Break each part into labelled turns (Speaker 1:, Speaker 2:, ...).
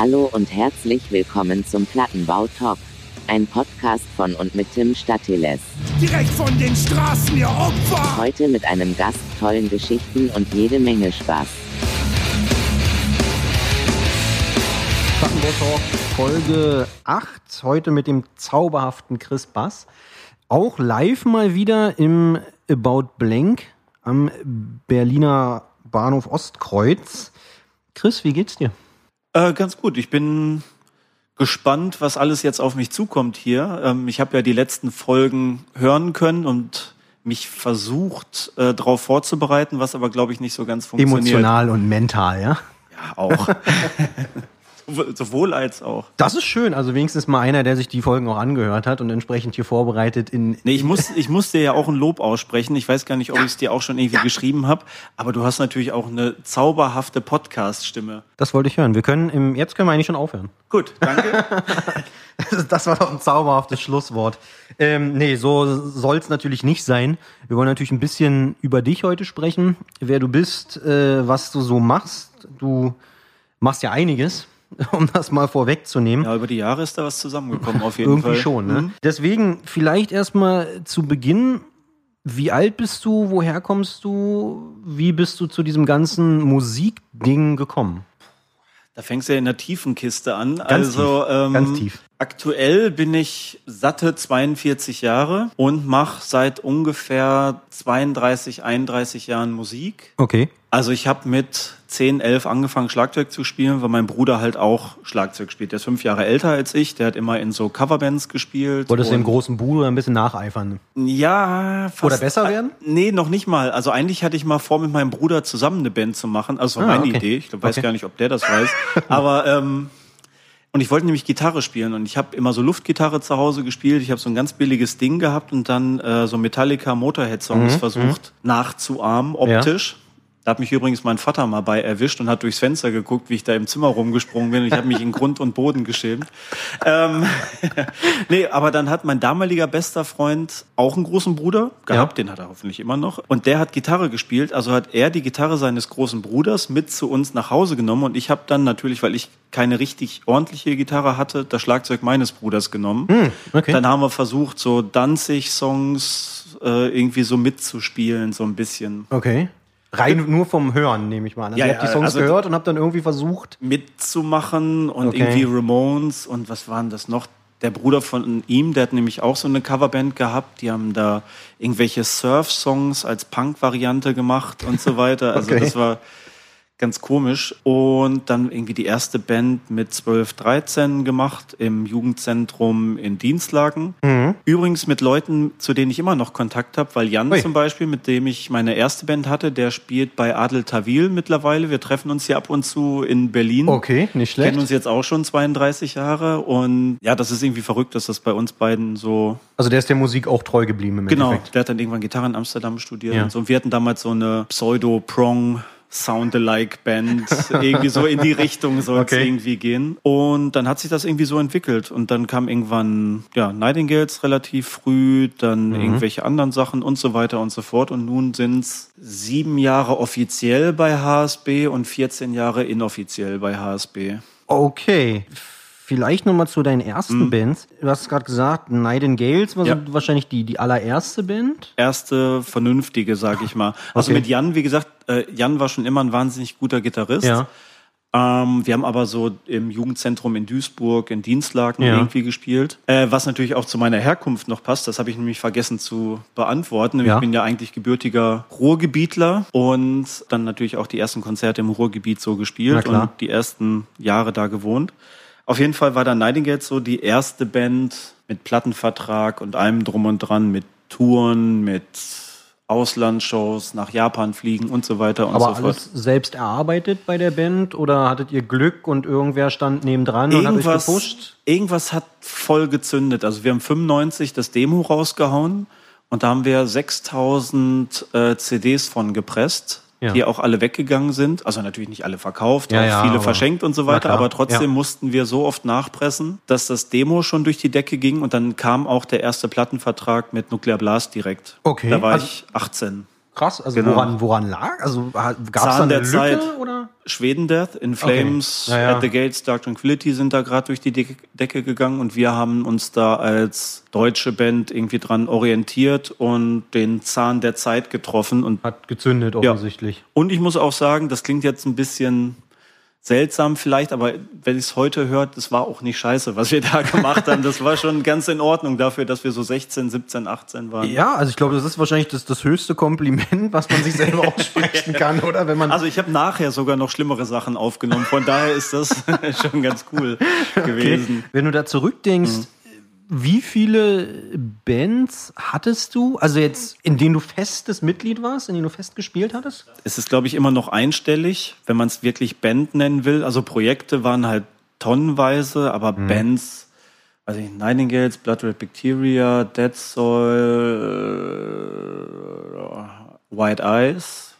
Speaker 1: Hallo und herzlich willkommen zum Plattenbau Talk. Ein Podcast von und mit Tim Statiles.
Speaker 2: Direkt von den Straßen, ihr Opfer!
Speaker 1: Heute mit einem Gast, tollen Geschichten und jede Menge Spaß.
Speaker 3: Plattenbau Talk Folge 8. Heute mit dem zauberhaften Chris Bass. Auch live mal wieder im About Blank am Berliner Bahnhof Ostkreuz. Chris, wie geht's dir?
Speaker 4: Äh, ganz gut. Ich bin gespannt, was alles jetzt auf mich zukommt hier. Ähm, ich habe ja die letzten Folgen hören können und mich versucht, äh, darauf vorzubereiten, was aber, glaube ich, nicht so ganz funktioniert.
Speaker 3: Emotional und mental, ja?
Speaker 4: Ja, auch. Sowohl als auch.
Speaker 3: Das ist schön. Also wenigstens mal einer, der sich die Folgen auch angehört hat und entsprechend hier vorbereitet in.
Speaker 4: Nee, ich muss, ich muss dir ja auch ein Lob aussprechen. Ich weiß gar nicht, ob ja. ich es dir auch schon irgendwie ja. geschrieben habe, aber du hast natürlich auch eine zauberhafte Podcast-Stimme.
Speaker 3: Das wollte ich hören. Wir können im, jetzt können wir eigentlich schon aufhören.
Speaker 4: Gut, danke.
Speaker 3: das war doch ein zauberhaftes Schlusswort. Ähm, nee, so soll es natürlich nicht sein. Wir wollen natürlich ein bisschen über dich heute sprechen, wer du bist, äh, was du so machst. Du machst ja einiges. um das mal vorwegzunehmen.
Speaker 4: Ja, über die Jahre ist da was zusammengekommen, auf jeden
Speaker 3: Irgendwie
Speaker 4: Fall.
Speaker 3: Irgendwie schon, ne? Mhm. Deswegen vielleicht erstmal zu Beginn, wie alt bist du, woher kommst du, wie bist du zu diesem ganzen Musikding gekommen?
Speaker 4: Da fängst du ja in der tiefen Kiste an.
Speaker 3: Ganz
Speaker 4: also
Speaker 3: tief. Ähm, Ganz tief.
Speaker 4: Aktuell bin ich satte 42 Jahre und mache seit ungefähr 32, 31 Jahren Musik.
Speaker 3: Okay.
Speaker 4: Also ich habe mit 10, 11 angefangen Schlagzeug zu spielen, weil mein Bruder halt auch Schlagzeug spielt. Der ist fünf Jahre älter als ich, der hat immer in so Coverbands gespielt.
Speaker 3: Wolltest du dem großen Bruder ein bisschen nacheifern?
Speaker 4: Ja,
Speaker 3: fast. Oder besser werden?
Speaker 4: Nee, noch nicht mal. Also eigentlich hatte ich mal vor, mit meinem Bruder zusammen eine Band zu machen. Also das war ah, meine okay. Idee. Ich weiß okay. gar nicht, ob der das weiß. Aber ähm, und ich wollte nämlich Gitarre spielen und ich habe immer so Luftgitarre zu Hause gespielt. Ich habe so ein ganz billiges Ding gehabt und dann äh, so Metallica Motorhead-Songs mhm, versucht mhm. nachzuahmen, optisch. Ja. Da hat mich übrigens mein Vater mal bei erwischt und hat durchs Fenster geguckt, wie ich da im Zimmer rumgesprungen bin. Und ich habe mich in Grund und Boden geschämt. Ähm, nee, aber dann hat mein damaliger bester Freund auch einen großen Bruder gehabt, ja. den hat er hoffentlich immer noch. Und der hat Gitarre gespielt. Also hat er die Gitarre seines großen Bruders mit zu uns nach Hause genommen. Und ich habe dann natürlich, weil ich keine richtig ordentliche Gitarre hatte, das Schlagzeug meines Bruders genommen. Hm, okay. Dann haben wir versucht, so Danzig-Songs äh, irgendwie so mitzuspielen, so ein bisschen.
Speaker 3: Okay. Rein nur vom Hören, nehme ich mal an. Also
Speaker 4: ja,
Speaker 3: ich habe die Songs also gehört und habe dann irgendwie versucht
Speaker 4: mitzumachen und okay. irgendwie Ramones und was waren das noch? Der Bruder von ihm, der hat nämlich auch so eine Coverband gehabt. Die haben da irgendwelche Surf-Songs als Punk-Variante gemacht und so weiter. Also okay. das war ganz komisch. Und dann irgendwie die erste Band mit 12, 13 gemacht im Jugendzentrum in Dienstlagen. Mhm. Übrigens mit Leuten, zu denen ich immer noch Kontakt habe, weil Jan Ui. zum Beispiel, mit dem ich meine erste Band hatte, der spielt bei Adel Tawil mittlerweile. Wir treffen uns hier ab und zu in Berlin.
Speaker 3: Okay, nicht schlecht.
Speaker 4: Kennen uns jetzt auch schon 32 Jahre und ja, das ist irgendwie verrückt, dass das bei uns beiden so.
Speaker 3: Also der ist der Musik auch treu geblieben im
Speaker 4: Genau,
Speaker 3: Endeffekt.
Speaker 4: der hat dann irgendwann Gitarre in Amsterdam studiert ja. und so. Und wir hatten damals so eine Pseudo-Prong- Sound-alike-Band. irgendwie so in die Richtung soll es okay. irgendwie gehen. Und dann hat sich das irgendwie so entwickelt. Und dann kam irgendwann, ja, Nightingales relativ früh, dann mhm. irgendwelche anderen Sachen und so weiter und so fort. Und nun sind es sieben Jahre offiziell bei HSB und 14 Jahre inoffiziell bei HSB.
Speaker 3: Okay. Vielleicht nochmal zu deinen ersten mhm. Bands. Du hast gerade gesagt, Nightingales war ja. so wahrscheinlich die, die allererste Band.
Speaker 4: Erste vernünftige, sag ich mal. Also okay. mit Jan, wie gesagt, äh, Jan war schon immer ein wahnsinnig guter Gitarrist. Ja. Ähm, wir haben aber so im Jugendzentrum in Duisburg, in Dienstlagen ja. irgendwie gespielt. Äh, was natürlich auch zu meiner Herkunft noch passt, das habe ich nämlich vergessen zu beantworten. Ja. Ich bin ja eigentlich gebürtiger Ruhrgebietler und dann natürlich auch die ersten Konzerte im Ruhrgebiet so gespielt und die ersten Jahre da gewohnt. Auf jeden Fall war dann Nightingale so die erste Band mit Plattenvertrag und allem drum und dran, mit Touren, mit Auslandsshows, nach Japan fliegen und so weiter und
Speaker 3: Aber
Speaker 4: so fort.
Speaker 3: alles selbst erarbeitet bei der Band oder hattet ihr Glück und irgendwer stand nebendran und hat euch gepusht?
Speaker 4: Irgendwas hat voll gezündet. Also wir haben 95 das Demo rausgehauen und da haben wir 6000 äh, CDs von gepresst ja. die auch alle weggegangen sind. Also natürlich nicht alle verkauft,
Speaker 3: ja,
Speaker 4: auch
Speaker 3: ja,
Speaker 4: viele verschenkt und so weiter, aber trotzdem mussten wir so oft nachpressen, dass das Demo schon durch die Decke ging und dann kam auch der erste Plattenvertrag mit Nuclear Blast direkt.
Speaker 3: Okay.
Speaker 4: Da war also, ich 18.
Speaker 3: Krass, also
Speaker 4: Genau.
Speaker 3: woran, woran lag? Also gab es da eine
Speaker 4: der
Speaker 3: Lücke
Speaker 4: Zeit.
Speaker 3: oder?
Speaker 4: Schweden Death, In Flames,
Speaker 3: Ja, ja.
Speaker 4: At the Gates, Dark Tranquility sind da gerade durch die Decke, Decke gegangen und wir haben uns da als deutsche Band irgendwie dran orientiert und den Zahn der Zeit getroffen und
Speaker 3: Hat gezündet offensichtlich.
Speaker 4: Und ich muss auch sagen, das klingt jetzt ein bisschen seltsam vielleicht, aber wenn ich es heute hört, das war auch nicht scheiße, was wir da gemacht haben. Das war schon ganz in Ordnung dafür, dass wir so 16, 17, 18 waren.
Speaker 3: Ja, also ich glaube, das ist wahrscheinlich das, das höchste Kompliment, was man sich selber aussprechen kann, oder? Wenn man
Speaker 4: Also ich habe nachher sogar noch schlimmere Sachen aufgenommen. Von daher ist das schon ganz cool gewesen.
Speaker 3: Wenn du da zurückdenkst, wie viele Bands hattest du? Also jetzt, in denen du festes Mitglied warst, in denen du fest gespielt hattest?
Speaker 4: Es ist, glaube ich, immer noch einstellig, wenn man es wirklich Band nennen will. Also Projekte waren halt tonnenweise, aber Bands, weiß ich, nicht, Nightingales, Blood Red Bacteria, Dead Soil, äh, White Eyes,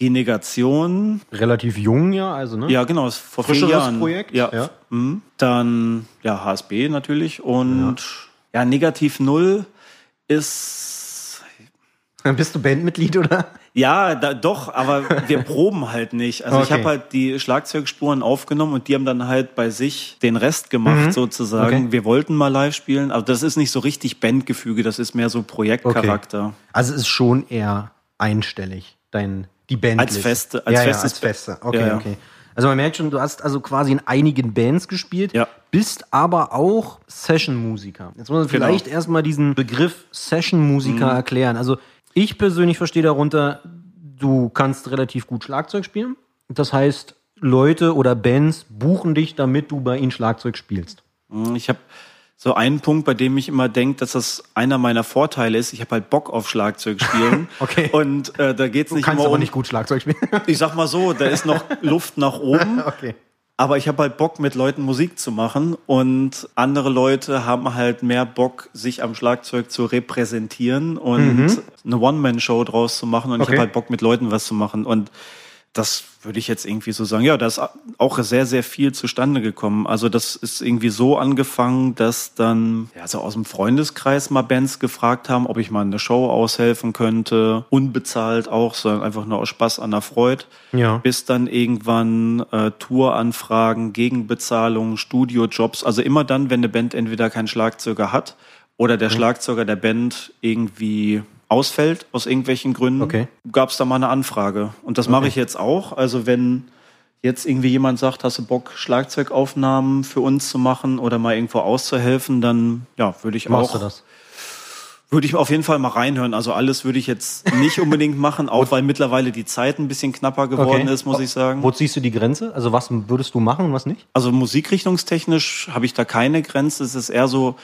Speaker 4: die Negation,
Speaker 3: Relativ jung, ja, also, ne?
Speaker 4: ja genau, vor vier
Speaker 3: Frischeres
Speaker 4: Jahren.
Speaker 3: Projekt,
Speaker 4: Ja.
Speaker 3: ja.
Speaker 4: Mhm. Dann ja HSB natürlich und ja, Negativ Null ist
Speaker 3: Bist du Bandmitglied, oder?
Speaker 4: Ja, da, doch, aber wir proben halt nicht. Also ich
Speaker 3: Okay.
Speaker 4: habe halt die Schlagzeugspuren aufgenommen und die haben dann halt bei sich den Rest gemacht sozusagen.
Speaker 3: Mhm. Okay.
Speaker 4: Wir wollten mal live spielen, aber das ist nicht so richtig Bandgefüge, das ist mehr so Projektcharakter.
Speaker 3: Also es ist schon eher einstellig, dein, die Band.
Speaker 4: Als feste- als
Speaker 3: ja,
Speaker 4: festes
Speaker 3: ja, als feste. Okay,
Speaker 4: Ja, ja.
Speaker 3: okay. Also man merkt schon, du hast also quasi in einigen Bands gespielt,
Speaker 4: Ja.
Speaker 3: bist aber auch Session-Musiker. Jetzt muss man
Speaker 4: Genau.
Speaker 3: vielleicht erstmal diesen Begriff Session-Musiker
Speaker 4: Mhm.
Speaker 3: erklären. Also ich persönlich verstehe darunter, du kannst relativ gut Schlagzeug spielen. Das heißt, Leute oder Bands buchen dich, damit du bei ihnen Schlagzeug spielst.
Speaker 4: Ich habe so einen Punkt, bei dem ich immer denke, dass das einer meiner Vorteile ist. Ich habe halt Bock auf Schlagzeug spielen.
Speaker 3: Okay.
Speaker 4: Und äh, da geht's
Speaker 3: Du
Speaker 4: nicht
Speaker 3: kannst
Speaker 4: immer
Speaker 3: aber
Speaker 4: um.
Speaker 3: nicht gut Schlagzeug spielen.
Speaker 4: Ich sag mal so, da ist noch Luft nach oben.
Speaker 3: okay.
Speaker 4: Aber ich habe halt Bock, mit Leuten Musik zu machen und andere Leute haben halt mehr Bock, sich am Schlagzeug zu repräsentieren und eine One-Man-Show draus zu machen. Und ich
Speaker 3: Okay.
Speaker 4: habe halt Bock, mit Leuten was zu machen. Und das würde ich jetzt irgendwie so sagen. Ja, da ist auch sehr, sehr viel zustande gekommen. Also das ist irgendwie so angefangen, dass dann ja, so aus dem Freundeskreis mal Bands gefragt haben, ob ich mal eine Show aushelfen könnte. Unbezahlt auch, sondern einfach nur aus Spaß an der Freude
Speaker 3: Ja.
Speaker 4: bis dann irgendwann äh, Touranfragen, Gegenbezahlung, Studiojobs. Also immer dann, wenn eine Band entweder keinen Schlagzeuger hat oder
Speaker 3: Mhm.
Speaker 4: der Schlagzeuger der Band irgendwie ausfällt aus irgendwelchen Gründen,
Speaker 3: Okay.
Speaker 4: gab es da mal eine Anfrage. Und das mache ich jetzt auch. Also wenn jetzt irgendwie jemand sagt, hast du Bock, Schlagzeugaufnahmen für uns zu machen oder mal irgendwo auszuhelfen, dann ja, würde ich
Speaker 3: Machst
Speaker 4: auch
Speaker 3: du das?
Speaker 4: würde ich auf jeden Fall mal reinhören. Also alles würde ich jetzt nicht unbedingt machen, auch weil mittlerweile die Zeit ein bisschen knapper geworden ist, muss ich sagen.
Speaker 3: Wo ziehst du die Grenze? Also was würdest du machen und was nicht?
Speaker 4: Also musikrichtungstechnisch habe ich da keine Grenze. Es ist eher so,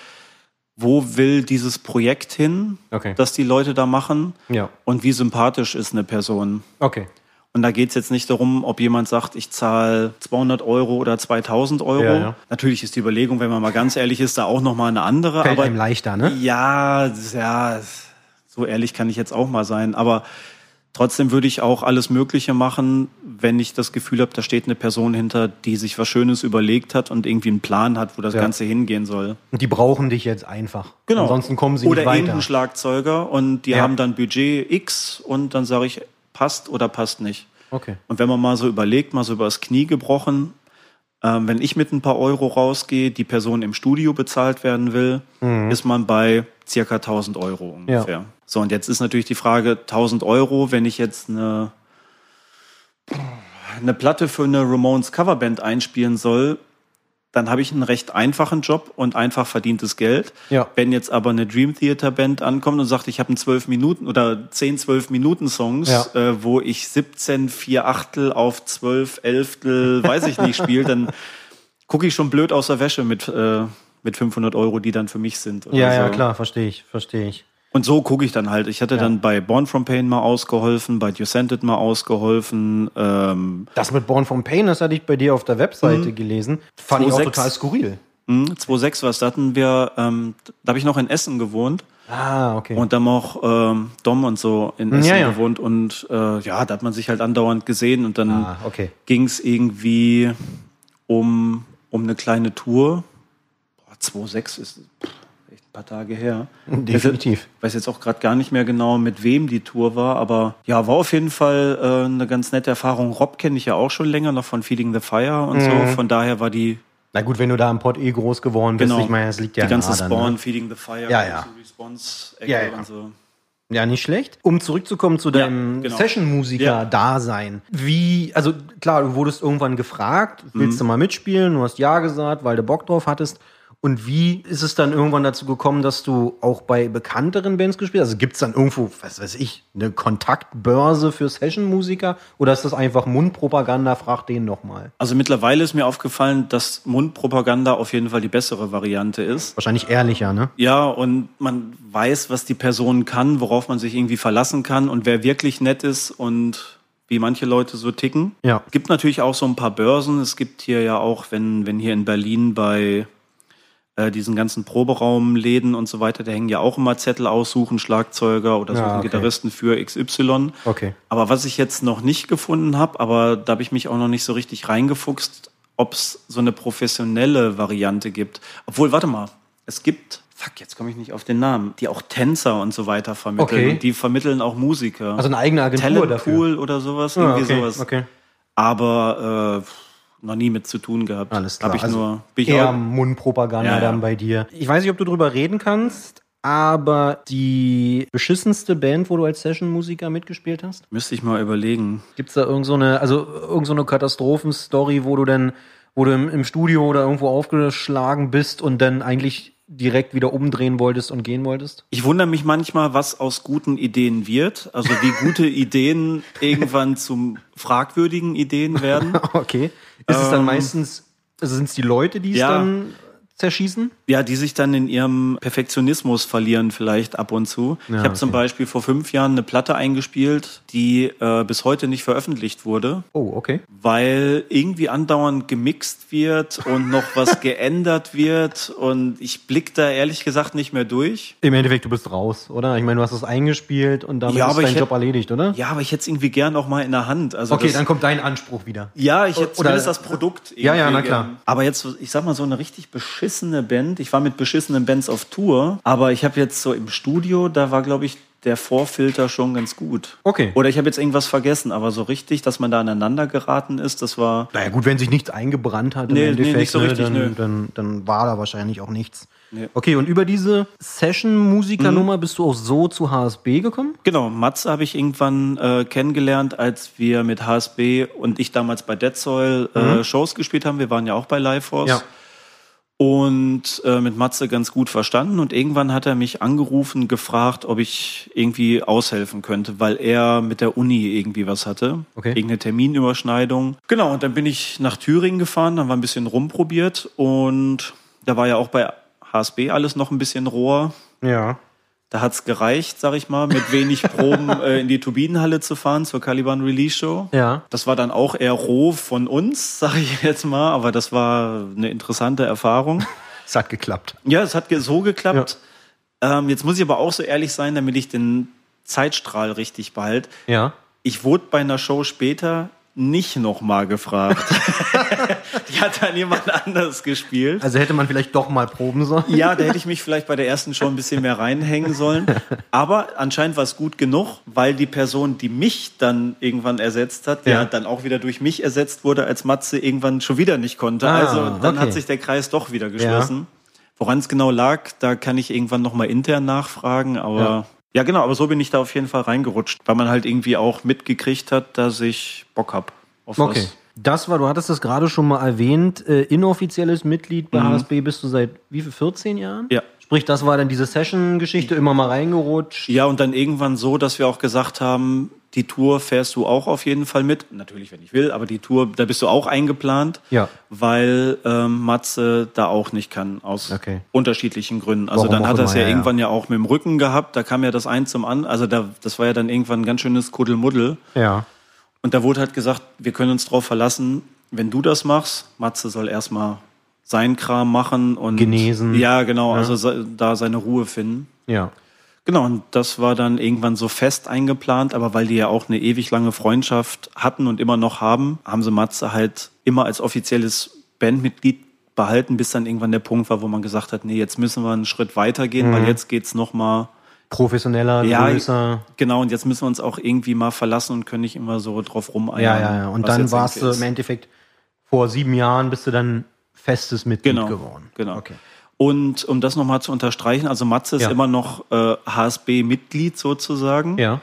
Speaker 4: wo will dieses Projekt hin,
Speaker 3: Okay.
Speaker 4: das die Leute da machen
Speaker 3: Ja.
Speaker 4: und wie sympathisch ist eine Person.
Speaker 3: Okay.
Speaker 4: Und da geht es jetzt nicht darum, ob jemand sagt, ich zahle 200 Euro oder 2000 Euro.
Speaker 3: Ja, ja.
Speaker 4: Natürlich ist die Überlegung, wenn man mal ganz ehrlich ist, da auch noch mal eine andere.
Speaker 3: Fällt
Speaker 4: aber
Speaker 3: leichter, ne?
Speaker 4: Ja, ja, so ehrlich kann ich jetzt auch mal sein. Aber trotzdem würde ich auch alles Mögliche machen, wenn ich das Gefühl habe, da steht eine Person hinter, die sich was Schönes überlegt hat und irgendwie einen Plan hat, wo das
Speaker 3: Ja.
Speaker 4: Ganze hingehen soll.
Speaker 3: Und die brauchen dich jetzt einfach. Ansonsten kommen sie
Speaker 4: Oder
Speaker 3: nicht weiter.
Speaker 4: irgendein Schlagzeuger und die
Speaker 3: Ja.
Speaker 4: haben dann Budget X und dann sage ich, passt oder passt nicht.
Speaker 3: Okay.
Speaker 4: Und wenn man mal so überlegt, mal so übers Knie gebrochen, ähm, wenn ich mit ein paar Euro rausgehe, die Person im Studio bezahlt werden will, ist man bei circa 1000 Euro ungefähr. So, und jetzt ist natürlich die Frage, 1000 Euro, wenn ich jetzt eine, eine Platte für eine Ramones Coverband einspielen soll, dann habe ich einen recht einfachen Job und einfach verdientes Geld.
Speaker 3: Ja.
Speaker 4: Wenn jetzt aber eine Dream Theater Band ankommt und sagt, ich habe einen 12 Minuten oder 10, 12 Minuten Songs,
Speaker 3: Ja.
Speaker 4: äh, wo ich 17, 4 Achtel auf 12, Elftel, weiß ich nicht, spiele, dann gucke ich schon blöd aus der Wäsche mit, äh, mit 500 Euro, die dann für mich sind.
Speaker 3: Ja, ja,
Speaker 4: so.
Speaker 3: klar, verstehe ich, verstehe ich.
Speaker 4: Und so gucke ich dann halt. Ich hatte dann bei Born From Pain mal ausgeholfen, bei Descended mal ausgeholfen. Ähm,
Speaker 3: Das mit Born from Pain, das hatte ich bei dir auf der Webseite gelesen. Fand ich auch
Speaker 4: 2.6.
Speaker 3: total skurril.
Speaker 4: mh, 2.6 was, da hatten wir, ähm, da habe ich noch in Essen gewohnt.
Speaker 3: Ah, okay.
Speaker 4: Und dann auch ähm, Dom und so in Essen
Speaker 3: Ja, ja.
Speaker 4: gewohnt. Und äh, ja, da hat man sich halt andauernd gesehen. Und dann
Speaker 3: Ah, okay.
Speaker 4: ging es irgendwie um, um eine kleine Tour. Boah, 2,6 ist pff, ein paar Tage her.
Speaker 3: Definitiv.
Speaker 4: Ich weiß jetzt auch gerade gar nicht mehr genau, mit wem die Tour war, aber ja, war auf jeden Fall äh, eine ganz nette Erfahrung. Rob kenne ich ja auch schon länger, noch von Feeding the Fire und so. Von daher war die
Speaker 3: Na gut, wenn du da im Pod eh groß geworden bist,
Speaker 4: Genau.
Speaker 3: ich meine, das liegt ja
Speaker 4: die ganze
Speaker 3: nah dann,
Speaker 4: Spawn,
Speaker 3: ne?
Speaker 4: Feeding the Fire,
Speaker 3: Ja, ja.
Speaker 4: Response-Ecke
Speaker 3: Ja, ja.
Speaker 4: und so.
Speaker 3: Ja, nicht schlecht. Um zurückzukommen zu deinem
Speaker 4: genau.
Speaker 3: Session-Musiker-Dasein. Wie, also klar, du wurdest irgendwann gefragt, willst
Speaker 4: Mhm.
Speaker 3: du mal mitspielen? Du hast Ja gesagt, weil du Bock drauf hattest. Und wie ist es dann irgendwann dazu gekommen, dass du auch bei bekannteren Bands gespielt hast? Also gibt es dann irgendwo, was weiß ich, eine Kontaktbörse für Session-Musiker? Oder ist das einfach Mundpropaganda? Frag den nochmal.
Speaker 4: Also mittlerweile ist mir aufgefallen, dass Mundpropaganda auf jeden Fall die bessere Variante ist.
Speaker 3: Wahrscheinlich ehrlicher, ne?
Speaker 4: Ja, und man weiß, was die Person kann, worauf man sich irgendwie verlassen kann und wer wirklich nett ist und wie manche Leute so ticken.
Speaker 3: Ja.
Speaker 4: Es gibt natürlich auch so ein paar Börsen. Es gibt hier ja auch, wenn, wenn hier in Berlin bei äh, diesen ganzen Proberaumläden und so weiter, da hängen ja auch immer Zettel aussuchen, Schlagzeuger oder suchen
Speaker 3: okay.
Speaker 4: Gitarristen für XY.
Speaker 3: Okay.
Speaker 4: Aber was ich jetzt noch nicht gefunden habe, aber da habe ich mich auch noch nicht so richtig reingefuchst, ob es so eine professionelle Variante gibt. Obwohl, warte mal, es gibt, fuck, jetzt komme ich nicht auf den Namen, die auch Tänzer und so weiter vermitteln.
Speaker 3: Okay.
Speaker 4: Und die vermitteln auch Musiker.
Speaker 3: Also eine eigene Agentur dafür.
Speaker 4: Talentpool oder sowas,
Speaker 3: Ah,
Speaker 4: irgendwie
Speaker 3: okay,
Speaker 4: sowas.
Speaker 3: okay.
Speaker 4: Aber äh, noch nie mit zu tun gehabt.
Speaker 3: Alles klar.
Speaker 4: Hab ich
Speaker 3: also
Speaker 4: nur, bin ich
Speaker 3: eher
Speaker 4: auch,
Speaker 3: Mundpropaganda
Speaker 4: Ja, ja.
Speaker 3: dann bei dir. Ich weiß nicht, ob du drüber reden kannst, aber die beschissenste Band, wo du als Session-Musiker mitgespielt hast?
Speaker 4: müsste ich mal überlegen.
Speaker 3: Gibt's da irgend so eine, also irgend so eine Katastrophenstory, wo du dann, wo du im, im Studio oder irgendwo aufgeschlagen bist und dann eigentlich direkt wieder umdrehen wolltest und gehen wolltest?
Speaker 4: Ich wundere mich manchmal, was aus guten Ideen wird. Also wie gute Ideen irgendwann zum fragwürdigen Ideen werden.
Speaker 3: Okay. Ist es dann
Speaker 4: Ähm,
Speaker 3: meistens, also sind es die Leute, die es
Speaker 4: ja.
Speaker 3: dann zerschießen?
Speaker 4: Ja, die sich dann in ihrem Perfektionismus verlieren vielleicht ab und zu.
Speaker 3: Ja,
Speaker 4: ich habe zum
Speaker 3: okay.
Speaker 4: Beispiel vor fünf Jahren eine Platte eingespielt, die äh, bis heute nicht veröffentlicht wurde,
Speaker 3: Oh, okay.
Speaker 4: weil irgendwie andauernd gemixt wird und noch was geändert wird und ich blick da ehrlich gesagt nicht mehr durch.
Speaker 3: Im Endeffekt, du bist raus, oder? Ich meine, du hast es eingespielt und damit
Speaker 4: Ja,
Speaker 3: ist dein
Speaker 4: ich hätt-
Speaker 3: Job erledigt, oder?
Speaker 4: Ja, aber ich hätte es irgendwie gern auch mal in der Hand. Also
Speaker 3: Okay,
Speaker 4: das,
Speaker 3: dann kommt dein Anspruch wieder.
Speaker 4: Ja, ich hätte
Speaker 3: Oder-
Speaker 4: zumindest das Produkt.
Speaker 3: Ja, ja, na klar.
Speaker 4: gern. Aber jetzt, ich sag mal, so eine richtig beschissene Band. Ich war mit beschissenen Bands auf Tour, aber ich habe jetzt so im Studio, da war, glaube ich, der Vorfilter schon ganz gut.
Speaker 3: Okay.
Speaker 4: Oder ich habe jetzt irgendwas vergessen, aber so richtig, dass man da aneinander geraten ist, das war.
Speaker 3: Naja, gut, wenn sich nichts eingebrannt hat, im
Speaker 4: Nee, nee,
Speaker 3: Endeffekt,
Speaker 4: nicht so
Speaker 3: ne,
Speaker 4: richtig,
Speaker 3: dann,
Speaker 4: nö.
Speaker 3: dann, dann war da wahrscheinlich auch nichts.
Speaker 4: Nee.
Speaker 3: Okay, und über diese Session-Musiker-Nummer bist du auch so zu HSB gekommen?
Speaker 4: Genau, Matze habe ich irgendwann äh, kennengelernt, als wir mit HSB und ich damals bei Dead Soil äh, Shows gespielt haben. Wir waren ja auch bei Live Force. Und äh, mit Matze ganz gut verstanden. Und irgendwann hat er mich angerufen, gefragt, ob ich irgendwie aushelfen könnte, weil er mit der Uni irgendwie was hatte.
Speaker 3: Okay.
Speaker 4: Irgendeine Terminüberschneidung. Genau, und dann bin ich nach Thüringen gefahren, haben wir ein bisschen rumprobiert und da war ja auch bei HSB alles noch ein bisschen roher.
Speaker 3: Ja.
Speaker 4: Da hat's gereicht, sag ich mal, mit wenig Proben äh, in die Turbinenhalle zu fahren zur Caliban Release Show.
Speaker 3: Ja.
Speaker 4: Das war dann auch eher roh von uns, sag ich jetzt mal, aber das war eine interessante Erfahrung.
Speaker 3: Es hat geklappt.
Speaker 4: Ja, es hat so geklappt. Ähm, jetzt muss ich aber auch so ehrlich sein, damit ich den Zeitstrahl richtig behalte.
Speaker 3: Ja.
Speaker 4: Ich wurde bei einer Show später nicht nochmal gefragt. Die hat dann jemand anders gespielt.
Speaker 3: Also hätte man vielleicht doch mal proben sollen.
Speaker 4: Ja, da hätte ich mich vielleicht bei der ersten Show ein bisschen mehr reinhängen sollen. Aber anscheinend war es gut genug, weil die Person, die mich dann irgendwann ersetzt hat,
Speaker 3: Ja.
Speaker 4: der dann auch wieder durch mich ersetzt wurde, als Matze irgendwann schon wieder nicht konnte.
Speaker 3: Ah,
Speaker 4: also dann
Speaker 3: okay.
Speaker 4: hat sich der Kreis doch wieder geschlossen. Woran es genau lag, da kann ich irgendwann nochmal intern nachfragen, aber.
Speaker 3: Ja.
Speaker 4: Ja. genau, aber so bin ich da auf jeden Fall reingerutscht, weil man halt irgendwie auch mitgekriegt hat, dass ich Bock hab auf
Speaker 3: Okay.
Speaker 4: was.
Speaker 3: Das war, du hattest das gerade schon mal erwähnt, äh, inoffizielles Mitglied bei HSB bist du seit wie viel, 14 Jahren?
Speaker 4: Ja.
Speaker 3: Sprich, das war dann diese Session-Geschichte, immer mal reingerutscht.
Speaker 4: Ja, und dann irgendwann so, dass wir auch gesagt haben, die Tour fährst du auch auf jeden Fall mit. Natürlich, wenn ich will, aber die Tour, da bist du auch eingeplant,
Speaker 3: Ja.
Speaker 4: weil ähm, Matze da auch nicht kann, aus
Speaker 3: Okay.
Speaker 4: unterschiedlichen Gründen. Also
Speaker 3: Warum
Speaker 4: dann hat er es ja,
Speaker 3: ja, ja.
Speaker 4: irgendwann ja auch mit dem Rücken gehabt, da kam ja das ein zum an, also da, das war ja dann irgendwann ein ganz schönes Kuddelmuddel.
Speaker 3: Ja.
Speaker 4: Und da wurde halt gesagt, wir können uns drauf verlassen, wenn du das machst, Matze soll erstmal sein Kram machen und
Speaker 3: Genesen.
Speaker 4: Ja, genau, also se- da seine Ruhe finden.
Speaker 3: Ja.
Speaker 4: Genau, und das war dann irgendwann so fest eingeplant, aber weil die ja auch eine ewig lange Freundschaft hatten und immer noch haben, haben sie Matze halt immer als offizielles Bandmitglied behalten, bis dann irgendwann der Punkt war, wo man gesagt hat, nee, jetzt müssen wir einen Schritt weitergehen, mhm. weil jetzt geht's noch mal
Speaker 3: professioneller,
Speaker 4: ja, größer. Genau, und jetzt müssen wir uns auch irgendwie mal verlassen und können nicht immer so drauf rumeiern.
Speaker 3: Ja, ja, ja. Und dann warst du im Endeffekt vor sieben Jahren bist du dann festes Mitglied
Speaker 4: genau,
Speaker 3: geworden.
Speaker 4: Genau. Okay. Und um das nochmal zu unterstreichen, also Matze ist ja. immer noch äh, HSB-Mitglied sozusagen.
Speaker 3: Ja.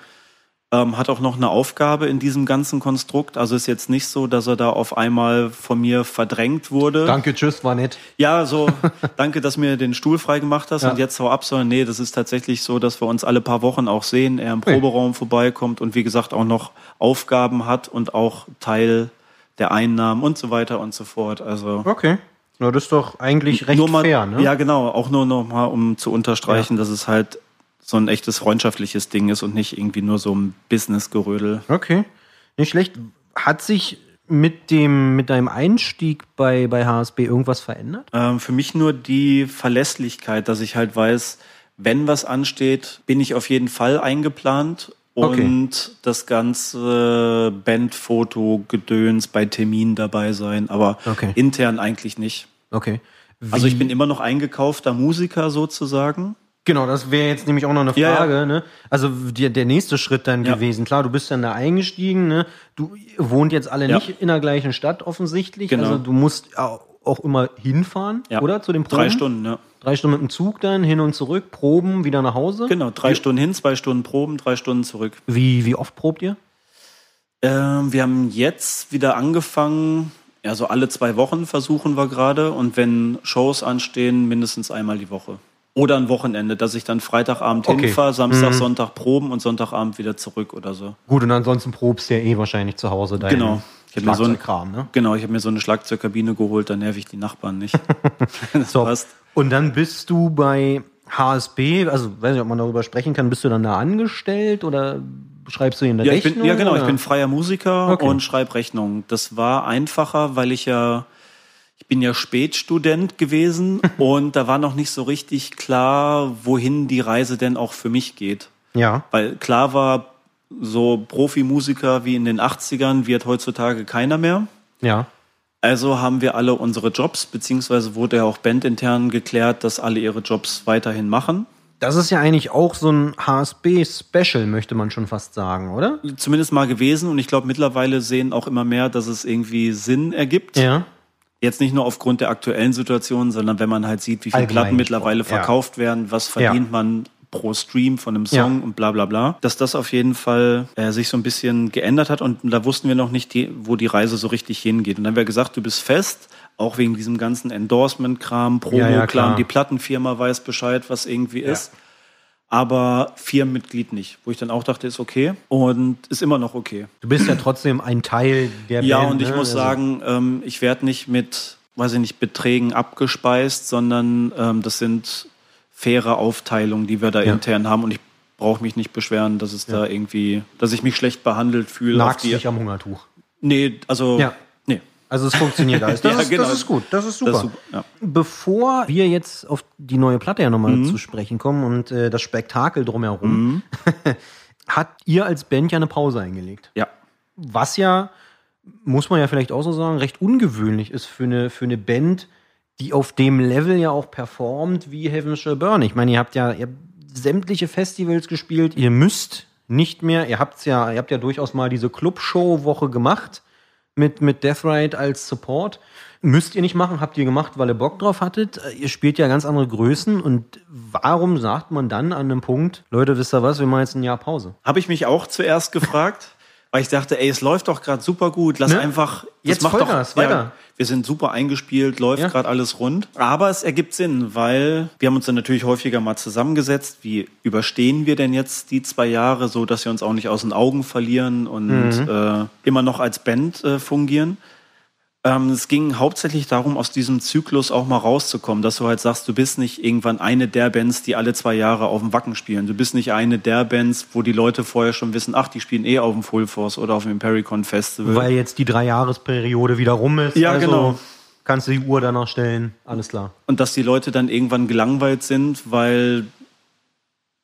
Speaker 4: Ähm, hat auch noch eine Aufgabe in diesem ganzen Konstrukt. Also ist jetzt nicht so, dass er da auf einmal von mir verdrängt wurde.
Speaker 3: Danke, tschüss, war nett.
Speaker 4: Ja, so, danke, dass mir den Stuhl frei gemacht hast ja. und jetzt hau ab, sondern nee, das ist tatsächlich so, dass wir uns alle paar Wochen auch sehen, er im Proberaum hey. vorbeikommt und wie gesagt auch noch Aufgaben hat und auch Teil der Einnahmen und so weiter und so fort. Also.
Speaker 3: Okay. Na, das ist doch eigentlich recht
Speaker 4: mal,
Speaker 3: fair, ne?
Speaker 4: Ja, genau. Auch nur noch mal, um zu unterstreichen, ja. dass es halt so ein echtes freundschaftliches Ding ist und nicht irgendwie nur so ein Business-Gerödel.
Speaker 3: Okay. Nicht schlecht. Hat sich mit dem, mit deinem Einstieg bei, bei HSB irgendwas verändert?
Speaker 4: Ähm, für mich nur die Verlässlichkeit, dass ich halt weiß, wenn was ansteht, bin ich auf jeden Fall eingeplant und okay. das ganze Bandfoto-Gedöns bei Terminen dabei sein, aber okay. intern eigentlich nicht.
Speaker 3: Okay.
Speaker 4: Wie? Also ich bin immer noch eingekaufter Musiker sozusagen.
Speaker 3: Genau, das wäre jetzt nämlich auch noch eine Frage. Ja, ja. Ne? Also die, der nächste Schritt dann ja. gewesen. Klar, du bist dann da eingestiegen. Ne? Du wohnt jetzt alle nicht in der gleichen Stadt offensichtlich. Genau. Also du musst auch immer hinfahren, oder? Zu dem
Speaker 4: Proben? Drei Stunden, ja.
Speaker 3: Drei Stunden mit dem Zug dann, hin und zurück, Proben, wieder nach Hause?
Speaker 4: Genau, drei wie? Stunden hin, zwei Stunden Proben, drei Stunden zurück.
Speaker 3: Wie, wie oft probt ihr?
Speaker 4: Ähm, wir haben jetzt wieder angefangen, ja, so alle zwei Wochen versuchen wir gerade. Und wenn Shows anstehen, mindestens einmal die Woche. Oder ein Wochenende, dass ich dann Freitagabend okay. hinfahre, Samstag, mhm. Sonntag proben und Sonntagabend wieder zurück oder so.
Speaker 3: Gut, und ansonsten probst du ja eh wahrscheinlich zu Hause
Speaker 4: dein Genau. Ich habe mir so ein, ne? Genau, ich habe mir so eine Schlagzeugkabine geholt, dann nerv ich die Nachbarn nicht.
Speaker 3: so. Passt. Und dann bist du bei HSB, also weiß nicht, ob man darüber sprechen kann, bist du dann da angestellt oder schreibst du in der
Speaker 4: ja,
Speaker 3: Rechnung?
Speaker 4: Bin, ja, genau, oder? ich bin freier Musiker okay. und schreibe Rechnungen. Das war einfacher, weil ich ja ich bin ja Spätstudent gewesen und da war noch nicht so richtig klar, wohin die Reise denn auch für mich geht.
Speaker 3: Ja.
Speaker 4: Weil klar war, so Profimusiker wie in den 80ern wird heutzutage keiner mehr.
Speaker 3: Ja.
Speaker 4: Also haben wir alle unsere Jobs, beziehungsweise wurde ja auch bandintern geklärt, dass alle ihre Jobs weiterhin machen.
Speaker 3: Das ist ja eigentlich auch so ein HSB-Special, möchte man schon fast sagen, oder?
Speaker 4: Zumindest mal gewesen und ich glaube, mittlerweile sehen auch immer mehr, dass es irgendwie Sinn ergibt.
Speaker 3: Ja.
Speaker 4: Jetzt nicht nur aufgrund der aktuellen Situation, sondern wenn man halt sieht, wie viele Allgemein Platten mittlerweile verkauft ja. werden, was verdient ja. man pro Stream von einem Song ja. und bla bla bla, dass das auf jeden Fall äh, sich so ein bisschen geändert hat und da wussten wir noch nicht, die, wo die Reise so richtig hingeht. Und dann haben wir gesagt, du bist fest, auch wegen diesem ganzen Endorsement-Kram, Promo-Kram, die Plattenfirma weiß Bescheid, was irgendwie ist aber Firmenmitglied nicht. Wo ich dann auch dachte, ist okay und ist immer noch okay.
Speaker 3: Du bist ja trotzdem ein Teil der
Speaker 4: ja, Band. Ja, und ich ne? muss also sagen, ähm, ich werde nicht mit, weiß ich nicht, Beträgen abgespeist, sondern ähm, das sind faire Aufteilungen, die wir da ja. intern haben und ich brauche mich nicht beschweren, dass es ja. da irgendwie, dass ich mich schlecht behandelt fühle.
Speaker 3: Lagst nicht am Hungertuch?
Speaker 4: Nee, also
Speaker 3: ja. Also es funktioniert alles. Das, ja, ist, genau. das ist gut, das ist super. Das ist super. Bevor wir jetzt auf die neue Platte ja nochmal mhm. zu sprechen kommen und äh, das Spektakel drumherum, mhm. hat ihr als Band ja eine Pause eingelegt.
Speaker 4: Ja.
Speaker 3: Was ja, muss man ja vielleicht auch so sagen, recht ungewöhnlich ist für eine, für eine Band, die auf dem Level ja auch performt wie Heaven Shall Burn. Ich meine, ihr habt ja ihr habt sämtliche Festivals gespielt, ihr müsst nicht mehr, ihr habt's ja, ihr habt ja durchaus mal diese Clubshow-Woche gemacht mit, mit Death Ride als Support. Müsst ihr nicht machen, habt ihr gemacht, weil ihr Bock drauf hattet. Ihr spielt ja ganz andere Größen und warum sagt man dann an einem Punkt, Leute, wisst ihr was, wir machen jetzt ein Jahr Pause?
Speaker 4: Habe ich mich auch zuerst gefragt. Weil ich dachte, ey, es läuft doch gerade super gut. Lass ne? einfach.
Speaker 3: Jetzt macht doch, weiter. Ja,
Speaker 4: wir sind super eingespielt, läuft ja. gerade alles rund. Aber es ergibt Sinn, weil wir haben uns dann natürlich häufiger mal zusammengesetzt. Wie überstehen wir denn jetzt die zwei Jahre, so dass wir uns auch nicht aus den Augen verlieren und mhm. äh, immer noch als Band äh, fungieren? Ähm, es ging hauptsächlich darum, aus diesem Zyklus auch mal rauszukommen, dass du halt sagst, du bist nicht irgendwann eine der Bands, die alle zwei Jahre auf dem Wacken spielen. Du bist nicht eine der Bands, wo die Leute vorher schon wissen, ach, die spielen eh auf dem Full Force oder auf dem Impericon Festival.
Speaker 3: Weil jetzt die Dreijahresperiode wieder rum ist.
Speaker 4: Ja, also genau.
Speaker 3: Kannst du die Uhr danach stellen, alles klar.
Speaker 4: Und dass die Leute dann irgendwann gelangweilt sind, weil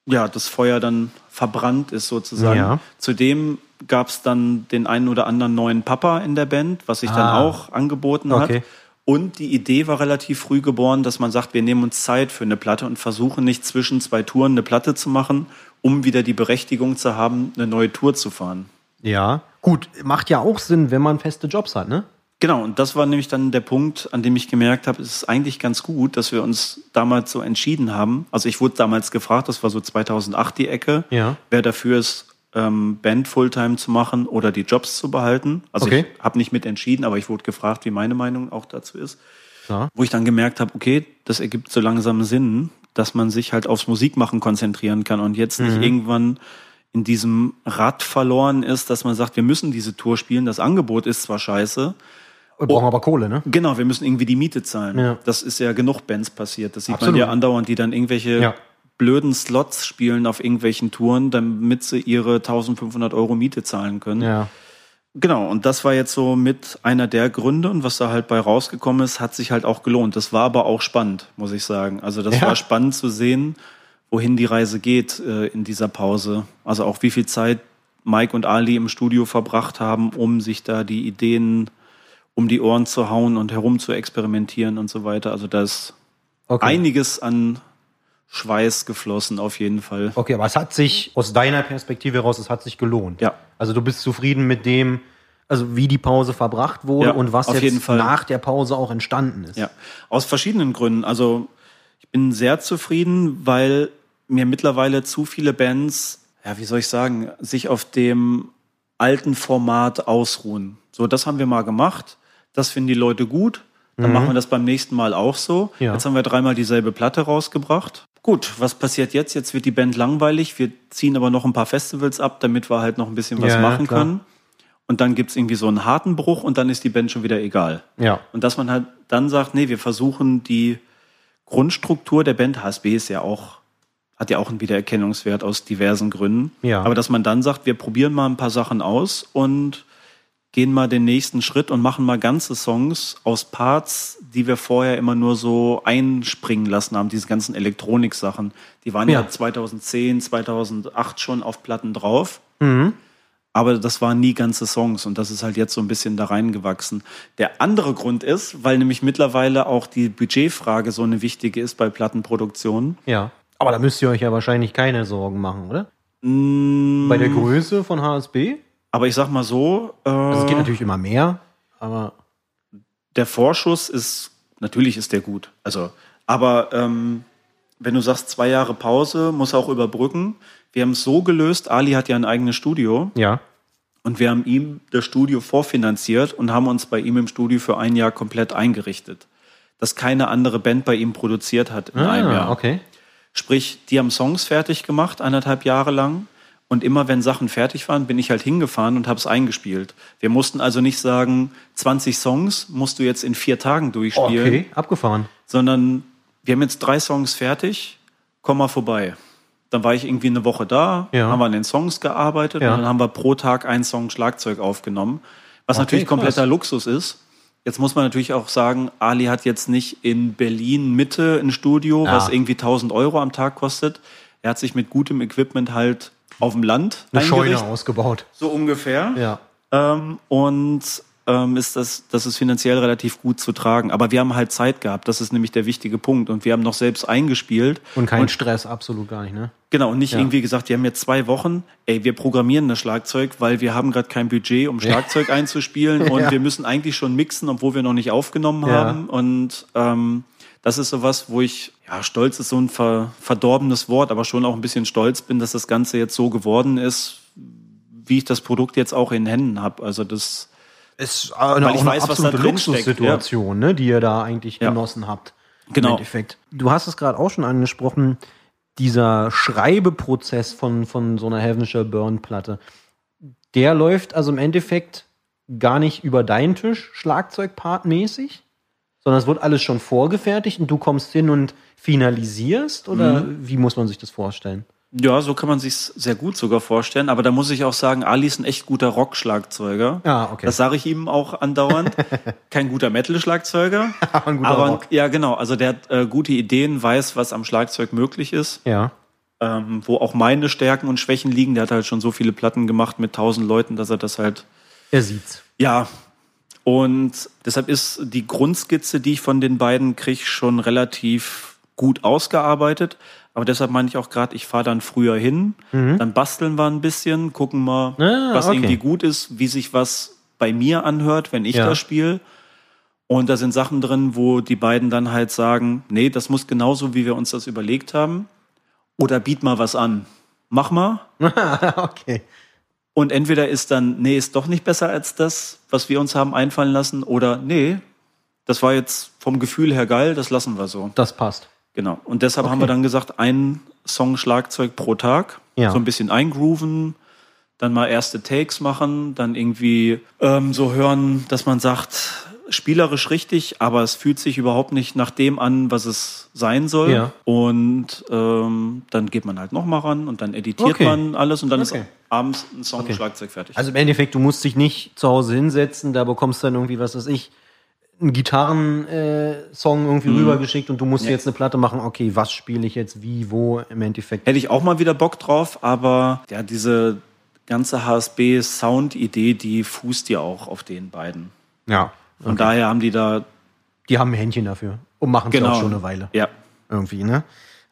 Speaker 4: ja, das Feuer dann verbrannt ist sozusagen. Ja. Zudem gab es dann den einen oder anderen neuen Papa in der Band, was sich ah. dann auch angeboten okay. hat. Und die Idee war relativ früh geboren, dass man sagt, wir nehmen uns Zeit für eine Platte und versuchen nicht zwischen zwei Touren eine Platte zu machen, um wieder die Berechtigung zu haben, eine neue Tour zu fahren.
Speaker 3: Ja, gut, macht ja auch Sinn, wenn man feste Jobs hat, ne?
Speaker 4: Genau, und das war nämlich dann der Punkt, an dem ich gemerkt habe, es ist eigentlich ganz gut, dass wir uns damals so entschieden haben. Also ich wurde damals gefragt, das war so 2008 die Ecke,
Speaker 3: Ja.
Speaker 4: wer dafür ist, ähm, Band Fulltime zu machen oder die Jobs zu behalten. Also
Speaker 3: Okay.
Speaker 4: ich habe nicht mit entschieden, aber ich wurde gefragt, wie meine Meinung auch dazu ist.
Speaker 3: Ja.
Speaker 4: Wo ich dann gemerkt habe, okay, das ergibt so langsam Sinn, dass man sich halt aufs Musikmachen konzentrieren kann und jetzt nicht irgendwann in diesem Rad verloren ist, dass man sagt, wir müssen diese Tour spielen, das Angebot ist zwar scheiße,
Speaker 3: Wir brauchen aber Kohle, ne?
Speaker 4: Genau, wir müssen irgendwie die Miete zahlen.
Speaker 3: Ja.
Speaker 4: Das ist ja genug Bands passiert. Das sieht
Speaker 3: Absolut.
Speaker 4: man ja andauernd, die dann irgendwelche
Speaker 3: Ja.
Speaker 4: Blöden Slots spielen auf irgendwelchen Touren, damit sie ihre 1500 Euro Miete zahlen können.
Speaker 3: Ja.
Speaker 4: Genau, und das war jetzt so mit einer der Gründe und was da halt bei rausgekommen ist, hat sich halt auch gelohnt. Das war aber auch spannend, muss ich sagen. Also das
Speaker 3: Ja.
Speaker 4: war spannend zu sehen, wohin die Reise geht äh, in dieser Pause. Also auch wie viel Zeit Mike und Ali im Studio verbracht haben, um sich da die Ideen um die Ohren zu hauen und herum zu experimentieren und so weiter. Also da ist
Speaker 3: Okay.
Speaker 4: einiges an Schweiß geflossen auf jeden Fall.
Speaker 3: Okay, aber es hat sich aus deiner Perspektive heraus, es hat sich gelohnt.
Speaker 4: Ja.
Speaker 3: Also du bist zufrieden mit dem, also wie die Pause verbracht wurde
Speaker 4: Ja,
Speaker 3: und was jetzt nach der Pause auch entstanden ist.
Speaker 4: Ja, aus verschiedenen Gründen. Also ich bin sehr zufrieden, weil mir mittlerweile zu viele Bands, ja, wie soll ich sagen, sich auf dem alten Format ausruhen. So, das haben wir mal gemacht. Das finden die Leute gut. Dann machen wir das beim nächsten Mal auch so.
Speaker 3: Mhm. Ja.
Speaker 4: Jetzt haben wir dreimal dieselbe Platte rausgebracht. Gut, was passiert jetzt? Jetzt wird die Band langweilig. Wir ziehen aber noch ein paar Festivals ab, damit wir halt noch ein bisschen was
Speaker 3: Ja, ja,
Speaker 4: machen
Speaker 3: klar.
Speaker 4: können. Und dann gibt's irgendwie so einen harten Bruch und dann ist die Band schon wieder egal.
Speaker 3: Ja.
Speaker 4: Und dass man halt dann sagt, nee, wir versuchen die Grundstruktur der Band, HSB ist ja auch, hat ja auch einen Wiedererkennungswert aus diversen Gründen.
Speaker 3: Ja.
Speaker 4: Aber dass man dann sagt, wir probieren mal ein paar Sachen aus und gehen mal den nächsten Schritt und machen mal ganze Songs aus Parts, die wir vorher immer nur so einspringen lassen haben, diese ganzen Elektronik-Sachen. Die waren ja,
Speaker 3: Ja.
Speaker 4: 2010, 2008 schon auf Platten drauf.
Speaker 3: Mhm.
Speaker 4: Aber das waren nie ganze Songs und das ist halt jetzt so ein bisschen da reingewachsen. Der andere Grund ist, weil nämlich mittlerweile auch die Budgetfrage so eine wichtige ist bei Plattenproduktionen.
Speaker 3: Ja. Aber da müsst ihr euch ja wahrscheinlich keine Sorgen machen, oder?
Speaker 4: Mm,
Speaker 3: Bei der Größe von HSB?
Speaker 4: Aber ich sag mal so, äh,
Speaker 3: Also es geht natürlich immer mehr, aber
Speaker 4: der Vorschuss ist, natürlich ist der gut. Also, aber ähm, wenn du sagst, zwei Jahre Pause, muss auch überbrücken. Wir haben es so gelöst, Ali hat ja ein eigenes Studio
Speaker 3: ja.
Speaker 4: und wir haben ihm das Studio vorfinanziert und haben uns bei ihm im Studio für ein Jahr komplett eingerichtet. Das keine andere Band bei ihm produziert hat in einem Jahr.
Speaker 3: Ah, okay.
Speaker 4: Sprich, die haben Songs fertig gemacht, eineinhalb Jahre lang. Und immer wenn Sachen fertig waren, bin ich halt hingefahren und habe es eingespielt. Wir mussten also nicht sagen, 20 Songs musst du jetzt in vier Tagen durchspielen,
Speaker 3: Okay, abgefahren.
Speaker 4: sondern wir haben jetzt drei Songs fertig, komm mal vorbei. Dann war ich irgendwie eine Woche da,
Speaker 3: Ja.
Speaker 4: haben wir an den Songs gearbeitet
Speaker 3: Ja.
Speaker 4: und dann haben wir pro Tag einen Song Schlagzeug aufgenommen, was
Speaker 3: Okay,
Speaker 4: natürlich kompletter
Speaker 3: krass.
Speaker 4: Luxus ist. Jetzt muss man natürlich auch sagen, Ali hat jetzt nicht in Berlin Mitte ein Studio,
Speaker 3: Ja.
Speaker 4: was irgendwie 1000 Euro am Tag kostet. Er hat sich mit gutem Equipment halt auf dem Land
Speaker 3: Eine Scheune ausgebaut.
Speaker 4: so ungefähr.
Speaker 3: Ja.
Speaker 4: Ähm, und ähm, ist das, das ist finanziell relativ gut zu tragen. Aber wir haben halt Zeit gehabt, das ist nämlich der wichtige Punkt. Und wir haben noch selbst eingespielt.
Speaker 3: Und kein Stress, absolut gar nicht, ne?
Speaker 4: Genau, und nicht
Speaker 3: Ja.
Speaker 4: irgendwie gesagt, wir haben jetzt zwei Wochen, ey, wir programmieren das Schlagzeug, weil wir haben gerade kein Budget, um Schlagzeug einzuspielen und
Speaker 3: Ja.
Speaker 4: wir müssen eigentlich schon mixen, obwohl wir noch nicht aufgenommen haben. Und ähm, das ist sowas, wo ich, ja, stolz ist so ein ver, verdorbenes Wort, aber schon auch ein bisschen stolz bin, dass das Ganze jetzt so geworden ist, wie ich das Produkt jetzt auch in Händen habe. Also das
Speaker 3: Ist eine,
Speaker 4: Weil ich
Speaker 3: auch eine
Speaker 4: weiß, da
Speaker 3: absolute Luxussituation, ne, die ihr da eigentlich
Speaker 4: Ja.
Speaker 3: genossen habt.
Speaker 4: Genau.
Speaker 3: Im Endeffekt. Du hast es gerade auch schon angesprochen, dieser Schreibeprozess von, von so einer Heavenshire Burn-Platte, der läuft also im Endeffekt gar nicht über deinen Tisch, Schlagzeugpart-mäßig, sondern es wird alles schon vorgefertigt und du kommst hin und finalisierst? Oder
Speaker 4: Mhm.
Speaker 3: wie muss man sich das vorstellen?
Speaker 4: Ja, so kann man sich sehr gut sogar vorstellen. Aber da muss ich auch sagen, Ali ist ein echt guter Rock-Schlagzeuger.
Speaker 3: Ah, okay.
Speaker 4: Das sage ich ihm auch andauernd. Kein guter Metal-Schlagzeuger.
Speaker 3: Ein guter
Speaker 4: aber
Speaker 3: Rock.
Speaker 4: ja, genau. Also der hat äh, gute Ideen, weiß, was am Schlagzeug möglich ist.
Speaker 3: Ja.
Speaker 4: Ähm, wo auch meine Stärken und Schwächen liegen. Der hat halt schon so viele Platten gemacht mit tausend Leuten, dass er das halt,
Speaker 3: Er sieht's.
Speaker 4: ja. Und deshalb ist die Grundskizze, die ich von den beiden kriege, schon relativ gut ausgearbeitet. Aber deshalb meine ich auch gerade, ich fahre dann früher hin, dann basteln wir ein bisschen, gucken mal,
Speaker 3: Ah,
Speaker 4: was
Speaker 3: okay.
Speaker 4: irgendwie gut ist, wie sich was bei mir anhört, wenn ich
Speaker 3: Ja.
Speaker 4: das spiele. Und da sind Sachen drin, wo die beiden dann halt sagen, nee, das muss genauso, wie wir uns das überlegt haben. Oder biet mal was an. Mach mal.
Speaker 3: okay.
Speaker 4: Und entweder ist dann, nee, ist doch nicht besser als das, was wir uns haben einfallen lassen. Oder nee, das war jetzt vom Gefühl her geil, das lassen wir so.
Speaker 3: Das passt.
Speaker 4: Genau. Und deshalb haben wir dann gesagt, ein Song Schlagzeug pro Tag.
Speaker 3: Ja.
Speaker 4: So ein bisschen eingrooven, dann mal erste Takes machen, dann irgendwie ähm, so hören, dass man sagt, spielerisch richtig, aber es fühlt sich überhaupt nicht nach dem an, was es sein soll.
Speaker 3: Ja.
Speaker 4: Und ähm, dann geht man halt nochmal ran und dann editiert
Speaker 3: Okay.
Speaker 4: man alles und dann
Speaker 3: Okay.
Speaker 4: ist abends ein Song
Speaker 3: Okay.
Speaker 4: Schlagzeug fertig.
Speaker 3: Also im Endeffekt, du musst dich nicht zu Hause hinsetzen, da bekommst du dann irgendwie, was weiß ich, einen Gitarrensong äh, Song irgendwie rübergeschickt und du musst
Speaker 4: Ja.
Speaker 3: jetzt eine Platte machen, okay, was spiele ich jetzt wie, wo im Endeffekt.
Speaker 4: Hätte ich auch mal wieder Bock drauf, aber ja, diese ganze HSB-Sound-Idee, die fußt ja auch auf den beiden.
Speaker 3: Ja.
Speaker 4: Von daher haben die da
Speaker 3: Die haben ein Händchen dafür und machen es
Speaker 4: genau
Speaker 3: auch schon eine Weile.
Speaker 4: Ja.
Speaker 3: Irgendwie, ne?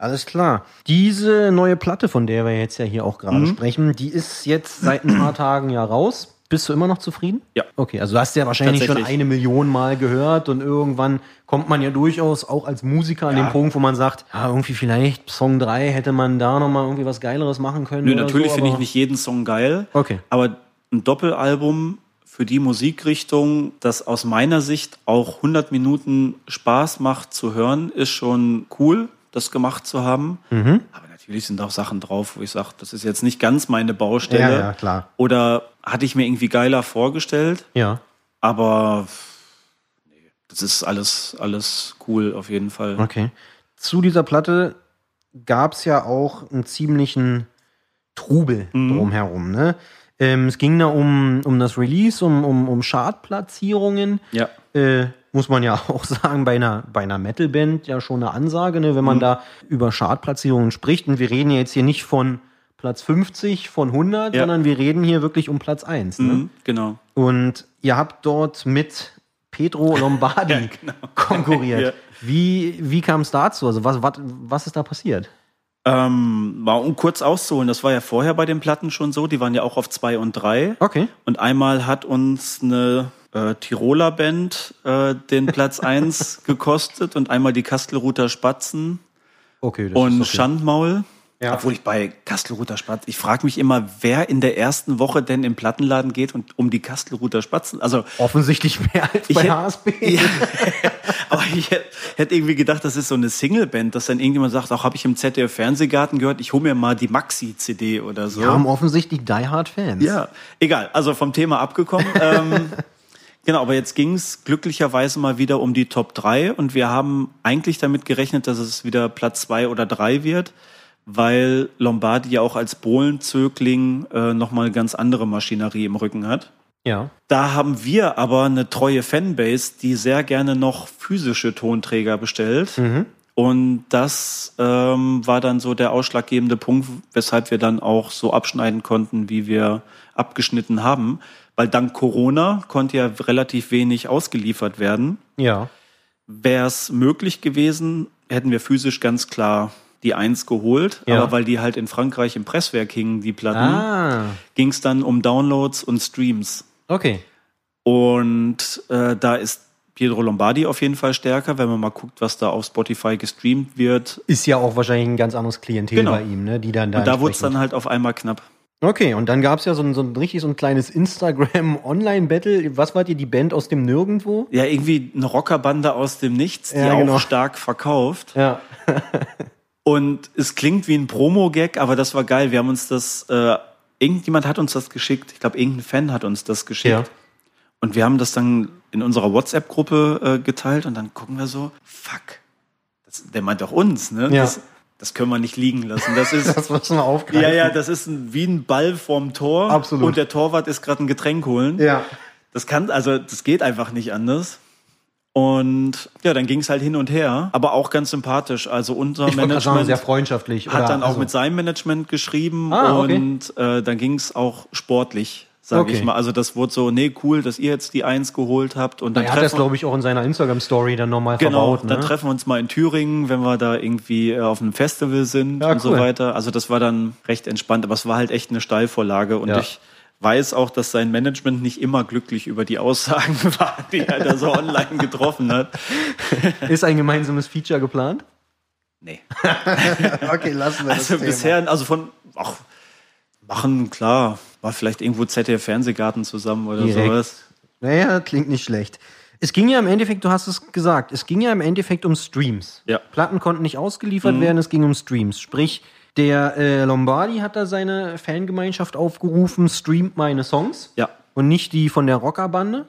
Speaker 3: Alles klar. Diese neue Platte, von der wir jetzt ja hier auch gerade sprechen, die ist jetzt seit ein paar Tagen ja raus. Bist du immer noch zufrieden?
Speaker 4: Ja.
Speaker 3: Okay, also du hast ja wahrscheinlich schon eine Million Mal gehört und irgendwann kommt man ja durchaus auch als Musiker an
Speaker 4: Ja.
Speaker 3: den Punkt, wo man sagt, ja, irgendwie vielleicht Song 3 hätte man da nochmal irgendwie was Geileres machen können.
Speaker 4: Nö, natürlich
Speaker 3: so,
Speaker 4: finde ich nicht jeden Song geil.
Speaker 3: Okay.
Speaker 4: Aber ein Doppelalbum für die Musikrichtung, das aus meiner Sicht auch 100 Minuten Spaß macht zu hören, ist schon cool, das gemacht zu haben.
Speaker 3: Mhm.
Speaker 4: Aber natürlich sind auch Sachen drauf, wo ich sage, das ist jetzt nicht ganz meine Baustelle.
Speaker 3: Ja, ja, klar.
Speaker 4: Oder hatte ich mir irgendwie geiler vorgestellt.
Speaker 3: Ja.
Speaker 4: Aber nee, das ist alles, alles cool auf jeden Fall.
Speaker 3: Okay. Zu dieser Platte gab es ja auch einen ziemlichen Trubel
Speaker 4: Mhm.
Speaker 3: drumherum. Ne? Ähm, es ging da um, um das Release, um, um, um Chartplatzierungen.
Speaker 4: Ja.
Speaker 3: Äh, muss man ja auch sagen, bei einer, bei einer Metalband ja schon eine Ansage, ne, wenn man
Speaker 4: Mhm.
Speaker 3: da über Chartplatzierungen spricht. Und wir reden ja jetzt hier nicht von Platz 50 von 100,
Speaker 4: Ja.
Speaker 3: sondern wir reden hier wirklich um Platz 1. Ne?
Speaker 4: Mhm, genau.
Speaker 3: Und ihr habt dort mit Pedro Lombardi
Speaker 4: Ja, genau.
Speaker 3: konkurriert.
Speaker 4: Ja.
Speaker 3: Wie, wie kam es dazu? Also was, was, was ist da passiert?
Speaker 4: Ähm, mal um kurz auszuholen, das war ja vorher bei den Platten schon so, die waren ja auch auf zwei und drei.
Speaker 3: Okay.
Speaker 4: Und einmal hat uns eine äh, Tiroler Band äh, den Platz eins gekostet und einmal die Kastelruther Spatzen
Speaker 3: Okay. Das
Speaker 4: und
Speaker 3: okay.
Speaker 4: Schandmaul.
Speaker 3: Ja.
Speaker 4: Obwohl ich bei Kastelruther Spatzen, ich frage mich immer, wer in der ersten Woche denn im Plattenladen geht und um die Kastelruther Spatzen. Also
Speaker 3: Offensichtlich mehr als
Speaker 4: Ich
Speaker 3: bei
Speaker 4: hätt-
Speaker 3: HSB.
Speaker 4: Ja. Aber ich hätte hätt irgendwie gedacht, das ist so eine Singleband, dass dann irgendjemand sagt, auch habe ich im ZDF-Fernsehgarten gehört, ich hole mir mal die Maxi-CD oder so.
Speaker 3: Die haben offensichtlich Die Hard Fans.
Speaker 4: Ja, egal. Also vom Thema abgekommen. ähm, genau, aber jetzt ging es glücklicherweise mal wieder um die Top 3 und wir haben eigentlich damit gerechnet, dass es wieder Platz 2 oder 3 wird, weil Lombardi ja auch als Bohlenzögling äh, nochmal ganz andere Maschinerie im Rücken hat.
Speaker 3: Ja.
Speaker 4: Da haben wir aber eine treue Fanbase, die sehr gerne noch physische Tonträger bestellt. Und das ähm, war dann so der ausschlaggebende Punkt, weshalb wir dann auch so abschneiden konnten, wie wir abgeschnitten haben. Weil dank Corona konnte ja relativ wenig ausgeliefert werden.
Speaker 3: Ja.
Speaker 4: Wäre es möglich gewesen, hätten wir physisch ganz klar die Eins geholt.
Speaker 3: Ja.
Speaker 4: Aber weil die halt in Frankreich im Presswerk hingen, die Platten,
Speaker 3: Ah.
Speaker 4: ging es dann um Downloads und Streams.
Speaker 3: Okay.
Speaker 4: Und äh, da ist Pietro Lombardi auf jeden Fall stärker, wenn man mal guckt, was da auf Spotify gestreamt wird.
Speaker 3: Ist ja auch wahrscheinlich ein ganz anderes Klientel
Speaker 4: Genau.
Speaker 3: bei ihm, ne? Die dann da.
Speaker 4: Und da wurde es dann halt auf einmal knapp.
Speaker 3: Okay, und dann gab es ja so ein, so ein richtig so ein kleines Instagram-Online-Battle. Was wart ihr, die Band aus dem Nirgendwo?
Speaker 4: Ja, irgendwie eine Rockerbande aus dem Nichts, die
Speaker 3: Ja, genau.
Speaker 4: auch stark verkauft.
Speaker 3: Ja.
Speaker 4: Und es klingt wie ein Promo-Gag, aber das war geil. Wir haben uns das, äh, irgendjemand hat uns das geschickt. Ich glaube, irgendein Fan hat uns das geschickt.
Speaker 3: Ja.
Speaker 4: Und wir haben das dann in unserer WhatsApp-Gruppe äh, geteilt und dann gucken wir so, fuck, das, der meint doch uns, ne?
Speaker 3: Ja.
Speaker 4: Das, das können wir nicht liegen lassen. Das ist,
Speaker 3: Das müssen wir aufgreifen.
Speaker 4: ja, ja, das ist ein, wie ein Ball vorm Tor.
Speaker 3: Absolut.
Speaker 4: Und der Torwart ist gerade ein Getränk holen.
Speaker 3: Ja.
Speaker 4: Das kann, also das geht einfach nicht anders. Und ja, dann ging es halt hin und her, aber auch ganz sympathisch. Also unser
Speaker 3: Ich gerade sagen,
Speaker 4: Management
Speaker 3: sehr freundschaftlich.
Speaker 4: hat
Speaker 3: oder?
Speaker 4: dann auch
Speaker 3: Also-
Speaker 4: mit seinem Management geschrieben
Speaker 3: Ah, okay.
Speaker 4: und äh, dann ging es auch sportlich, sage
Speaker 3: Okay.
Speaker 4: ich mal. Also das wurde so, nee, cool, dass ihr jetzt die Eins geholt habt. Und dann
Speaker 3: Er hat das, glaube ich, auch in seiner Instagram-Story dann nochmal
Speaker 4: Genau,
Speaker 3: verbaut.
Speaker 4: dann
Speaker 3: Ne?
Speaker 4: treffen wir uns mal in Thüringen, wenn wir da irgendwie äh, auf einem Festival sind
Speaker 3: Ja,
Speaker 4: und so
Speaker 3: cool.
Speaker 4: weiter. Also das war dann recht entspannt, aber es war halt echt eine Steilvorlage und
Speaker 3: Ja.
Speaker 4: ich weiß auch, dass sein Management nicht immer glücklich über die Aussagen war, die er da so online getroffen hat.
Speaker 3: Ist ein gemeinsames Feature geplant?
Speaker 4: Nee.
Speaker 3: Okay, lassen wir
Speaker 4: Also bisher, also von, ach, machen, klar, war vielleicht irgendwo ZDF Fernsehgarten zusammen oder
Speaker 3: Direkt.
Speaker 4: sowas.
Speaker 3: Naja, klingt nicht schlecht. Es ging ja im Endeffekt, du hast es gesagt, es ging ja im Endeffekt um Streams.
Speaker 4: Ja.
Speaker 3: Platten konnten nicht ausgeliefert werden, es ging um Streams. Sprich, der äh, Lombardi hat da seine Fangemeinschaft aufgerufen, streamt meine Songs.
Speaker 4: Ja.
Speaker 3: Und nicht die von der Rockerbande.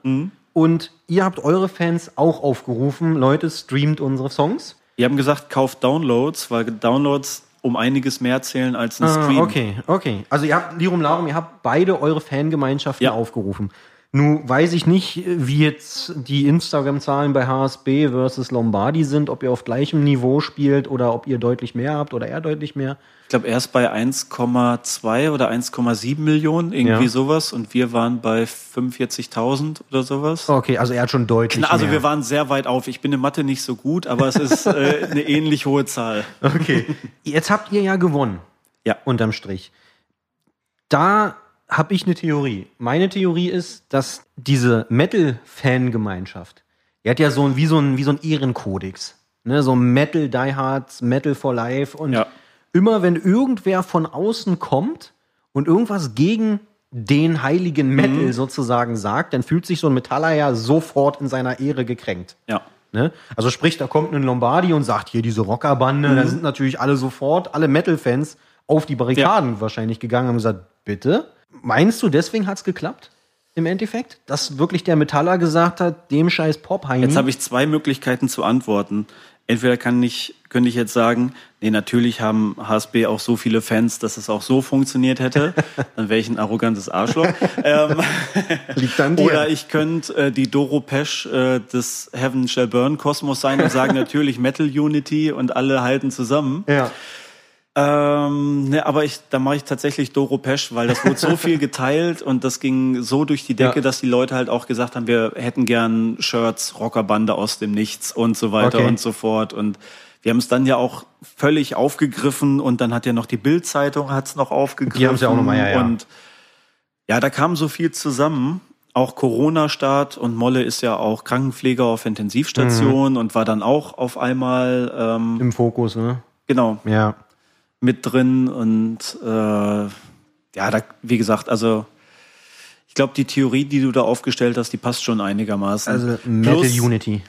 Speaker 3: Und ihr habt eure Fans auch aufgerufen, Leute, streamt unsere Songs.
Speaker 4: Die haben gesagt, kauft Downloads, weil Downloads um einiges mehr zählen als ein
Speaker 3: Ah,
Speaker 4: Stream.
Speaker 3: okay, okay. Also ihr habt, Lirum Larum, ihr habt beide eure Fangemeinschaften
Speaker 4: Ja.
Speaker 3: aufgerufen. Nun weiß ich nicht, wie jetzt die Instagram-Zahlen bei HSB versus Lombardi sind, ob ihr auf gleichem Niveau spielt oder ob ihr deutlich mehr habt oder er deutlich mehr.
Speaker 4: Ich glaube, er ist bei 1,2 oder 1,7 Millionen, irgendwie
Speaker 3: Ja.
Speaker 4: sowas. Und wir waren bei 45.000 oder sowas.
Speaker 3: Okay, also er hat schon deutlich
Speaker 4: Na, also
Speaker 3: mehr.
Speaker 4: wir waren sehr weit auf. Ich bin in Mathe nicht so gut, aber es ist äh, eine ähnlich hohe Zahl.
Speaker 3: Okay. Jetzt habt ihr ja gewonnen,
Speaker 4: Ja.
Speaker 3: unterm Strich. Da habe ich eine Theorie. Meine Theorie ist, dass diese Metal-Fangemeinschaft, die hat ja so ein, wie so ein, wie so ein Ehrenkodex. Ne? So Metal Diehards, Metal for Life. Und
Speaker 4: Ja.
Speaker 3: immer wenn irgendwer von außen kommt und irgendwas gegen den heiligen Metal sozusagen sagt, dann fühlt sich so ein Metaller ja sofort in seiner Ehre gekränkt.
Speaker 4: Ja.
Speaker 3: Ne? Also sprich, da kommt ein Lombardi und sagt, hier diese Rockerbande,
Speaker 4: Mhm.
Speaker 3: da sind natürlich alle sofort, alle Metal-Fans auf die Barrikaden wahrscheinlich gegangen und haben gesagt, bitte? Meinst du, deswegen hat's geklappt? Im Endeffekt? Dass wirklich der Metaller gesagt hat, dem scheiß pop
Speaker 4: Jetzt habe ich zwei Möglichkeiten zu antworten. Entweder kann ich, könnte ich jetzt sagen, nee, natürlich haben HSB auch so viele Fans, dass es auch so funktioniert hätte. Dann wäre ich ein arrogantes Arschloch. ähm,
Speaker 3: Liegt an dir.
Speaker 4: Oder ich könnte äh, die Doro Pesch äh, des Heaven Shall Burn Kosmos sein und sagen natürlich Metal Unity und alle halten zusammen.
Speaker 3: ja.
Speaker 4: Ähm, ne, aber ich, da mache ich tatsächlich Doro Pesch, weil das wurde so viel geteilt und das ging so durch die Decke,
Speaker 3: Ja.
Speaker 4: dass die Leute halt auch gesagt haben, wir hätten gern Shirts, Rockerbande aus dem Nichts und so weiter
Speaker 3: Okay.
Speaker 4: und so fort. Und wir haben es dann ja auch völlig aufgegriffen und dann hat ja noch die Bild-Zeitung hat's noch aufgegriffen.
Speaker 3: Die haben's ja auch noch mal, ja, ja.
Speaker 4: Und ja, da kam so viel zusammen. Auch Corona-Start und Molle ist ja auch Krankenpfleger auf Intensivstation
Speaker 3: Mhm.
Speaker 4: und war dann auch auf einmal ähm,
Speaker 3: Im Fokus, ne?
Speaker 4: genau
Speaker 3: Ja.
Speaker 4: Mit drin und äh, ja, da, wie gesagt, also ich glaube, die Theorie, die du da aufgestellt hast, die passt schon einigermaßen.
Speaker 3: Also Metal
Speaker 4: plus
Speaker 3: Unity.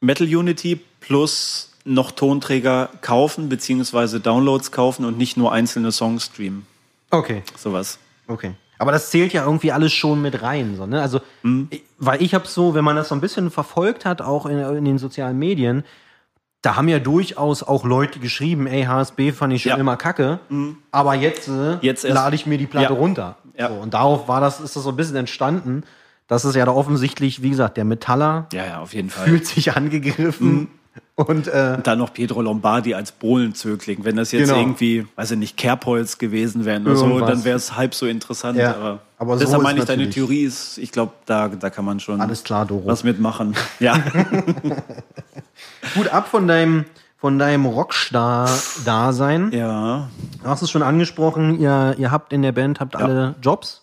Speaker 4: Metal Unity plus noch Tonträger kaufen, beziehungsweise Downloads kaufen und nicht nur einzelne Songs streamen.
Speaker 3: Okay.
Speaker 4: Sowas.
Speaker 3: Okay. Aber das zählt ja irgendwie alles schon mit rein, so, ne? Also, ich- weil ich habe so, wenn man das so ein bisschen verfolgt hat, auch in, in den sozialen Medien, da haben ja durchaus auch Leute geschrieben, ey, HSB fand ich schon
Speaker 4: Ja.
Speaker 3: immer kacke, aber jetzt, äh,
Speaker 4: Jetzt
Speaker 3: lade ich mir die Platte
Speaker 4: Ja.
Speaker 3: runter.
Speaker 4: Ja.
Speaker 3: So, und darauf war das, ist das so ein bisschen entstanden, dass es ja da offensichtlich, wie gesagt, der Metaller
Speaker 4: Ja, ja, auf jeden Fall.
Speaker 3: fühlt sich angegriffen und äh,
Speaker 4: Und dann noch Pietro Lombardi als Bohlenzögling. Wenn das jetzt
Speaker 3: Genau.
Speaker 4: irgendwie, weiß ich nicht, Kerbholz gewesen wäre oder so, dann wäre es halb so interessant.
Speaker 3: Ja.
Speaker 4: Aber,
Speaker 3: Aber so
Speaker 4: deshalb
Speaker 3: ist
Speaker 4: meine ich, deine Theorie ist, ich glaube, da, da kann man schon
Speaker 3: alles klar, Doro.
Speaker 4: was mitmachen. Ja.
Speaker 3: Gut ab von deinem, von deinem Rockstar-Dasein.
Speaker 4: ja.
Speaker 3: Du hast es schon angesprochen, ihr, ihr habt in der Band, habt alle Jobs.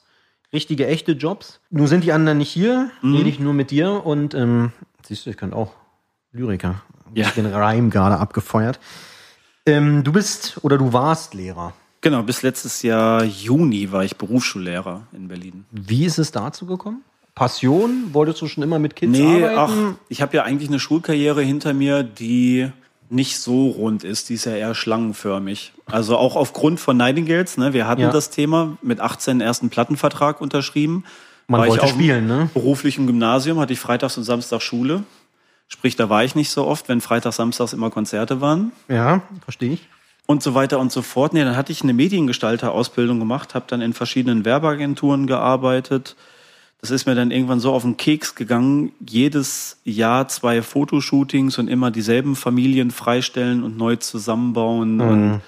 Speaker 3: Richtige, echte Jobs. Nun sind die anderen nicht hier,
Speaker 4: Mhm.
Speaker 3: rede ich nur mit dir und ähm, siehst du, ich kann auch Lyriker.
Speaker 4: Ja.
Speaker 3: Den Reim gerade abgefeuert. Ähm, du bist oder du warst Lehrer.
Speaker 4: Genau, bis letztes Jahr Juni war ich Berufsschullehrer in Berlin.
Speaker 3: Wie ist es dazu gekommen? Passion? Wolltest du schon immer mit Kids
Speaker 4: Nee, ach,
Speaker 3: arbeiten?
Speaker 4: ich habe ja eigentlich eine Schulkarriere hinter mir, die nicht so rund ist, die ist ja eher schlangenförmig. Also auch aufgrund von Nightingales, ne? Wir hatten
Speaker 3: Ja.
Speaker 4: das Thema mit 18 den ersten Plattenvertrag unterschrieben.
Speaker 3: Man
Speaker 4: War ich
Speaker 3: wollte
Speaker 4: auf dem
Speaker 3: spielen, ne?
Speaker 4: Beruflichen Gymnasium hatte ich freitags und samstags Schule. Sprich, da war ich nicht so oft, wenn freitags, samstags immer Konzerte waren
Speaker 3: Ja, verstehe ich.
Speaker 4: und so weiter und so fort. Nee, dann hatte ich eine Mediengestalter-Ausbildung gemacht, habe dann in verschiedenen Werbeagenturen gearbeitet. Das ist mir dann irgendwann so auf den Keks gegangen. Jedes Jahr zwei Fotoshootings und immer dieselben Familien freistellen und neu zusammenbauen. Und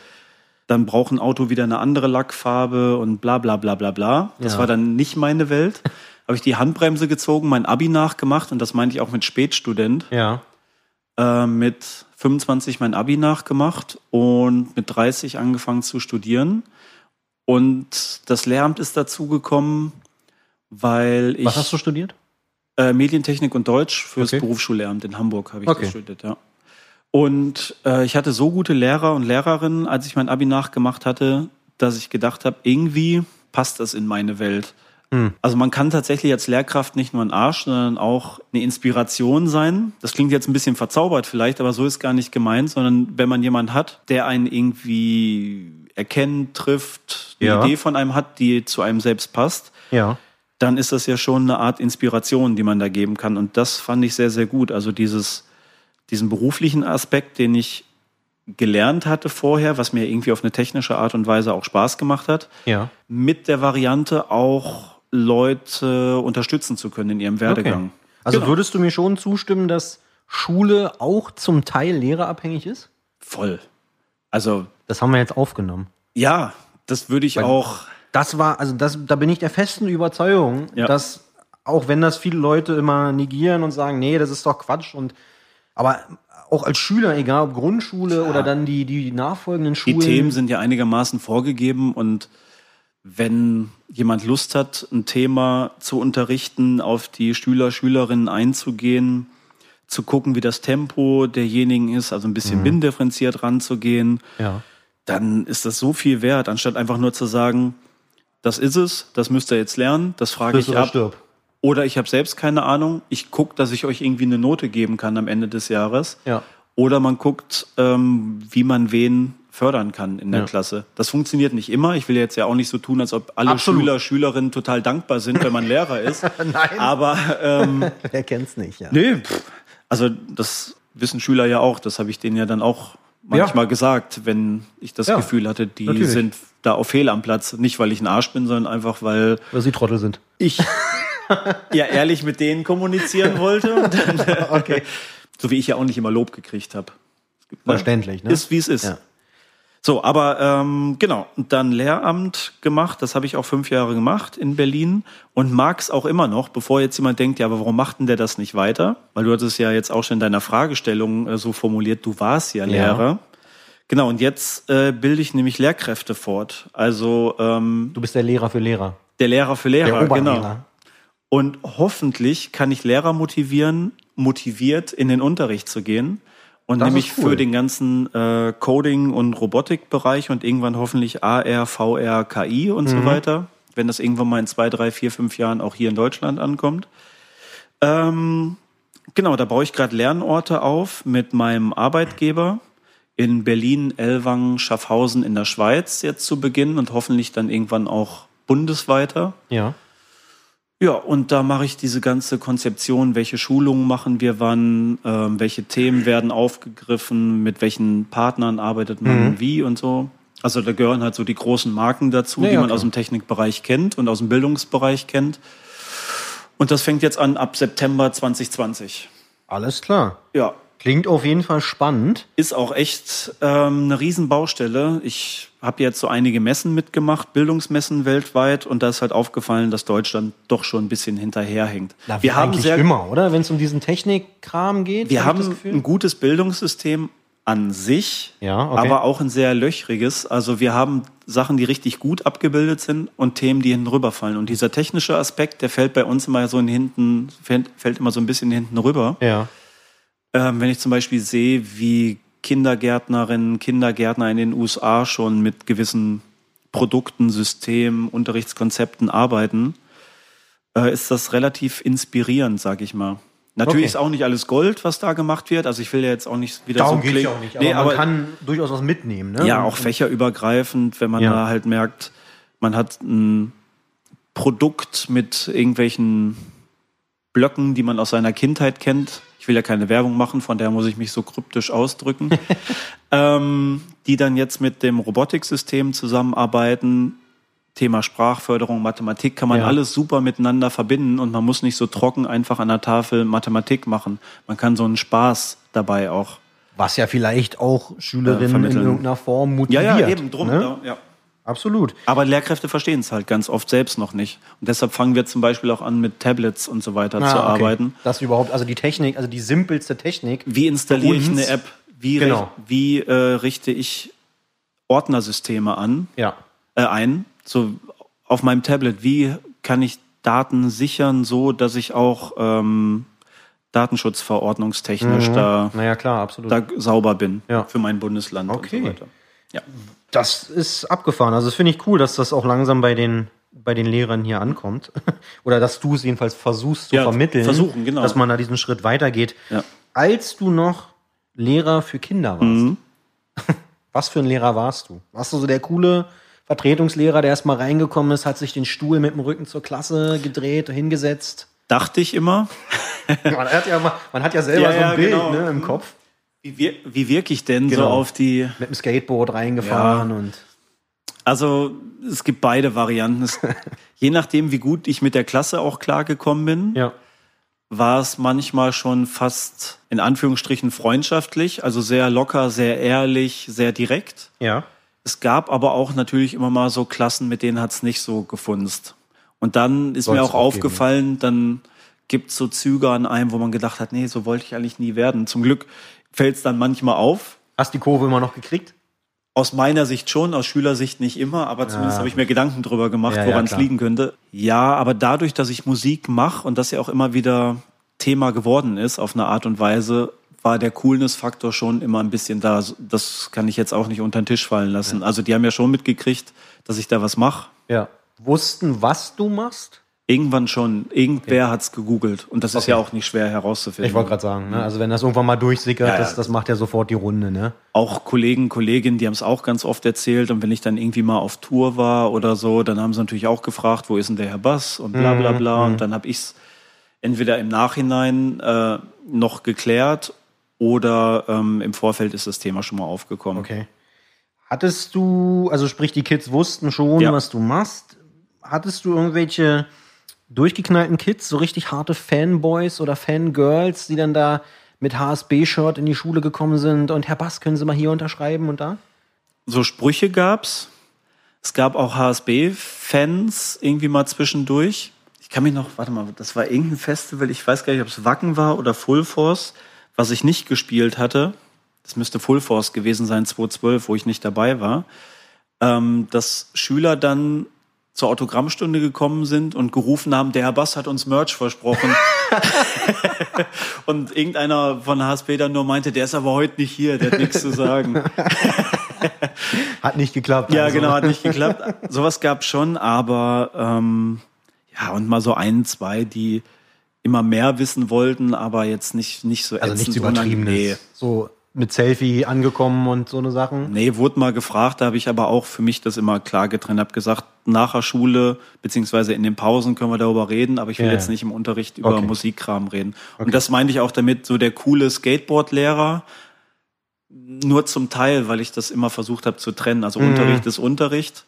Speaker 4: Dann braucht ein Auto wieder eine andere Lackfarbe und bla bla bla bla bla. Das
Speaker 3: Ja.
Speaker 4: war dann nicht meine Welt. Habe ich die Handbremse gezogen, mein Abi nachgemacht und das meinte ich auch mit Spätstudent.
Speaker 3: Ja.
Speaker 4: Äh, mit 25 mein Abi nachgemacht und mit 30 angefangen zu studieren. Und das Lehramt ist dazu gekommen, weil ich
Speaker 3: Was hast du studiert?
Speaker 4: äh, Medientechnik und Deutsch fürs
Speaker 3: Okay.
Speaker 4: Berufsschullehramt in Hamburg habe ich
Speaker 3: Okay.
Speaker 4: studiert, ja. Und äh, ich hatte so gute Lehrer und Lehrerinnen, als ich mein Abi nachgemacht hatte, dass ich gedacht habe, irgendwie passt das in meine Welt.
Speaker 3: Hm.
Speaker 4: Also man kann tatsächlich als Lehrkraft nicht nur ein Arsch, sondern auch eine Inspiration sein. Das klingt jetzt ein bisschen verzaubert vielleicht, aber so ist gar nicht gemeint, sondern wenn man jemand hat, der einen irgendwie erkennt, trifft, eine
Speaker 3: Ja.
Speaker 4: Idee von einem hat, die zu einem selbst passt,
Speaker 3: Ja.
Speaker 4: Dann ist das ja schon eine Art Inspiration, die man da geben kann. Und das fand ich sehr, sehr gut. Also dieses, diesen beruflichen Aspekt, den ich gelernt hatte vorher, was mir irgendwie auf eine technische Art und Weise auch Spaß gemacht hat,
Speaker 3: Ja.
Speaker 4: mit der Variante auch Leute unterstützen zu können in ihrem Werdegang.
Speaker 3: Also
Speaker 4: Genau.
Speaker 3: würdest du mir schon zustimmen, dass Schule auch zum Teil lehrerabhängig ist?
Speaker 4: Voll. Also,
Speaker 3: Das haben wir jetzt aufgenommen.
Speaker 4: ja, das würde ich auch.
Speaker 3: Das war, also das, da bin ich der festen Überzeugung,
Speaker 4: Ja.
Speaker 3: dass auch wenn das viele Leute immer negieren und sagen, nee, das ist doch Quatsch und aber auch als Schüler, egal ob Grundschule oder dann die, die nachfolgenden
Speaker 4: Die
Speaker 3: Schulen.
Speaker 4: Themen sind ja einigermaßen vorgegeben und wenn jemand Lust hat, ein Thema zu unterrichten, auf die Schüler, Schülerinnen einzugehen, zu gucken, wie das Tempo derjenigen ist, also ein bisschen bindifferenziert ranzugehen,
Speaker 3: ja.
Speaker 4: dann ist das so viel wert, anstatt einfach nur zu sagen, das ist es, das müsst ihr jetzt lernen, das frage
Speaker 3: Friss
Speaker 4: ich ab.
Speaker 3: stirb.
Speaker 4: Oder ich habe selbst keine Ahnung, ich gucke, dass ich euch irgendwie eine Note geben kann am Ende des Jahres.
Speaker 3: Ja.
Speaker 4: Oder man guckt, ähm, wie man wen fördern kann in der
Speaker 3: Ja.
Speaker 4: Klasse. Das funktioniert nicht immer. Ich will jetzt ja auch nicht so tun, als ob alle
Speaker 3: Absolut.
Speaker 4: Schüler, Schülerinnen total dankbar sind, wenn man Lehrer ist.
Speaker 3: Nein.
Speaker 4: Aber ähm,
Speaker 3: Wer kennt's nicht, ja.
Speaker 4: nee, pff, also das wissen Schüler ja auch. Das habe ich denen ja dann auch manchmal gesagt, wenn ich das
Speaker 3: Ja,
Speaker 4: Gefühl hatte, die
Speaker 3: natürlich.
Speaker 4: sind da auf Fehl am Platz. Nicht, weil ich ein Arsch bin, sondern einfach, weil
Speaker 3: Weil sie Trottel sind.
Speaker 4: ich ja ehrlich mit denen kommunizieren wollte. Und dann,
Speaker 3: Okay.
Speaker 4: so wie ich ja auch nicht immer Lob gekriegt habe.
Speaker 3: Verständlich, ne?
Speaker 4: Ist wie es ist.
Speaker 3: Ja.
Speaker 4: So, aber ähm, genau, dann Lehramt gemacht, das habe ich auch fünf Jahre gemacht in Berlin und mag es auch immer noch, bevor jetzt jemand denkt, ja, aber warum macht denn der das nicht weiter? Weil du hattest ja jetzt auch schon in deiner Fragestellung äh, so formuliert, du warst ja Lehrer. Genau, und jetzt äh, bilde ich nämlich Lehrkräfte fort. Also ähm,
Speaker 3: Du bist der Lehrer für Lehrer.
Speaker 4: der Lehrer für
Speaker 3: Der
Speaker 4: Lehrer, genau.
Speaker 3: Oberlehrer.
Speaker 4: Und hoffentlich kann ich Lehrer motivieren, motiviert in den Unterricht zu gehen. Und
Speaker 3: Das
Speaker 4: nämlich
Speaker 3: cool.
Speaker 4: für den ganzen äh, Coding- und Robotikbereich und irgendwann hoffentlich AR, VR, KI und
Speaker 3: Mhm.
Speaker 4: so weiter, wenn das irgendwann mal in zwei, drei, vier, fünf Jahren auch hier in Deutschland ankommt. Ähm, genau, da baue ich gerade Lernorte auf mit meinem Arbeitgeber in Berlin, Ellwangen, Schaffhausen in der Schweiz jetzt zu Beginn und hoffentlich dann irgendwann auch bundesweiter.
Speaker 3: Ja.
Speaker 4: Ja, und da mache ich diese ganze Konzeption, welche Schulungen machen wir wann, ähm, welche Themen werden aufgegriffen, mit welchen Partnern arbeitet man
Speaker 3: Mhm.
Speaker 4: wie und so. Also da gehören halt so die großen Marken dazu,
Speaker 3: Ja,
Speaker 4: die man
Speaker 3: klar.
Speaker 4: aus dem Technikbereich kennt und aus dem Bildungsbereich kennt. Und das fängt jetzt an ab September 2020.
Speaker 3: Alles klar.
Speaker 4: Ja,
Speaker 3: Klingt auf jeden Fall spannend.
Speaker 4: ist auch echt ähm, eine Riesenbaustelle. Ich habe jetzt so einige Messen mitgemacht, Bildungsmessen weltweit, und da ist halt aufgefallen, dass Deutschland doch schon ein bisschen hinterherhängt.
Speaker 3: Na,
Speaker 4: wir haben sehr,
Speaker 3: immer, oder? Wenn es um diesen Technikkram geht.
Speaker 4: wir haben ein gutes Bildungssystem an sich,
Speaker 3: Ja, okay.
Speaker 4: aber auch ein sehr löchriges. Also wir haben Sachen, die richtig gut abgebildet sind und Themen, die hinten rüberfallen. Und dieser technische Aspekt, der fällt bei uns immer so in hinten, fällt, fällt immer so ein bisschen hinten rüber.
Speaker 3: Ja.
Speaker 4: Ähm, wenn ich zum Beispiel sehe, wie Kindergärtnerinnen, Kindergärtner in den USA schon mit gewissen Produkten, Systemen, Unterrichtskonzepten arbeiten, äh, ist das relativ inspirierend, sag ich mal. Natürlich
Speaker 3: Okay.
Speaker 4: ist auch nicht alles Gold, was da gemacht wird. Also ich will ja jetzt auch nicht wieder
Speaker 3: Darum
Speaker 4: so klingen.
Speaker 3: ja auch nicht. Aber
Speaker 4: Nee,
Speaker 3: man
Speaker 4: aber
Speaker 3: kann durchaus was mitnehmen, ne?
Speaker 4: ja, auch fächerübergreifend, wenn man
Speaker 3: Ja.
Speaker 4: da halt merkt, man hat ein Produkt mit irgendwelchen Blöcken, die man aus seiner Kindheit kennt. Ich will ja keine Werbung machen, von der muss ich mich so kryptisch ausdrücken. ähm, die dann jetzt mit dem Robotiksystem zusammenarbeiten. Thema Sprachförderung, Mathematik kann man
Speaker 3: Ja.
Speaker 4: alles super miteinander verbinden und man muss nicht so trocken einfach an der Tafel Mathematik machen. Man kann so einen Spaß dabei auch
Speaker 3: Was ja vielleicht auch Schülerinnen in
Speaker 4: vermitteln.
Speaker 3: irgendeiner Form
Speaker 4: Ja,
Speaker 3: motiviert.
Speaker 4: ja, eben drum.
Speaker 3: Ne?
Speaker 4: Ja, ja.
Speaker 3: Absolut.
Speaker 4: Aber Lehrkräfte verstehen es halt ganz oft selbst noch nicht. Und deshalb fangen wir zum Beispiel auch an, mit Tablets und so weiter zu
Speaker 3: Ah, okay.
Speaker 4: arbeiten.
Speaker 3: Das überhaupt, also die Technik, also die simpelste Technik.
Speaker 4: Wie installiere ich eine App? Wie,
Speaker 3: Genau.
Speaker 4: wie äh, richte ich Ordnersysteme an,
Speaker 3: Ja.
Speaker 4: äh, ein? So auf meinem Tablet. Wie kann ich Daten sichern, so dass ich auch ähm, datenschutzverordnungstechnisch da,
Speaker 3: Naja, klar,
Speaker 4: da sauber bin
Speaker 3: Mhm. Ja.
Speaker 4: für mein Bundesland
Speaker 3: Okay.
Speaker 4: und so weiter. Ja.
Speaker 3: Das ist abgefahren. Also das finde ich cool, dass das auch langsam bei den, bei den Lehrern hier ankommt. Oder dass du es jedenfalls versuchst zu
Speaker 4: Ja,
Speaker 3: vermitteln.
Speaker 4: versuchen, genau.
Speaker 3: Dass man da diesen Schritt weitergeht.
Speaker 4: Ja.
Speaker 3: Als du noch Lehrer für Kinder warst,
Speaker 4: Mhm.
Speaker 3: was für ein Lehrer warst du? Warst du so der coole Vertretungslehrer, der erst mal reingekommen ist, hat sich den Stuhl mit dem Rücken zur Klasse gedreht, hingesetzt?
Speaker 4: Dachte ich immer.
Speaker 3: Man hat ja, man hat ja selber
Speaker 4: Ja,
Speaker 3: so ein Bild
Speaker 4: genau.
Speaker 3: ne, im Kopf.
Speaker 4: Wie, wir, wie wirke ich denn so
Speaker 3: Genau.
Speaker 4: auf die
Speaker 3: Mit dem Skateboard reingefahren und
Speaker 4: Also es gibt beide Varianten. Es, je nachdem, wie gut ich mit der Klasse auch klargekommen bin,
Speaker 3: ja.
Speaker 4: war es manchmal schon fast in Anführungsstrichen freundschaftlich, also sehr locker, sehr ehrlich, sehr direkt.
Speaker 3: Ja.
Speaker 4: Es gab aber auch natürlich immer mal so Klassen, mit denen hat's nicht so gefunzt. Und dann ist
Speaker 3: Soll's
Speaker 4: mir auch
Speaker 3: auch geben,
Speaker 4: aufgefallen, dann gibt's so Züge an einem, wo man gedacht hat, nee, so wollte ich eigentlich nie werden. Zum Glück fällt's dann manchmal auf.
Speaker 3: Hast die Kurve immer noch gekriegt?
Speaker 4: Aus meiner Sicht schon, aus Schülersicht nicht immer, aber zumindest
Speaker 3: Ja.
Speaker 4: habe ich mir Gedanken drüber gemacht,
Speaker 3: Ja, ja,
Speaker 4: woran es
Speaker 3: klar.
Speaker 4: liegen könnte. Ja, aber dadurch, dass ich Musik mache und das ja auch immer wieder Thema geworden ist auf eine Art und Weise, war der Coolness-Faktor schon immer ein bisschen da. Das kann ich jetzt auch nicht unter den Tisch fallen lassen. Also die haben ja schon mitgekriegt, dass ich da was mache.
Speaker 3: Ja. Wussten, was du machst?
Speaker 4: Irgendwann schon. Irgendwer hat's gegoogelt. Und das ist
Speaker 3: Okay.
Speaker 4: ja auch nicht schwer herauszufinden.
Speaker 3: Ich wollte gerade sagen, ne? also wenn das irgendwann mal durchsickert,
Speaker 4: Ja, ja.
Speaker 3: Das, das macht ja sofort die Runde, ne?
Speaker 4: auch Kollegen, Kolleginnen, die haben es auch ganz oft erzählt. Und wenn ich dann irgendwie mal auf Tour war oder so, dann haben sie natürlich auch gefragt, wo ist denn der Herr Bass und bla bla bla. Und dann habe ich es entweder im Nachhinein äh, noch geklärt oder ähm, im Vorfeld ist das Thema schon mal aufgekommen.
Speaker 3: Okay. Hattest du, also sprich, die Kids wussten schon,
Speaker 4: Ja.
Speaker 3: was du machst. Hattest du irgendwelche durchgeknallten Kids, so richtig harte Fanboys oder Fangirls, die dann da mit HSB-Shirt in die Schule gekommen sind und Herr Bass, können Sie mal hier unterschreiben und da?
Speaker 4: So Sprüche gab's. Es gab auch HSB-Fans irgendwie mal zwischendurch. Ich kann mich noch, warte mal, das war irgendein Festival, ich weiß gar nicht, ob es Wacken war oder Full Force, was ich nicht gespielt hatte. Das müsste Full Force gewesen sein, 2012, wo ich nicht dabei war. Ähm, dass Schüler dann zur Autogrammstunde gekommen sind und gerufen haben, der Herr Bass hat uns Merch versprochen. und irgendeiner von HSB dann nur meinte, der ist aber heute nicht hier, der hat nichts zu sagen.
Speaker 3: Hat nicht geklappt.
Speaker 4: Ja,
Speaker 3: also.
Speaker 4: genau, hat nicht geklappt. Sowas gab schon, aber ähm, ja, und mal so ein, zwei, die immer mehr wissen wollten, aber jetzt nicht, nicht so
Speaker 3: Also nichts
Speaker 4: ätzend
Speaker 3: Übertriebenes.
Speaker 4: unangenehm.
Speaker 3: So mit Selfie angekommen und so eine Sachen.
Speaker 4: Nee, wurde mal gefragt, da habe ich aber auch für mich das immer klar getrennt, habe gesagt, nach der Schule, beziehungsweise in den Pausen können wir darüber reden, aber ich will
Speaker 3: Ja,
Speaker 4: jetzt nicht im Unterricht über
Speaker 3: Okay.
Speaker 4: Musikkram reden. Und das meinte ich auch damit, so der coole Skateboard-Lehrer, nur zum Teil, weil ich das immer versucht habe zu trennen. Also
Speaker 3: Mhm.
Speaker 4: Unterricht ist Unterricht.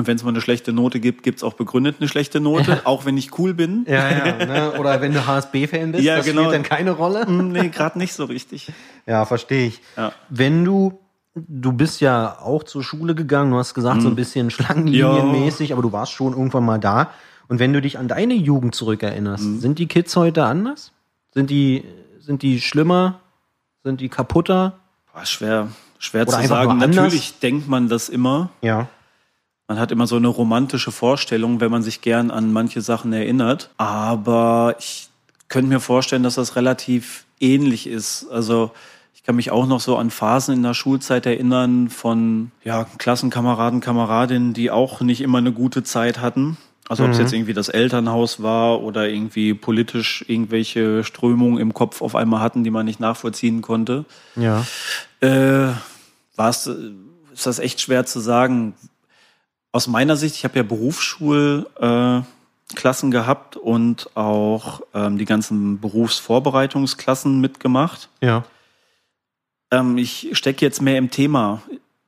Speaker 4: Und wenn es mal eine schlechte Note gibt, gibt's auch begründet eine schlechte Note, auch wenn ich cool bin.
Speaker 3: Ja, ja. Ne? Oder wenn du HSB-Fan bist,
Speaker 4: Ja,
Speaker 3: das
Speaker 4: genau.
Speaker 3: spielt dann keine Rolle.
Speaker 4: Hm, Nee, gerade nicht so richtig.
Speaker 3: Ja, verstehe ich.
Speaker 4: Ja.
Speaker 3: Wenn du, du bist ja auch zur Schule gegangen, du hast gesagt, so ein bisschen schlangenlinienmäßig, aber du warst schon irgendwann mal da. Und wenn du dich an deine Jugend zurückerinnerst, sind die Kids heute anders? Sind die, sind die schlimmer? Sind die kaputter?
Speaker 4: Boah, schwer, schwer
Speaker 3: Oder
Speaker 4: zu sagen. Natürlich denkt man das immer.
Speaker 3: Ja.
Speaker 4: Man hat immer so eine romantische Vorstellung, wenn man sich gern an manche Sachen erinnert. Aber ich könnte mir vorstellen, dass das relativ ähnlich ist. Also ich kann mich auch noch so an Phasen in der Schulzeit erinnern von ja, Klassenkameraden, Kameradinnen, die auch nicht immer eine gute Zeit hatten. Also ob es jetzt irgendwie das Elternhaus war oder irgendwie politisch irgendwelche Strömungen im Kopf auf einmal hatten, die man nicht nachvollziehen konnte.
Speaker 3: Ja.
Speaker 4: Äh, war's, äh, ist das echt schwer zu sagen. Aus meiner Sicht, ich habe ja Berufsschulklassen äh, gehabt und auch ähm, die ganzen Berufsvorbereitungsklassen mitgemacht.
Speaker 3: Ja.
Speaker 4: Ähm, ich stecke jetzt mehr im Thema,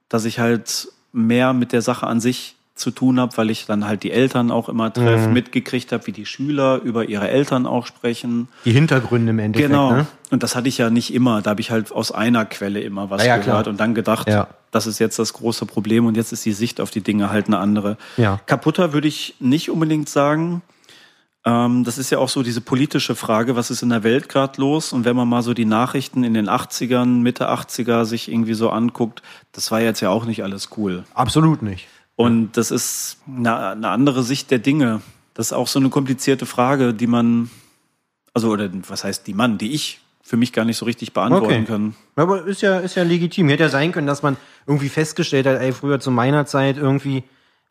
Speaker 4: dass ich halt mehr mit der Sache an sich zu tun habe, weil ich dann halt die Eltern auch immer treffe,
Speaker 3: Mhm.
Speaker 4: mitgekriegt habe, wie die Schüler über ihre Eltern auch sprechen.
Speaker 3: Die Hintergründe im Endeffekt.
Speaker 4: Genau.
Speaker 3: Ne?
Speaker 4: Und das hatte ich ja nicht immer. Da habe ich halt aus einer Quelle immer was
Speaker 3: Ja,
Speaker 4: gehört
Speaker 3: klar.
Speaker 4: und dann gedacht,
Speaker 3: Ja.
Speaker 4: das ist jetzt das große Problem und jetzt ist die Sicht auf die Dinge halt eine andere.
Speaker 3: Ja.
Speaker 4: Kaputter würde ich nicht unbedingt sagen. Ähm, das ist ja auch so diese politische Frage, was ist in der Welt gerade los? Und wenn man mal so die Nachrichten in den 80ern, Mitte 80er sich irgendwie so anguckt, das war jetzt ja auch nicht alles cool.
Speaker 3: Absolut nicht.
Speaker 4: Und das ist eine, eine andere Sicht der Dinge. Das ist auch so eine komplizierte Frage, die man, also, oder was heißt die Mann, die ich für mich gar nicht so richtig beantworten
Speaker 3: Okay.
Speaker 4: kann.
Speaker 3: Aber ist ja, ist ja legitim. Hätte ja sein können, dass man irgendwie festgestellt hat, ey, früher zu meiner Zeit irgendwie,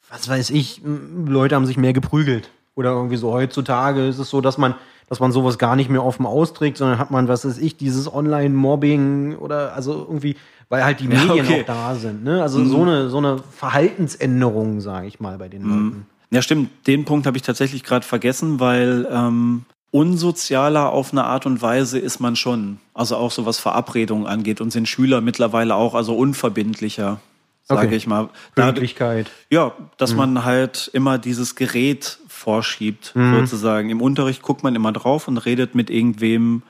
Speaker 3: was weiß ich, Leute haben sich mehr geprügelt. Oder irgendwie so heutzutage ist es so, dass man, dass man sowas gar nicht mehr offen austrägt, sondern hat man, was weiß ich, dieses Online-Mobbing oder also irgendwie, weil halt die
Speaker 4: Ja,
Speaker 3: Medien
Speaker 4: okay.
Speaker 3: auch da sind. Ne? Also so eine, so eine Verhaltensänderung, sage ich mal, bei den Leuten.
Speaker 4: Ja, stimmt. Den Punkt habe ich tatsächlich gerade vergessen, weil ähm, unsozialer auf eine Art und Weise ist man schon. Also auch so was Verabredungen angeht und sind Schüler mittlerweile auch also unverbindlicher, sage
Speaker 3: Okay.
Speaker 4: ich mal.
Speaker 3: Pünktlichkeit.
Speaker 4: ja, dass man halt immer dieses Gerät vorschiebt, sozusagen. Im Unterricht guckt man immer drauf und redet mit irgendwem,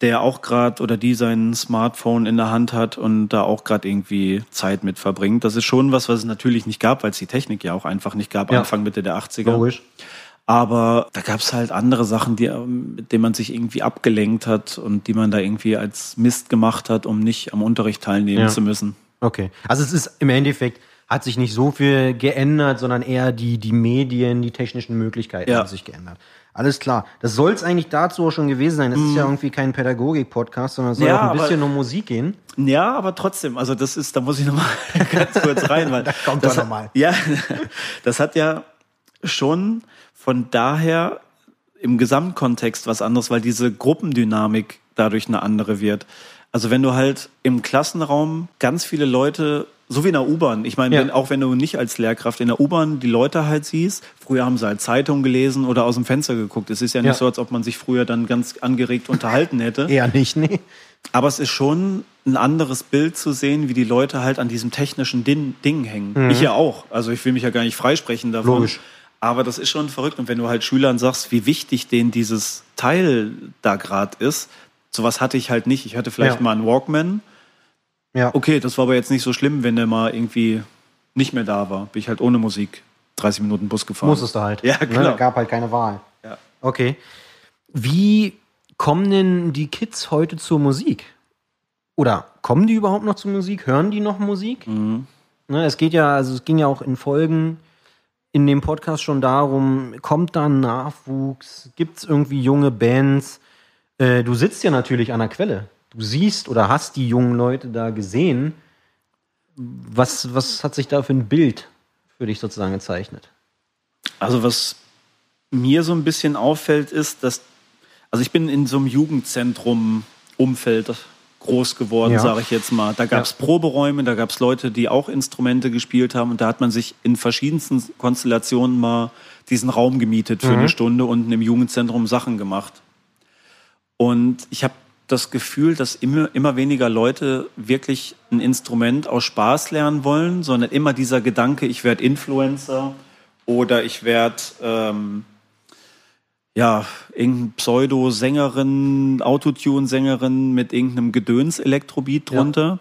Speaker 4: der auch gerade oder die sein Smartphone in der Hand hat und da auch gerade irgendwie Zeit mit verbringt. Das ist schon was, was es natürlich nicht gab, weil es die Technik ja auch einfach nicht gab,
Speaker 3: Ja.
Speaker 4: Anfang Mitte der 80er.
Speaker 3: Logisch.
Speaker 4: Aber da gab es halt andere Sachen, die, mit denen man sich irgendwie abgelenkt hat und die man da irgendwie als Mist gemacht hat, um nicht am Unterricht teilnehmen
Speaker 3: Ja.
Speaker 4: zu müssen.
Speaker 3: Okay. Also es ist im Endeffekt, hat sich nicht so viel geändert, sondern eher die, die Medien, die technischen Möglichkeiten
Speaker 4: Ja.
Speaker 3: haben sich geändert. Alles klar. Das soll es eigentlich dazu auch schon gewesen sein. Es ist ja irgendwie kein Pädagogik-Podcast, sondern es soll.
Speaker 4: Ja,
Speaker 3: auch ein
Speaker 4: aber-
Speaker 3: bisschen um Musik gehen.
Speaker 4: Ja, aber trotzdem, also das ist, da muss ich noch mal ganz kurz rein, weil
Speaker 3: Da kommt
Speaker 4: das
Speaker 3: er
Speaker 4: hat-
Speaker 3: noch mal.
Speaker 4: Ja, das hat ja schon von daher im Gesamtkontext was anderes, weil diese Gruppendynamik dadurch eine andere wird. Also wenn du halt im Klassenraum ganz viele Leute, so wie in der U-Bahn, ich meine,
Speaker 3: Ja.
Speaker 4: wenn, auch wenn du nicht als Lehrkraft in der U-Bahn die Leute halt siehst, früher haben sie halt Zeitung gelesen oder aus dem Fenster geguckt. Es ist ja nicht
Speaker 3: Ja.
Speaker 4: so, als ob man sich früher dann ganz angeregt unterhalten hätte.
Speaker 3: Eher nicht, nee.
Speaker 4: Aber es ist schon ein anderes Bild zu sehen, wie die Leute halt an diesem technischen Din Ding hängen. Ich ja auch. Also ich will mich ja gar nicht freisprechen davon.
Speaker 3: Mhm. Logisch.
Speaker 4: Aber das ist schon verrückt. Und wenn du halt Schülern sagst, wie wichtig denen dieses Teil da gerade ist, sowas hatte ich halt nicht. Ich hatte vielleicht
Speaker 3: Ja.
Speaker 4: mal einen Walkman.
Speaker 3: Ja.
Speaker 4: Okay, das war aber jetzt nicht so schlimm, wenn der mal irgendwie nicht mehr da war. Bin ich halt ohne Musik 30 Minuten Bus gefahren.
Speaker 3: Musstest du halt.
Speaker 4: Ja,
Speaker 3: Ne?
Speaker 4: klar.
Speaker 3: Gab halt keine Wahl.
Speaker 4: Ja.
Speaker 3: Okay. Wie kommen denn die Kids heute zur Musik? Oder kommen die überhaupt noch zur Musik? Hören die noch Musik?
Speaker 4: Mhm.
Speaker 3: Ne, es geht ja, also es ging ja auch in Folgen in dem Podcast schon darum, kommt da ein Nachwuchs? Gibt es irgendwie junge Bands? Äh, du sitzt ja natürlich an der Quelle. Du siehst oder hast die jungen Leute da gesehen. Was, was hat sich da für ein Bild für dich sozusagen gezeichnet?
Speaker 4: Also was mir so ein bisschen auffällt, ist, dass, also ich bin in so einem Jugendzentrum-Umfeld groß geworden,
Speaker 3: Ja.
Speaker 4: sage ich jetzt mal. Da gab es Proberäume, da gab es Leute, die auch Instrumente gespielt haben und da hat man sich in verschiedensten Konstellationen mal diesen Raum gemietet für eine Stunde und im Jugendzentrum Sachen gemacht. Und ich habe das Gefühl, dass immer, immer weniger Leute wirklich ein Instrument aus Spaß lernen wollen, sondern immer dieser Gedanke, ich werde Influencer oder ich werde ähm, ja irgendeine Pseudo-Sängerin, Autotune-Sängerin mit irgendeinem Gedöns-Elektrobeat
Speaker 3: Ja.
Speaker 4: drunter.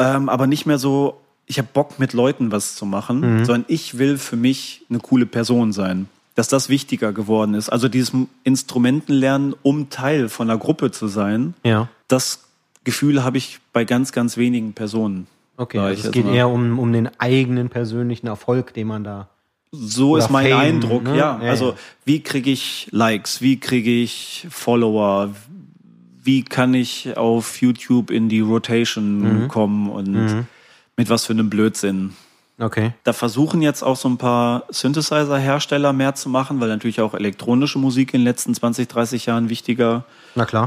Speaker 4: Ähm, aber nicht mehr so, ich habe Bock mit Leuten was zu machen, sondern ich will für mich eine coole Person sein. Dass das wichtiger geworden ist. Also dieses Instrumentenlernen, um Teil von einer Gruppe zu sein,
Speaker 3: Ja.
Speaker 4: das Gefühl habe ich bei ganz, ganz wenigen Personen.
Speaker 3: Okay, also es geht
Speaker 4: mal.
Speaker 3: eher um, um den eigenen persönlichen Erfolg, den man da.
Speaker 4: So ist mein
Speaker 3: Fame,
Speaker 4: Eindruck,
Speaker 3: ne?
Speaker 4: ja.
Speaker 3: Ja,
Speaker 4: Also wie kriege ich Likes, wie kriege ich Follower, wie kann ich auf YouTube in die Rotation
Speaker 3: Mhm.
Speaker 4: kommen und mit was für einem Blödsinn.
Speaker 3: Okay.
Speaker 4: Da versuchen jetzt auch so ein paar Synthesizer-Hersteller mehr zu machen, weil natürlich auch elektronische Musik in den letzten 20, 30 Jahren wichtiger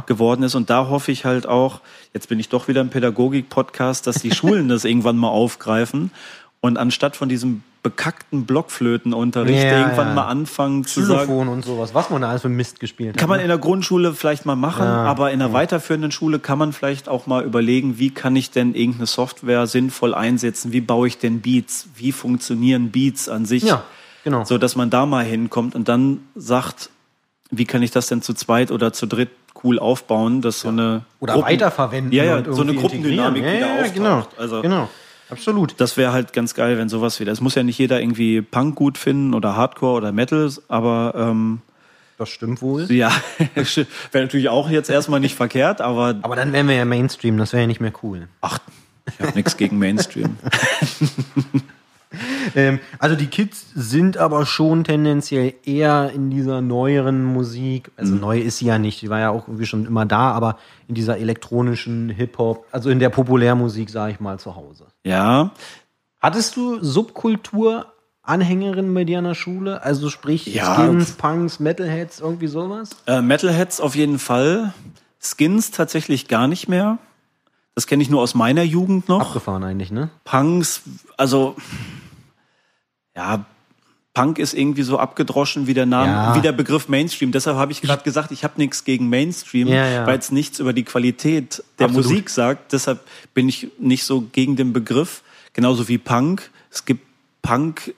Speaker 4: geworden ist. Und da hoffe ich halt auch, jetzt bin ich doch wieder im Pädagogik-Podcast, dass die Schulen das irgendwann mal aufgreifen und anstatt von diesem bekackten Blockflötenunterricht
Speaker 3: Ja,
Speaker 4: irgendwann
Speaker 3: ja.
Speaker 4: mal anfangen zu sagen.
Speaker 3: Xylophon und sowas, was man da alles für Mist gespielt
Speaker 4: Kann
Speaker 3: hat.
Speaker 4: man
Speaker 3: ne?
Speaker 4: in der Grundschule vielleicht mal machen,
Speaker 3: Ja,
Speaker 4: aber in der weiterführenden Schule kann man vielleicht auch mal überlegen, wie kann ich denn irgendeine Software sinnvoll einsetzen? Wie baue ich denn Beats? Wie funktionieren Beats an sich?
Speaker 3: Ja, genau.
Speaker 4: So, dass man da mal hinkommt und dann sagt, wie kann ich das denn zu zweit oder zu dritt cool aufbauen, dass so eine
Speaker 3: Oder
Speaker 4: Gruppen-
Speaker 3: weiterverwenden.
Speaker 4: Ja, ja, so eine Gruppendynamik wieder auftaucht.
Speaker 3: Genau,
Speaker 4: Also-
Speaker 3: genau. Absolut.
Speaker 4: Das wäre halt ganz geil, wenn sowas wieder. Es muss ja nicht jeder irgendwie Punk gut finden oder Hardcore oder Metal, aber ähm,
Speaker 3: Das stimmt wohl.
Speaker 4: ja, wäre natürlich auch jetzt erstmal nicht verkehrt, aber
Speaker 3: Aber dann wären wir ja Mainstream, das wäre ja nicht mehr cool.
Speaker 4: ach, ich habe nichts gegen Mainstream.
Speaker 3: Ähm, also die Kids sind aber schon tendenziell eher in dieser neueren Musik, also neu ist sie ja nicht, die war ja auch irgendwie schon immer da, aber in dieser elektronischen Hip-Hop, also in der Populärmusik, sage ich mal, zu Hause.
Speaker 4: Ja,
Speaker 3: Hattest du Subkultur-Anhängerin bei dir an der Schule? Also sprich
Speaker 4: Ja.
Speaker 3: Skins, Punks, Metalheads, irgendwie sowas?
Speaker 4: äh, Metalheads auf jeden Fall. Skins tatsächlich gar nicht mehr. Das kenne ich nur aus meiner Jugend noch.
Speaker 3: Abgefahren eigentlich, ne?
Speaker 4: Punks, also ja, Punk ist irgendwie so abgedroschen wie der Name,
Speaker 3: Ja.
Speaker 4: wie der Begriff Mainstream. Deshalb habe ich gerade gesagt, ich habe nichts gegen Mainstream,
Speaker 3: Ja, ja.
Speaker 4: weil es nichts über die Qualität der
Speaker 3: Absolut.
Speaker 4: Musik sagt. Deshalb bin ich nicht so gegen den Begriff. Genauso wie Punk. Es gibt Punk,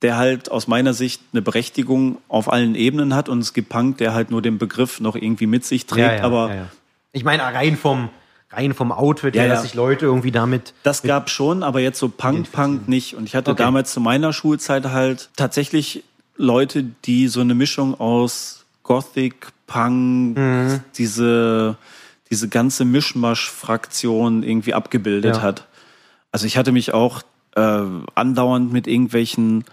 Speaker 4: der halt aus meiner Sicht eine Berechtigung auf allen Ebenen hat und es gibt Punk, der halt nur den Begriff noch irgendwie mit sich trägt. aber.
Speaker 3: Ich meine, rein vom, rein vom Outfit
Speaker 4: Ja,
Speaker 3: her, dass sich Leute irgendwie damit.
Speaker 4: Das gab schon, aber jetzt so Punk, Punk nicht. Und ich hatte
Speaker 3: Okay.
Speaker 4: damals zu meiner Schulzeit halt tatsächlich Leute, die so eine Mischung aus Gothic, Punk,
Speaker 3: Mhm.
Speaker 4: diese, diese ganze Mischmasch-Fraktion irgendwie abgebildet
Speaker 3: Ja.
Speaker 4: hat. Also ich hatte mich auch äh, andauernd mit irgendwelchen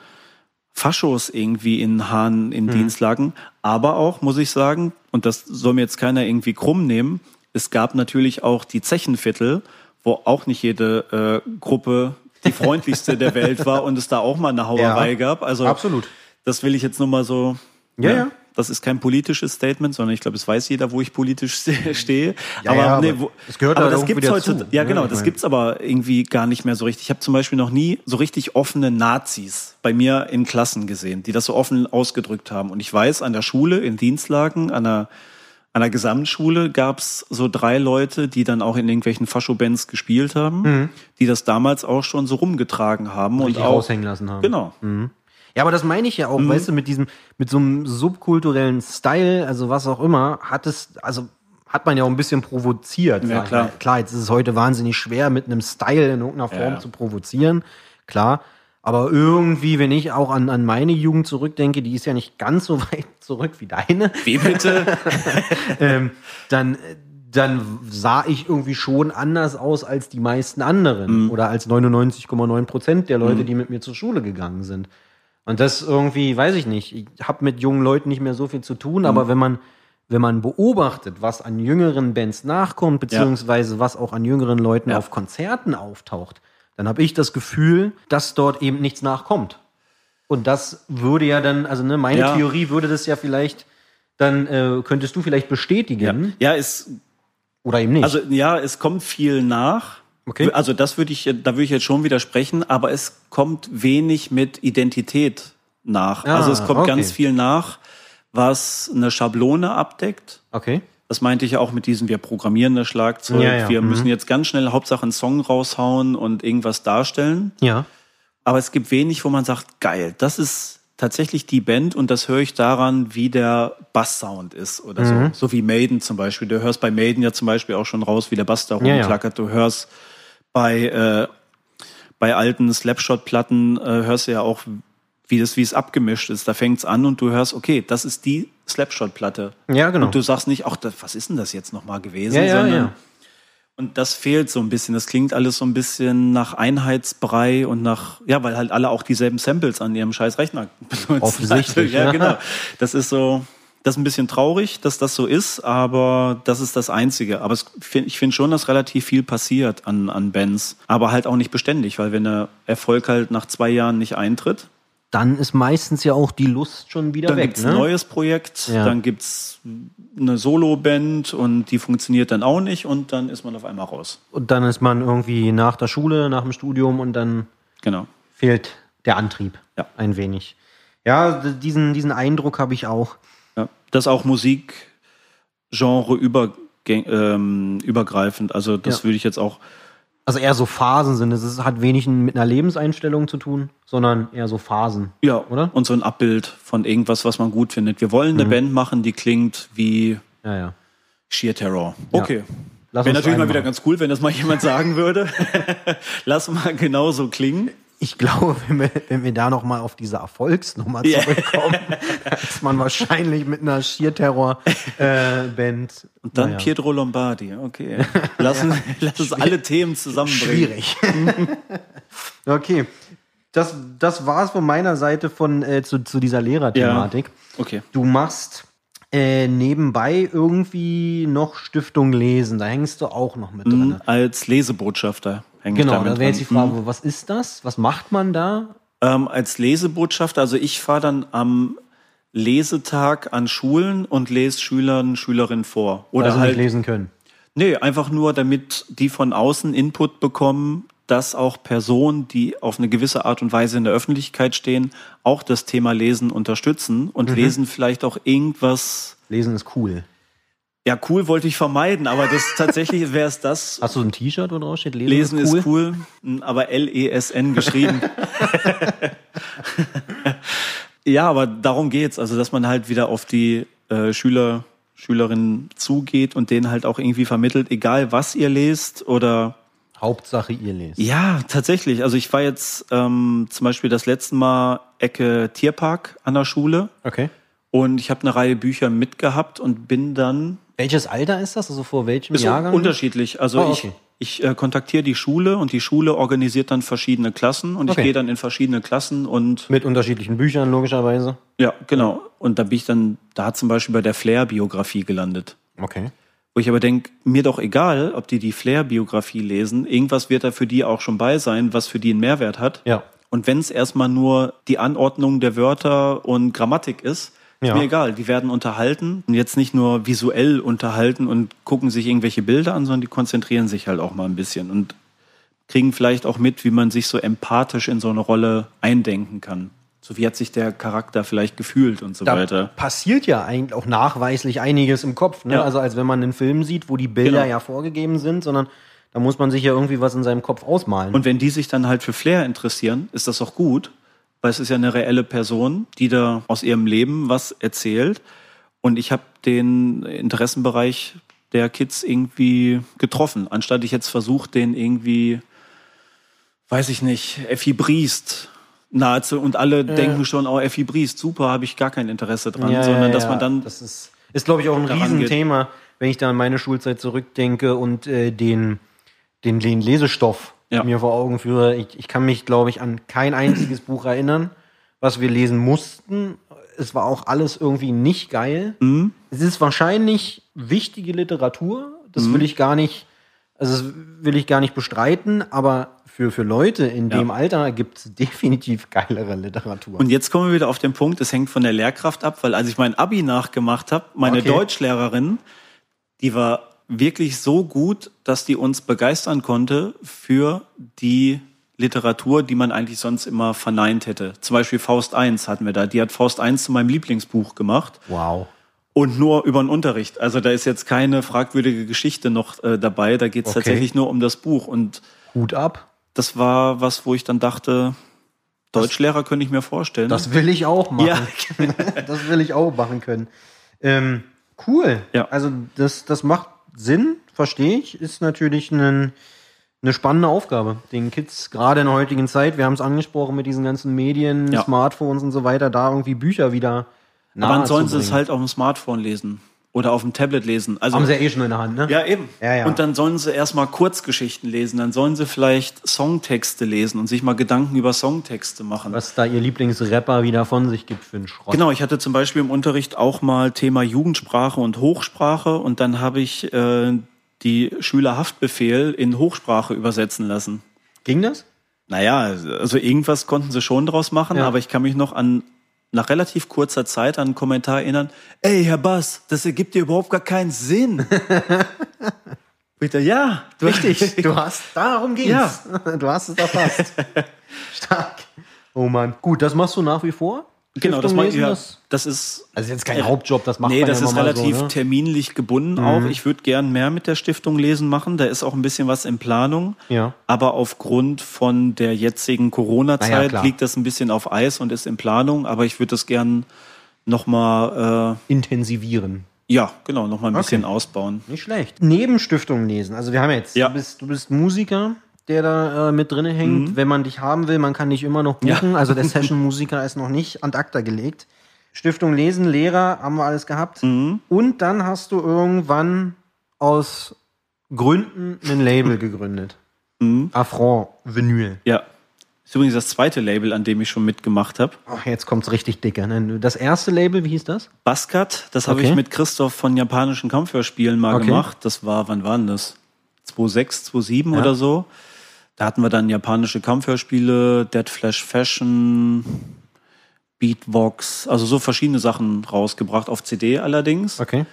Speaker 4: Faschos irgendwie in
Speaker 3: Mhm.
Speaker 4: in Dienstlagen. Aber auch, muss ich sagen, und das soll mir jetzt keiner irgendwie krumm nehmen, es gab natürlich auch die Zechenviertel, wo auch nicht jede äh, Gruppe die freundlichste der Welt war und es da auch mal eine Hauerei
Speaker 3: Ja.
Speaker 4: gab. Also
Speaker 3: Absolut.
Speaker 4: das will ich jetzt nur mal so.
Speaker 3: Ja, ja.
Speaker 4: Das ist kein politisches Statement, sondern ich glaube, es weiß jeder, wo ich politisch stehe.
Speaker 3: Ja,
Speaker 4: aber
Speaker 3: ja,
Speaker 4: nee, wo,
Speaker 3: es gehört
Speaker 4: aber
Speaker 3: halt
Speaker 4: das gibt's
Speaker 3: dazu,
Speaker 4: heute. Ja,
Speaker 3: ne?
Speaker 4: genau, das
Speaker 3: mein-
Speaker 4: gibt's aber irgendwie gar nicht mehr so richtig. Ich habe zum Beispiel noch nie so richtig offene Nazis bei mir in Klassen gesehen, die das so offen ausgedrückt haben. Und ich weiß, an der Schule, in Dienstlagen, an der an der Gesamtschule gab's so drei Leute, die dann auch in irgendwelchen Fascho-Bands gespielt haben, die das damals auch schon so rumgetragen haben
Speaker 3: Mhm. Richtig
Speaker 4: und auch
Speaker 3: raushängen lassen haben.
Speaker 4: Genau.
Speaker 3: Ja, aber das meine ich ja
Speaker 4: Mhm.
Speaker 3: auch, weißt du, mit diesem, mit so einem subkulturellen Style, also was auch immer, hat es, also hat man ja auch ein bisschen provoziert.
Speaker 4: Ja, klar.
Speaker 3: Klar, jetzt ist es heute wahnsinnig schwer, mit einem Style in irgendeiner Form
Speaker 4: Ja.
Speaker 3: zu provozieren. Klar. Aber irgendwie, wenn ich auch an, an meine Jugend zurückdenke, die ist ja nicht ganz so weit zurück wie deine,
Speaker 4: Wie bitte?
Speaker 3: ähm, dann, dann sah ich irgendwie schon anders aus als die meisten anderen.
Speaker 4: Mhm.
Speaker 3: Oder als 99,9 Prozent der Leute, die mit mir zur Schule gegangen sind. Und das irgendwie, weiß ich nicht. Ich habe mit jungen Leuten nicht mehr so viel zu tun,
Speaker 4: Mhm.
Speaker 3: aber wenn man, wenn man beobachtet, was an jüngeren Bands nachkommt, beziehungsweise was auch an jüngeren Leuten
Speaker 4: Ja.
Speaker 3: auf Konzerten auftaucht, dann habe ich das Gefühl, dass dort eben nichts nachkommt. Und das würde ja dann, also ne, meine
Speaker 4: Ja.
Speaker 3: Theorie würde das ja vielleicht, dann äh, könntest du vielleicht bestätigen
Speaker 4: ja, ist
Speaker 3: oder eben nicht.
Speaker 4: Also ja, es kommt viel nach.
Speaker 3: Okay.
Speaker 4: Also das würde ich, da würde ich jetzt schon widersprechen, aber es kommt wenig mit Identität nach.
Speaker 3: Ah,
Speaker 4: also es kommt
Speaker 3: okay.
Speaker 4: ganz viel nach, was eine Schablone abdeckt.
Speaker 3: okay.
Speaker 4: Das meinte ich ja auch mit diesem, wir programmieren das Schlagzeug,
Speaker 3: Ja, ja,
Speaker 4: wir
Speaker 3: mhm.
Speaker 4: müssen jetzt ganz schnell Hauptsache einen Song raushauen und irgendwas darstellen.
Speaker 3: Ja.
Speaker 4: Aber es gibt wenig, wo man sagt, geil, das ist tatsächlich die Band und das höre ich daran, wie der Basssound ist oder
Speaker 3: Mhm.
Speaker 4: so. So wie Maiden zum Beispiel. Du hörst bei Maiden ja zum Beispiel auch schon raus, wie der Bass da rumklackert. Du hörst bei, äh, bei alten Slapshot-Platten, äh, hörst du ja auch, wie das, wie es abgemischt ist. Da fängt's an und du hörst, okay, das ist die Slapshot-Platte.
Speaker 3: Ja, genau.
Speaker 4: Und du sagst nicht, ach, das, was ist denn das jetzt nochmal gewesen?
Speaker 3: Ja, ja,
Speaker 4: sondern,
Speaker 3: ja.
Speaker 4: Und das fehlt so ein bisschen. Das klingt alles so ein bisschen nach Einheitsbrei und nach, ja, weil halt alle auch dieselben Samples an ihrem scheiß Rechner benutzen.
Speaker 3: Offensichtlich,
Speaker 4: Also, ja, genau. Das ist so, das ist ein bisschen traurig, dass das so ist, aber das ist das Einzige. Aber es, ich finde schon, dass relativ viel passiert an, an Bands. Aber halt auch nicht beständig, weil wenn der Erfolg halt nach zwei Jahren nicht eintritt,
Speaker 3: Dann ist meistens ja auch die Lust schon wieder
Speaker 4: dann
Speaker 3: weg.
Speaker 4: gibt's
Speaker 3: ne?
Speaker 4: ein neues Projekt,
Speaker 3: Ja.
Speaker 4: dann gibt's eine Solo-Band und die funktioniert dann auch nicht und dann ist man auf einmal raus.
Speaker 3: Und dann ist man irgendwie nach der Schule, nach dem Studium und dann
Speaker 4: Genau.
Speaker 3: fehlt der Antrieb.
Speaker 4: Ja.
Speaker 3: Ein wenig. Ja, diesen, diesen Eindruck habe ich auch.
Speaker 4: Ja. Das auch Musikgenre über, ähm, übergreifend. Also das
Speaker 3: Ja.
Speaker 4: würde ich jetzt auch.
Speaker 3: Also eher so Phasen sind. es. Hat wenig mit einer Lebenseinstellung zu tun, sondern eher so Phasen.
Speaker 4: Ja,
Speaker 3: Oder?
Speaker 4: Und so ein Abbild von irgendwas, was man gut findet. Wir wollen eine Band machen, die klingt wie
Speaker 3: Ja, ja.
Speaker 4: Sheer Terror.
Speaker 3: Ja.
Speaker 4: Okay.
Speaker 3: Lass
Speaker 4: Wäre natürlich mal wieder ganz cool, wenn das mal jemand sagen würde. Lass mal genau so klingen.
Speaker 3: Ich glaube, wenn wir, wenn wir da noch mal auf diese Erfolgsnummer
Speaker 4: Ja.
Speaker 3: zurückkommen, ist man wahrscheinlich mit einer Sheer-Terror-Band.
Speaker 4: Und dann Pietro Lombardi. Okay. Lassen, lass uns alle Themen zusammenbringen.
Speaker 3: Schwierig. okay. Das, das war es von meiner Seite von, äh, zu, zu dieser Lehrerthematik.
Speaker 4: Okay.
Speaker 3: Du machst äh, nebenbei irgendwie noch Stiftung lesen. Da hängst du auch noch mit drin.
Speaker 4: Als Lesebotschafter hänge ich
Speaker 3: Genau,
Speaker 4: damit
Speaker 3: da wäre jetzt die. Frage, was ist das? Was macht man da?
Speaker 4: Ähm, als Lesebotschafter, also ich fahre dann am Lesetag an Schulen und lese Schülern, Schülerinnen vor. Oder
Speaker 3: Oder sie
Speaker 4: halt,
Speaker 3: nicht lesen können.
Speaker 4: nee, einfach nur, damit die von außen Input bekommen, dass auch Personen, die auf eine gewisse Art und Weise in der Öffentlichkeit stehen, auch das Thema Lesen unterstützen und lesen vielleicht auch irgendwas.
Speaker 3: Lesen ist cool.
Speaker 4: Ja, cool wollte ich vermeiden, aber das tatsächlich wäre es das.
Speaker 3: Hast du ein T-Shirt, wo drauf steht? Lesen,
Speaker 4: Lesen ist cool, aber L-E-S-N geschrieben. ja, aber darum geht's. Also, dass man halt wieder auf die äh, Schüler, Schülerinnen zugeht und denen halt auch irgendwie vermittelt, egal was ihr lest oder
Speaker 3: Hauptsache ihr lest.
Speaker 4: ja, tatsächlich. Also ich war jetzt ähm, zum Beispiel das letzte Mal Ecke Tierpark an der Schule
Speaker 3: Okay.
Speaker 4: und ich habe eine Reihe Bücher mitgehabt und bin dann
Speaker 3: Welches Alter ist das? Also vor welchem
Speaker 4: Ist
Speaker 3: Jahrgang?
Speaker 4: unterschiedlich. Also
Speaker 3: Oh, okay.
Speaker 4: ich, ich äh, kontaktiere die Schule und die Schule organisiert dann verschiedene Klassen und
Speaker 3: Okay.
Speaker 4: ich gehe dann in verschiedene Klassen und
Speaker 3: Mit unterschiedlichen Büchern, logischerweise.
Speaker 4: ja, genau. Und da bin ich dann da zum Beispiel bei der Flair-Biografie gelandet.
Speaker 3: Okay.
Speaker 4: Wo ich aber denke, mir doch egal, ob die die Flair-Biografie lesen, irgendwas wird da für die auch schon bei sein, was für die einen Mehrwert hat.
Speaker 3: Ja.
Speaker 4: Und wenn es erstmal nur die Anordnung der Wörter und Grammatik ist, ist
Speaker 3: Ja.
Speaker 4: mir egal. Die werden unterhalten und jetzt nicht nur visuell unterhalten und gucken sich irgendwelche Bilder an, sondern die konzentrieren sich halt auch mal ein bisschen und kriegen vielleicht auch mit, wie man sich so empathisch in so eine Rolle eindenken kann. So wie hat sich der Charakter vielleicht gefühlt und so
Speaker 3: Da
Speaker 4: weiter.
Speaker 3: passiert ja eigentlich auch nachweislich einiges im Kopf. Ne?
Speaker 4: Ja.
Speaker 3: Also als wenn man einen Film sieht, wo die Bilder
Speaker 4: Genau.
Speaker 3: ja vorgegeben sind, sondern da muss man sich ja irgendwie was in seinem Kopf ausmalen.
Speaker 4: Und wenn die sich dann halt für Flair interessieren, ist das auch gut, weil es ist ja eine reelle Person, die da aus ihrem Leben was erzählt. Und ich habe den Interessenbereich der Kids irgendwie getroffen, anstatt ich jetzt versuche, den irgendwie, weiß ich nicht, Effi Briest nahezu und alle denken schon, oh, Effi Briest, super, habe ich gar kein Interesse dran,
Speaker 3: Ja,
Speaker 4: sondern
Speaker 3: ja,
Speaker 4: dass
Speaker 3: ja.
Speaker 4: man dann
Speaker 3: Das ist, ist glaube ich, auch ein Riesenthema, wenn ich da an meine Schulzeit zurückdenke und äh, den, den, den Lesestoff
Speaker 4: Ja.
Speaker 3: mir vor Augen führe. Ich, ich kann mich, glaube ich, an kein einziges Buch erinnern, was wir lesen mussten. Es war auch alles irgendwie nicht geil.
Speaker 4: Mhm.
Speaker 3: Es ist wahrscheinlich wichtige Literatur. Das
Speaker 4: Mhm.
Speaker 3: will ich gar nicht, also will ich gar nicht bestreiten, aber für, für Leute in
Speaker 4: Ja.
Speaker 3: dem Alter gibt es definitiv geilere Literatur.
Speaker 4: Und jetzt kommen wir wieder auf den Punkt, es hängt von der Lehrkraft ab, weil als ich mein Abi nachgemacht habe, meine
Speaker 3: Okay.
Speaker 4: Deutschlehrerin, die war wirklich so gut, dass die uns begeistern konnte für die Literatur, die man eigentlich sonst immer verneint hätte. Zum Beispiel Faust 1 hatten wir da. Die hat Faust 1 zu meinem Lieblingsbuch gemacht
Speaker 3: wow.
Speaker 4: und nur über den Unterricht. Also da ist jetzt keine fragwürdige Geschichte noch äh, dabei. Da geht es
Speaker 3: Okay.
Speaker 4: tatsächlich nur um das Buch. Und
Speaker 3: Hut ab.
Speaker 4: das war was, wo ich dann dachte, Deutschlehrer könnte ich mir vorstellen.
Speaker 3: Das will ich auch machen.
Speaker 4: ja,
Speaker 3: das will ich auch machen können. Ähm, cool.
Speaker 4: Ja.
Speaker 3: Also das, das macht Sinn, verstehe ich. Ist natürlich ein, eine spannende Aufgabe. Den Kids, gerade in der heutigen Zeit, wir haben es angesprochen mit diesen ganzen Medien,
Speaker 4: Ja.
Speaker 3: Smartphones und so weiter, da irgendwie Bücher wieder
Speaker 4: Aber
Speaker 3: nahe
Speaker 4: sollen sie es halt auf dem Smartphone lesen oder auf dem Tablet lesen. Also
Speaker 3: Haben sie ja eh schon in der Hand, ne?
Speaker 4: ja eben.
Speaker 3: Ja, ja.
Speaker 4: Und dann sollen sie erstmal Kurzgeschichten lesen, dann sollen sie vielleicht Songtexte lesen und sich mal Gedanken über Songtexte machen.
Speaker 3: Was da ihr Lieblingsrapper wieder von sich gibt für einen Schrott.
Speaker 4: Genau, ich hatte zum Beispiel im Unterricht auch mal Thema Jugendsprache und Hochsprache und dann habe ich äh, die Schülerhaftbefehl in Hochsprache übersetzen lassen.
Speaker 3: Ging das?
Speaker 4: Naja, also irgendwas konnten sie schon draus machen,
Speaker 3: Ja.
Speaker 4: aber ich kann mich noch an nach relativ kurzer Zeit an einen Kommentar erinnern, ey, Herr Bass, das ergibt dir überhaupt gar keinen Sinn. Bitte, ja, du
Speaker 3: Richtig, du hast, darum ging's.
Speaker 4: Ja.
Speaker 3: Du hast es erfasst. Stark. Oh Mann. Gut, das machst du nach wie vor?
Speaker 4: Genau, das,
Speaker 3: Stiftung lesen,
Speaker 4: ja,
Speaker 3: das-
Speaker 4: ist
Speaker 3: Also jetzt kein Hauptjob, das macht
Speaker 4: nee,
Speaker 3: man
Speaker 4: das
Speaker 3: ja
Speaker 4: ist relativ
Speaker 3: so, ne?
Speaker 4: terminlich gebunden auch. Ich würde gern mehr mit der Stiftung lesen machen. Da ist auch ein bisschen was in Planung.
Speaker 3: Ja.
Speaker 4: Aber aufgrund von der jetzigen
Speaker 3: Na ja,
Speaker 4: Corona-Zeit
Speaker 3: klar.
Speaker 4: liegt das ein bisschen auf Eis und ist in Planung. Aber ich würde das gern nochmal,
Speaker 3: Intensivieren.
Speaker 4: äh, ja, genau, nochmal ein bisschen
Speaker 3: Okay.
Speaker 4: ausbauen.
Speaker 3: Nicht schlecht. Neben Stiftungen lesen. Also wir haben jetzt,
Speaker 4: Ja.
Speaker 3: du, bist, du bist Musiker, der da äh, mit drin hängt. Wenn man dich haben will, man kann dich immer noch buchen.
Speaker 4: Ja.
Speaker 3: Also der Session-Musiker ist noch nicht an acta gelegt. Stiftung Lesen, Lehrer, haben wir alles gehabt. Und dann hast du irgendwann aus Gründen ein Label gegründet. Affront Vinyl.
Speaker 4: Ja. Ist übrigens das zweite Label, an dem ich schon mitgemacht habe.
Speaker 3: Ach, jetzt kommt's richtig dicker. ne? Das erste Label, wie hieß das?
Speaker 4: Baskat, das habe
Speaker 3: Okay.
Speaker 4: ich mit Christoph von japanischen Kampfhörspielen mal
Speaker 3: Okay.
Speaker 4: gemacht. Das war, wann waren das? 2006, 2007
Speaker 3: Ja.
Speaker 4: oder so. Da hatten wir dann japanische Kampfhörspiele, Dead Flash Fashion, Beatbox, also so verschiedene Sachen rausgebracht, auf CD allerdings.
Speaker 3: Okay.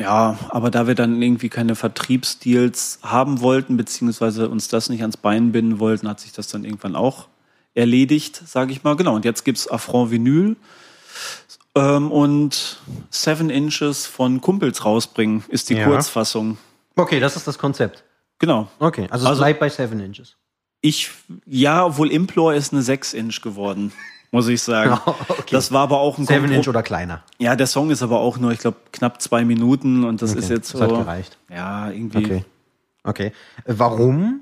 Speaker 4: Ja, aber da wir dann irgendwie keine Vertriebsdeals haben wollten, beziehungsweise uns das nicht ans Bein binden wollten, hat sich das dann irgendwann auch erledigt, sage ich mal. Genau, und jetzt gibt's Affront Vinyl ähm, und Seven Inches von Kumpels rausbringen, ist die
Speaker 3: Ja.
Speaker 4: Kurzfassung.
Speaker 3: Okay, das ist das Konzept.
Speaker 4: Genau.
Speaker 3: Okay, also, es
Speaker 4: Also-
Speaker 3: bleibt bei Seven Inches.
Speaker 4: Ich, ja, obwohl Implore ist eine 6 Inch geworden, muss ich sagen.
Speaker 3: Okay.
Speaker 4: Das war aber auch ein
Speaker 3: Seven
Speaker 4: Kompro-
Speaker 3: Inch oder kleiner.
Speaker 4: Ja, der Song ist aber auch nur, ich glaube, knapp zwei Minuten und das
Speaker 3: Okay,
Speaker 4: ist jetzt so.
Speaker 3: das hat gereicht.
Speaker 4: Ja, irgendwie.
Speaker 3: Okay. Okay. Warum?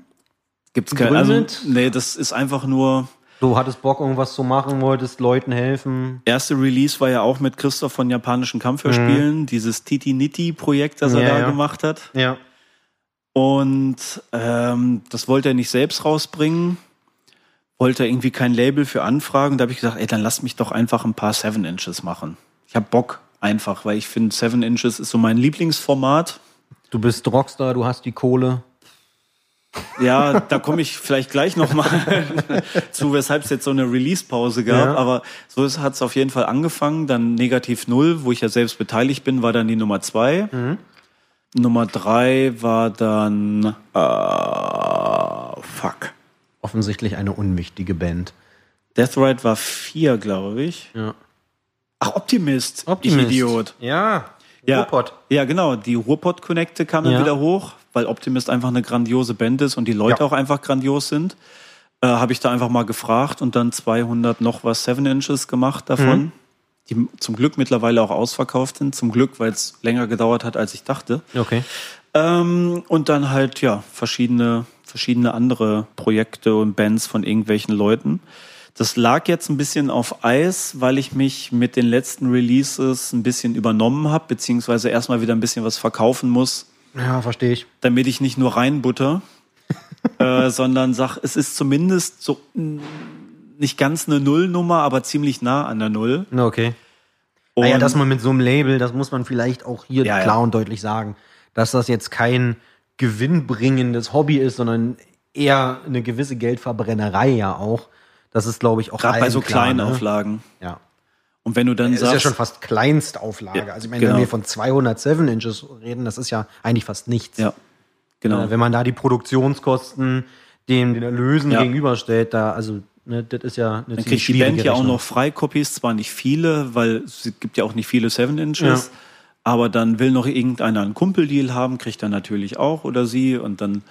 Speaker 4: Gibt's kein, also, nee, das ist einfach nur,
Speaker 3: Du hattest Bock, irgendwas zu machen, wolltest Leuten helfen.
Speaker 4: erste Release war ja auch mit Christoph von japanischen Kampfhörspielen, dieses Titi Nitti Projekt, das er
Speaker 3: Mhm. Ja,
Speaker 4: da
Speaker 3: ja.
Speaker 4: gemacht hat.
Speaker 3: Ja.
Speaker 4: Und ähm, das wollte er nicht selbst rausbringen, wollte er irgendwie kein Label für anfragen. Da habe ich gesagt, ey, dann lass mich doch einfach ein paar Seven Inches machen. Ich habe Bock einfach, weil ich finde, Seven Inches ist so mein Lieblingsformat.
Speaker 3: Du bist Rockstar, du hast die Kohle.
Speaker 4: Ja, da komme ich vielleicht gleich nochmal zu, weshalb es jetzt so eine Release-Pause gab.
Speaker 3: Ja.
Speaker 4: Aber so hat es auf jeden Fall angefangen. Dann Negativ Null, wo ich ja selbst beteiligt bin, war dann die Nummer zwei. Nummer drei war dann äh, fuck.
Speaker 3: Offensichtlich eine unwichtige Band.
Speaker 4: Death Ride war vier, glaube ich.
Speaker 3: Ja.
Speaker 4: Ach, Optimist.
Speaker 3: Optimist.
Speaker 4: Ich Idiot.
Speaker 3: Ja.
Speaker 4: Ja,
Speaker 3: Ruhrpott.
Speaker 4: ja, genau. Die Ruhrpott Connecte kam dann
Speaker 3: Ja.
Speaker 4: wieder hoch, weil Optimist einfach eine grandiose Band ist und die Leute
Speaker 3: Ja.
Speaker 4: auch einfach grandios sind. Äh, Habe ich da einfach mal gefragt und dann 200 noch was Seven Inches gemacht davon,
Speaker 3: Mhm.
Speaker 4: Die zum Glück mittlerweile auch ausverkauft sind. Zum Glück, weil es länger gedauert hat, als ich dachte.
Speaker 3: Okay.
Speaker 4: Ähm, und dann halt, ja, verschiedene, verschiedene andere Projekte und Bands von irgendwelchen Leuten. Das lag jetzt ein bisschen auf Eis, weil ich mich mit den letzten Releases ein bisschen übernommen habe, beziehungsweise erstmal wieder ein bisschen was verkaufen muss,
Speaker 3: Ja, verstehe ich.
Speaker 4: damit ich nicht nur reinbutter, äh, sondern sag, es ist zumindest so mh, nicht ganz eine Nullnummer, aber ziemlich nah an der Null.
Speaker 3: Okay.
Speaker 4: Und
Speaker 3: Naja, dass man mit so einem Label, das muss man vielleicht auch hier
Speaker 4: Ja, ja.
Speaker 3: klar und deutlich sagen, dass das jetzt kein gewinnbringendes Hobby ist, sondern eher eine gewisse Geldverbrennerei ja auch. Das ist, glaube ich, auch
Speaker 4: gerade bei so
Speaker 3: klar,
Speaker 4: kleinen
Speaker 3: ne?
Speaker 4: Auflagen.
Speaker 3: Ja.
Speaker 4: Und wenn du dann
Speaker 3: Das ist ja
Speaker 4: sagst,
Speaker 3: schon fast Kleinstauflage.
Speaker 4: Ja,
Speaker 3: also ich meine,
Speaker 4: genau.
Speaker 3: wenn wir von 207 Inches reden, das ist ja eigentlich fast nichts.
Speaker 4: ja, genau.
Speaker 3: Äh, Wenn man da die Produktionskosten den, den Erlösen
Speaker 4: Ja.
Speaker 3: gegenüberstellt, da, also, ne, das ist ja eine
Speaker 4: Dann kriegt die Band ja auch noch Freikopies, zwar nicht viele, weil es gibt ja auch nicht viele Seven Inches,
Speaker 3: Ja.
Speaker 4: aber dann will noch irgendeiner einen Kumpeldeal haben, kriegt er natürlich auch oder sie und dann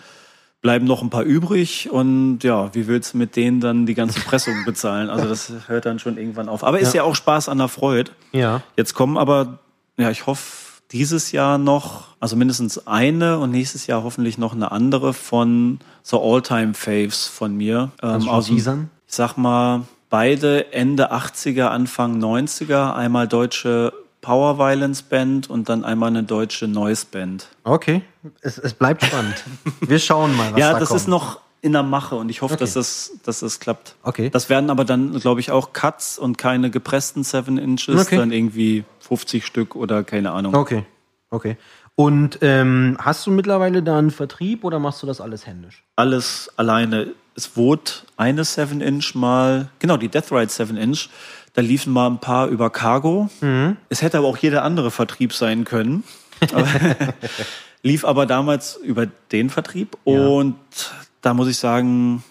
Speaker 4: bleiben noch ein paar übrig und ja, wie willst du mit denen dann die ganze Pressung bezahlen? Also das hört dann schon irgendwann auf. Aber ist ja, auch Spaß an der Freude.
Speaker 3: Ja.
Speaker 4: Jetzt kommen aber, ja, ich hoffe, dieses Jahr noch, also mindestens eine und nächstes Jahr hoffentlich noch eine andere von so All-Time-Faves von mir.
Speaker 3: Kannst du
Speaker 4: aus dem-? Ich sag mal, beide Ende 80er, Anfang 90er, einmal deutsche Power Violence Band und dann einmal eine deutsche Noise Band.
Speaker 3: Okay, es, es bleibt spannend. Wir schauen mal, was
Speaker 4: ja,
Speaker 3: da
Speaker 4: das
Speaker 3: kommt.
Speaker 4: ist noch in der Mache und ich hoffe,
Speaker 3: Okay.
Speaker 4: dass, das, dass das klappt.
Speaker 3: Okay.
Speaker 4: Das werden aber dann, glaube ich, auch Cuts und keine gepressten Seven Inches,
Speaker 3: Okay.
Speaker 4: dann irgendwie 50 Stück oder keine Ahnung.
Speaker 3: Okay, okay. Und ähm, hast du mittlerweile da einen Vertrieb oder machst du das alles händisch?
Speaker 4: alles alleine. Es wurde eine 7-Inch mal, genau, die Death Ride 7-Inch, da liefen mal ein paar über Cargo. Es hätte aber auch jeder andere Vertrieb sein können. Aber lief aber damals über den Vertrieb und da muss ich sagen,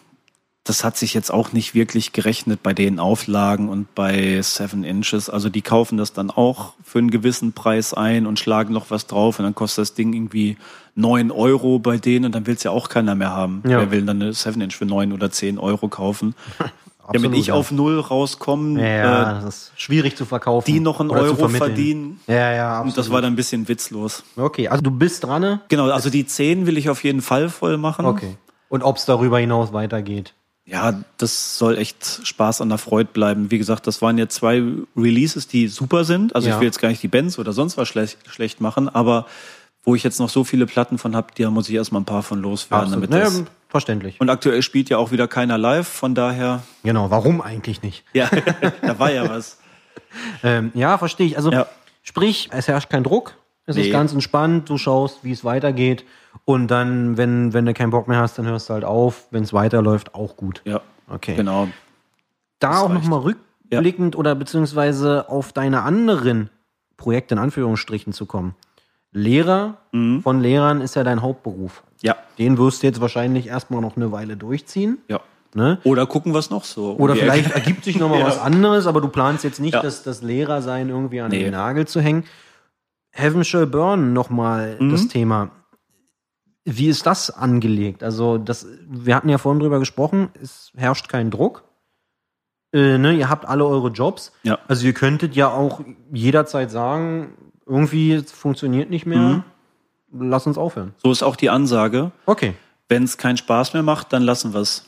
Speaker 4: das hat sich jetzt auch nicht wirklich gerechnet bei den Auflagen und bei Seven Inches. Also die kaufen das dann auch für einen gewissen Preis ein und schlagen noch was drauf und dann kostet das Ding irgendwie neun Euro bei denen und dann will es ja auch keiner mehr haben.
Speaker 3: Ja.
Speaker 4: Wer will dann eine Seven Inch für neun oder zehn Euro kaufen?
Speaker 3: Absolut,
Speaker 4: ich
Speaker 3: ja.
Speaker 4: auf null rauskomme,
Speaker 3: Ja,
Speaker 4: äh,
Speaker 3: das ist schwierig zu verkaufen.
Speaker 4: die noch einen Euro verdienen.
Speaker 3: Ja, ja, absolut.
Speaker 4: Und das war dann ein bisschen witzlos.
Speaker 3: Okay, also du bist dran. ne?
Speaker 4: Genau, also die zehn will ich auf jeden Fall voll machen.
Speaker 3: Okay. Und ob es darüber hinaus weitergeht.
Speaker 4: Ja, das soll echt Spaß an der Freude bleiben. Wie gesagt, das waren jetzt zwei Releases, die super sind. Also
Speaker 3: Ja.
Speaker 4: ich will jetzt gar nicht die Bands oder sonst was schlecht, schlecht machen, aber wo ich jetzt noch so viele Platten von habe, da muss ich erstmal ein paar von loswerden.
Speaker 3: Absolut.
Speaker 4: Damit
Speaker 3: Naja, verständlich.
Speaker 4: und aktuell spielt ja auch wieder keiner live, von daher,
Speaker 3: Genau, warum eigentlich nicht?
Speaker 4: ja, da war ja was.
Speaker 3: Ähm, ja, verstehe ich. Also
Speaker 4: Ja.
Speaker 3: sprich, es herrscht kein Druck. Es ist
Speaker 4: Nee.
Speaker 3: ganz entspannt. Du schaust, wie es weitergeht. Und dann, wenn, wenn du keinen Bock mehr hast, dann hörst du halt auf. Wenn es weiterläuft, auch gut.
Speaker 4: Ja,
Speaker 3: Okay.
Speaker 4: genau.
Speaker 3: Da
Speaker 4: Das
Speaker 3: auch nochmal rückblickend oder beziehungsweise auf deine anderen Projekte in Anführungsstrichen zu kommen. Lehrer
Speaker 4: Mhm.
Speaker 3: von Lehrern ist ja dein Hauptberuf.
Speaker 4: Ja,
Speaker 3: Den wirst du jetzt wahrscheinlich erstmal noch eine Weile durchziehen.
Speaker 4: ja.
Speaker 3: Ne?
Speaker 4: Oder gucken was noch so.
Speaker 3: Oder vielleicht ergibt sich noch mal
Speaker 4: Ja.
Speaker 3: was anderes, aber du planst jetzt nicht,
Speaker 4: Ja.
Speaker 3: das, das Lehrersein irgendwie an
Speaker 4: Nee.
Speaker 3: den Nagel zu hängen. Heaven Shall Burn nochmal
Speaker 4: Mhm.
Speaker 3: das Thema. Wie ist das angelegt? Also, das, wir hatten ja vorhin drüber gesprochen, es herrscht kein Druck. Äh, ne, ihr habt alle eure Jobs.
Speaker 4: Ja.
Speaker 3: Also ihr könntet ja auch jederzeit sagen, irgendwie es funktioniert nicht mehr.
Speaker 4: Mhm.
Speaker 3: Lass uns aufhören.
Speaker 4: So ist auch die Ansage.
Speaker 3: Okay.
Speaker 4: Wenn es keinen Spaß mehr macht, dann lassen wir es.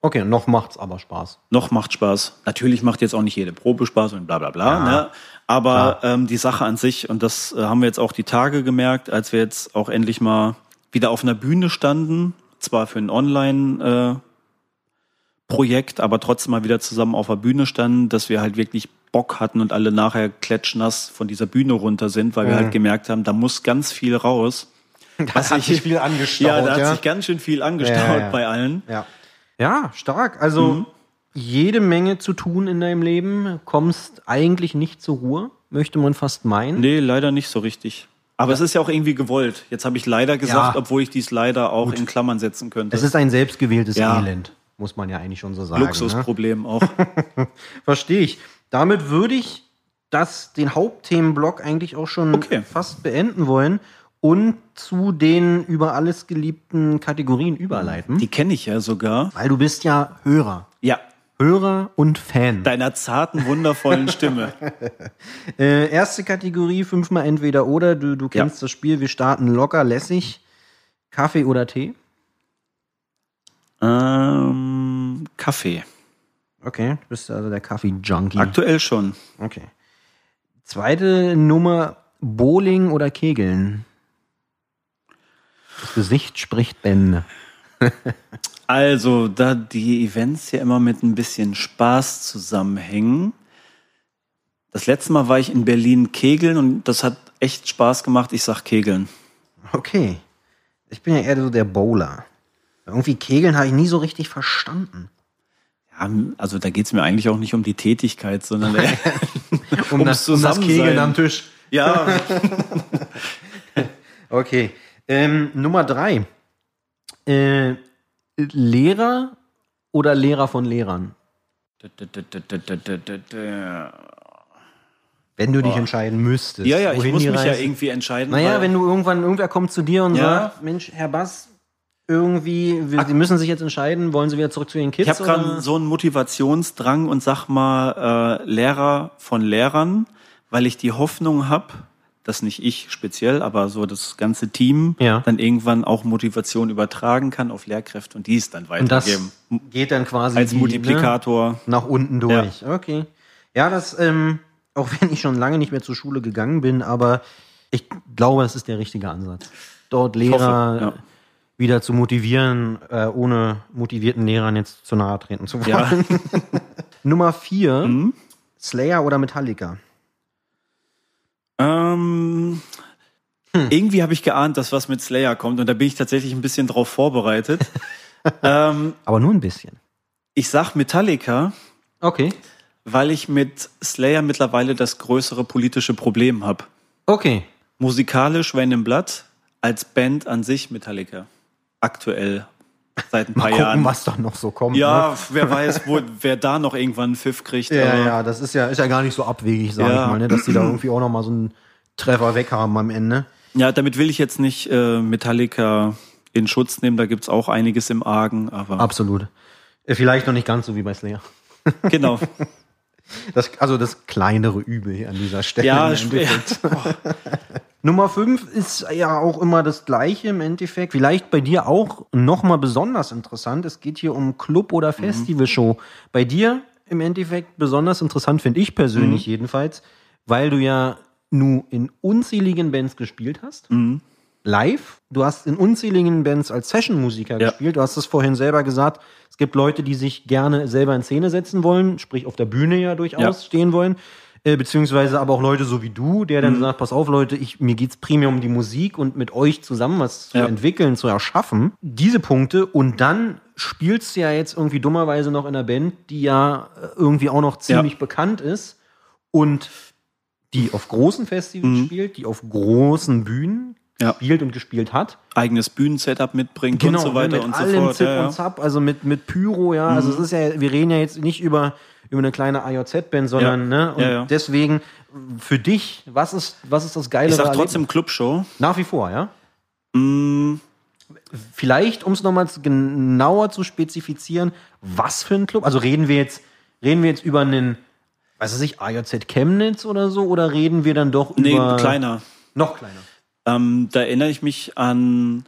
Speaker 3: Okay, noch macht's aber Spaß.
Speaker 4: Noch macht Spaß. Natürlich macht jetzt auch nicht jede Probe Spaß und bla bla bla.
Speaker 3: Ja,
Speaker 4: ne? Aber ähm, die Sache an sich, und das äh, haben wir jetzt auch die Tage gemerkt, als wir jetzt auch endlich mal wieder auf einer Bühne standen, zwar für ein Online-Projekt, aber trotzdem mal wieder zusammen auf der Bühne standen, dass wir halt wirklich Bock hatten und alle nachher klatschnass von dieser Bühne runter sind, weil wir
Speaker 3: Mhm.
Speaker 4: halt gemerkt haben, da muss ganz viel raus.
Speaker 3: Das hat sich viel angestaut,
Speaker 4: Ja, da hat
Speaker 3: ja?
Speaker 4: sich ganz schön viel angestaut
Speaker 3: Ja, ja.
Speaker 4: bei allen.
Speaker 3: Ja. Ja, stark. Also
Speaker 4: Mhm.
Speaker 3: jede Menge zu tun in deinem Leben, kommst eigentlich nicht zur Ruhe, möchte man fast meinen.
Speaker 4: Nee, leider nicht so richtig. Aber es ist ja auch irgendwie gewollt. Jetzt habe ich leider gesagt,
Speaker 3: Ja.
Speaker 4: obwohl ich dies leider auch in Klammern setzen könnte.
Speaker 3: Es ist ein selbstgewähltes
Speaker 4: Ja.
Speaker 3: Elend, muss man ja eigentlich schon so sagen. Ne?
Speaker 4: Luxusproblem auch.
Speaker 3: Verstehe ich. Damit würde ich das, den Hauptthemenblock eigentlich auch schon
Speaker 4: Okay.
Speaker 3: fast beenden wollen und zu den über alles geliebten Kategorien überleiten.
Speaker 4: Die kenne ich ja sogar.
Speaker 3: weil du bist ja Hörer.
Speaker 4: Ja,
Speaker 3: Hörer und Fan.
Speaker 4: deiner zarten, wundervollen Stimme.
Speaker 3: Äh, erste Kategorie, fünfmal entweder oder. Du, du kennst das Spiel. Wir starten locker, lässig. Kaffee oder Tee?
Speaker 4: ähm, Kaffee.
Speaker 3: Okay, du bist also der Kaffee-Junkie.
Speaker 4: Aktuell schon.
Speaker 3: Okay. Zweite Nummer, Bowling oder Kegeln? Das Gesicht spricht Bände.
Speaker 4: Also, da die Events ja immer mit ein bisschen Spaß zusammenhängen. Das letzte Mal war ich in Berlin kegeln und das hat echt Spaß gemacht. Ich sag kegeln.
Speaker 3: Okay. Ich bin ja eher so der Bowler. Irgendwie Kegeln habe ich nie so richtig verstanden.
Speaker 4: Ja, also da geht's mir eigentlich auch nicht um die Tätigkeit, sondern
Speaker 3: Um, das, um das Kegeln am Tisch.
Speaker 4: ja,
Speaker 3: Okay. Ähm, Nummer drei. Äh, Lehrer oder Lehrer von Lehrern? Wenn du dich entscheiden müsstest.
Speaker 4: Ja, ja, ich muss
Speaker 3: die
Speaker 4: mich ja irgendwie entscheiden.
Speaker 3: Naja, wenn du irgendwann, irgendwer kommt zu dir und
Speaker 4: Ja.
Speaker 3: sagt, Mensch, Herr Bass, irgendwie, wir, Sie müssen sich jetzt entscheiden, wollen Sie wieder zurück zu Ihren Kids?
Speaker 4: ich habe gerade so einen Motivationsdrang und sag mal äh, Lehrer von Lehrern, weil ich die Hoffnung habe, dass nicht ich speziell, aber so das ganze Team
Speaker 3: Ja.
Speaker 4: dann irgendwann auch Motivation übertragen kann auf Lehrkräfte und die es dann
Speaker 3: und das
Speaker 4: weitergeben.
Speaker 3: geht dann quasi
Speaker 4: Als
Speaker 3: die,
Speaker 4: Multiplikator.
Speaker 3: Ne, nach unten durch. Okay. Ja, das, ähm, auch wenn ich schon lange nicht mehr zur Schule gegangen bin, aber ich glaube, das ist der richtige Ansatz. Dort Lehrer
Speaker 4: hoffe, ja.
Speaker 3: wieder zu motivieren, äh, ohne motivierten Lehrern jetzt zu nahe treten zu wollen.
Speaker 4: Ja.
Speaker 3: Nummer vier,
Speaker 4: Mhm.
Speaker 3: Slayer oder Metallica?
Speaker 4: Ähm,
Speaker 3: Hm.
Speaker 4: Irgendwie habe ich geahnt, dass was mit Slayer kommt und da bin ich tatsächlich ein bisschen drauf vorbereitet. ähm,
Speaker 3: Aber nur ein bisschen.
Speaker 4: ich sag Metallica,
Speaker 3: Okay.
Speaker 4: weil ich mit Slayer mittlerweile das größere politische Problem habe.
Speaker 3: Okay.
Speaker 4: Musikalisch When im Blatt, als Band an sich Metallica. Aktuell. Seit ein paar
Speaker 3: Mal gucken,
Speaker 4: Jahren.
Speaker 3: was da noch so kommt.
Speaker 4: ja,
Speaker 3: ne?
Speaker 4: wer weiß, wo, wer da noch irgendwann einen Pfiff kriegt.
Speaker 3: ja,
Speaker 4: aber-
Speaker 3: ja, das ist ja, ist ja gar nicht so abwegig, sag
Speaker 4: Ja.
Speaker 3: ich mal, ne? dass die da irgendwie auch noch mal so einen Treffer weg haben am Ende.
Speaker 4: ja, damit will ich jetzt nicht äh, Metallica in Schutz nehmen. Da gibt's auch einiges im Argen, aber
Speaker 3: Absolut. Äh, Vielleicht noch nicht ganz so wie bei Slayer.
Speaker 4: genau.
Speaker 3: Das, also das kleinere Übel hier an dieser Stelle.
Speaker 4: Ja,
Speaker 3: im Endeffekt. Nummer 5 ist ja auch immer das gleiche im Endeffekt. Vielleicht bei dir auch nochmal besonders interessant. Es geht hier um Club- oder Festivalshow. Bei dir im Endeffekt besonders interessant, finde ich persönlich jedenfalls, weil du ja nu in unzähligen Bands gespielt hast. Live. Du hast in unzähligen Bands als Session-Musiker
Speaker 4: Ja.
Speaker 3: gespielt. Du hast es vorhin selber gesagt. Es gibt Leute, die sich gerne selber in Szene setzen wollen, sprich auf der Bühne ja durchaus
Speaker 4: Ja.
Speaker 3: stehen wollen. Äh, beziehungsweise aber auch Leute so wie du, der
Speaker 4: Mhm.
Speaker 3: dann sagt, pass auf Leute, ich, mir geht's primär um die Musik und mit euch zusammen was zu
Speaker 4: Ja.
Speaker 3: entwickeln, zu erschaffen. Diese Punkte und dann spielst du ja jetzt irgendwie dummerweise noch in einer Band, die ja äh, irgendwie auch noch ziemlich bekannt ist und die auf großen Festivals
Speaker 4: Mhm.
Speaker 3: spielt, die auf großen Bühnen
Speaker 4: Ja.
Speaker 3: spielt und gespielt hat.
Speaker 4: Eigenes Bühnensetup mitbringt und so weiter
Speaker 3: Genau, mit
Speaker 4: und so
Speaker 3: allem
Speaker 4: fort.
Speaker 3: Zip
Speaker 4: Ja, ja.
Speaker 3: und Zap, also mit, mit Pyro, ja. Also es ist ja, wir reden ja jetzt nicht über, über eine kleine AJZ-Band, sondern,
Speaker 4: Ja.
Speaker 3: ne? Und
Speaker 4: Ja, ja.
Speaker 3: deswegen, für dich, was ist, was ist das geile
Speaker 4: Ich sag trotzdem Clubshow.
Speaker 3: Nach wie vor, ja?
Speaker 4: Mm,
Speaker 3: Vielleicht, um es nochmal genauer zu spezifizieren, was für ein Club? Also reden wir jetzt, reden wir jetzt über einen, weiß ich nicht, AJZ Chemnitz oder so, oder reden wir dann doch
Speaker 4: nee,
Speaker 3: über.
Speaker 4: kleiner.
Speaker 3: Noch kleiner.
Speaker 4: Ähm, da erinnere ich mich an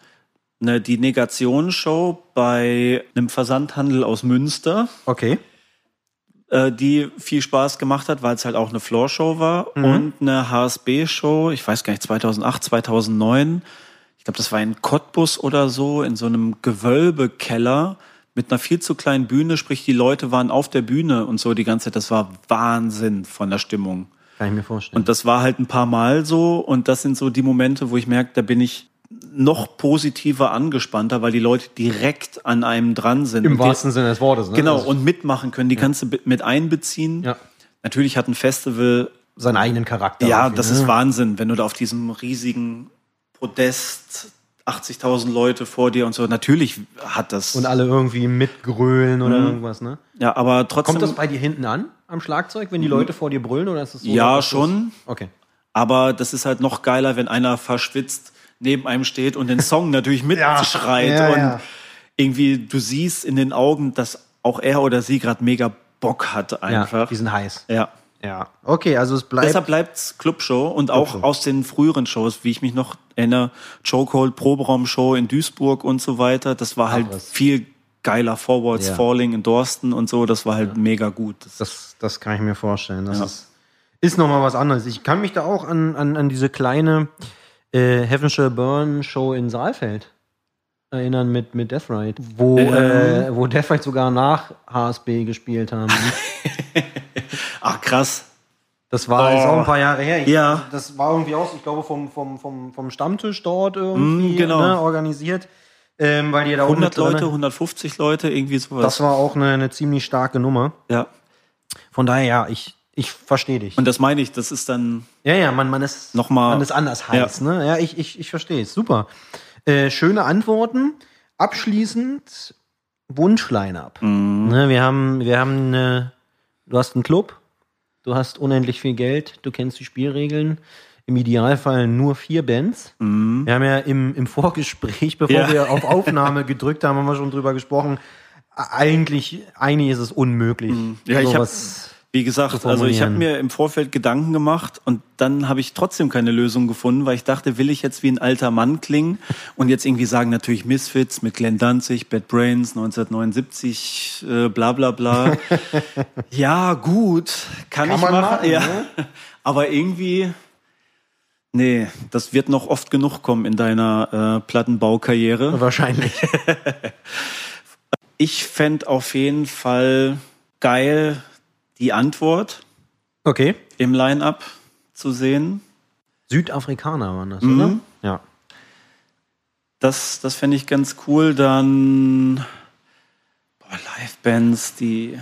Speaker 4: ne, die Negationsshow bei einem Versandhandel aus Münster,
Speaker 3: Okay.
Speaker 4: Äh, die viel Spaß gemacht hat, weil es halt auch eine Floorshow war
Speaker 3: Mhm.
Speaker 4: und eine HSB-Show, ich weiß gar nicht, 2008, 2009. Ich glaube, das war in Cottbus oder so, in so einem Gewölbekeller mit einer viel zu kleinen Bühne, sprich die Leute waren auf der Bühne und so die ganze Zeit. Das war Wahnsinn von der Stimmung.
Speaker 3: Kann ich mir vorstellen.
Speaker 4: Und das war halt ein paar Mal so. Und das sind so die Momente, wo ich merke, da bin ich noch positiver angespannter, weil die Leute direkt an einem dran sind.
Speaker 3: Im
Speaker 4: die-
Speaker 3: wahrsten Sinne des Wortes, ne?
Speaker 4: Genau,
Speaker 3: Also
Speaker 4: und mitmachen können. Die kannst du mit einbeziehen.
Speaker 3: Ja.
Speaker 4: Natürlich hat ein Festival,
Speaker 3: seinen eigenen Charakter.
Speaker 4: ja, das
Speaker 3: ne?
Speaker 4: ist Wahnsinn, wenn du da auf diesem riesigen Podest 80.000 Leute vor dir und so. Natürlich hat das.
Speaker 3: Und alle irgendwie mitgrölen oder
Speaker 4: Mhm.
Speaker 3: irgendwas, ne?
Speaker 4: ja, aber trotzdem.
Speaker 3: Kommt das bei dir hinten an am Schlagzeug, wenn die Leute vor dir brüllen oder ist es so?
Speaker 4: Ja,
Speaker 3: das-
Speaker 4: schon.
Speaker 3: Okay.
Speaker 4: Aber das ist halt noch geiler, wenn einer verschwitzt neben einem steht und den Song natürlich mitschreit.
Speaker 3: Ja,
Speaker 4: und
Speaker 3: ja.
Speaker 4: irgendwie, du siehst in den Augen, dass auch er oder sie gerade mega Bock hat
Speaker 3: Ja,
Speaker 4: einfach.
Speaker 3: die sind heiß.
Speaker 4: Ja.
Speaker 3: Ja. Okay, also es bleibt.
Speaker 4: Deshalb bleibt's Clubshow und auch
Speaker 3: Clubshow.
Speaker 4: aus den früheren Shows, wie ich mich noch erinnere, Chokehold, Proberaumshow in Duisburg und so weiter. Das war halt
Speaker 3: was.
Speaker 4: viel geiler. Forwards,
Speaker 3: Ja.
Speaker 4: Falling in Dorsten und so. Das war halt mega gut. Das,
Speaker 3: das, das kann ich mir vorstellen. Das
Speaker 4: Ja.
Speaker 3: ist, ist nochmal was anderes. Ich kann mich da auch an, an, an diese kleine äh, Heaven Shall Burn Show in Saalfeld erinnern mit, mit Death Ride, wo,
Speaker 4: Ähm.
Speaker 3: äh, wo Death Ride sogar nach HSB gespielt haben.
Speaker 4: Ach, krass.
Speaker 3: Das war jetzt auch ein paar Jahre her. Ich,
Speaker 4: Ja.
Speaker 3: Das war irgendwie auch, ich glaube, vom, vom, vom, vom Stammtisch dort irgendwie
Speaker 4: Mm, genau.
Speaker 3: ne, organisiert. Ähm, weil die da auch
Speaker 4: 100
Speaker 3: mit drin-
Speaker 4: Leute, 150 Leute, irgendwie sowas.
Speaker 3: Das war auch eine, eine ziemlich starke Nummer.
Speaker 4: ja.
Speaker 3: Von daher, ja, ich, ich verstehe dich.
Speaker 4: Und das meine ich, das ist dann,
Speaker 3: Ja, ja, man, man ist
Speaker 4: Nochmal-
Speaker 3: man ist anders heiß, ne? Ja, ich, ich, ich verstehe es. Super. Äh, schöne Antworten. Abschließend Wunsch-Line-Up.
Speaker 4: Mhm.
Speaker 3: Ne, wir haben, wir haben eine, du hast einen Club, du hast unendlich viel Geld, du kennst die Spielregeln. Im Idealfall nur vier Bands. Wir haben ja im, im Vorgespräch, bevor
Speaker 4: Mhm. Ja.
Speaker 3: wir auf Aufnahme gedrückt haben, haben wir schon drüber gesprochen. Eigentlich, eigentlich ist es unmöglich.
Speaker 4: Mhm. Ja, ich hab-
Speaker 3: sowas-
Speaker 4: wie gesagt, also ich habe mir im Vorfeld Gedanken gemacht und dann habe ich trotzdem keine Lösung gefunden, weil ich dachte, will ich jetzt wie ein alter Mann klingen und jetzt irgendwie sagen, natürlich Misfits mit Glenn Danzig, Bad Brains 1979, äh, bla bla bla. ja, gut, kann,
Speaker 3: Kann
Speaker 4: ich machen.
Speaker 3: machen,
Speaker 4: ja.
Speaker 3: ne?
Speaker 4: Aber irgendwie, nee, das wird noch oft genug kommen in deiner äh, Plattenbaukarriere.
Speaker 3: Wahrscheinlich.
Speaker 4: Ich fänd auf jeden Fall geil, die Antwort
Speaker 3: Okay.
Speaker 4: im Line-Up zu sehen.
Speaker 3: Südafrikaner waren das,
Speaker 4: Mhm.
Speaker 3: oder? Ja.
Speaker 4: Das, das fände ich ganz cool. Dann boah, Live-Bands, die.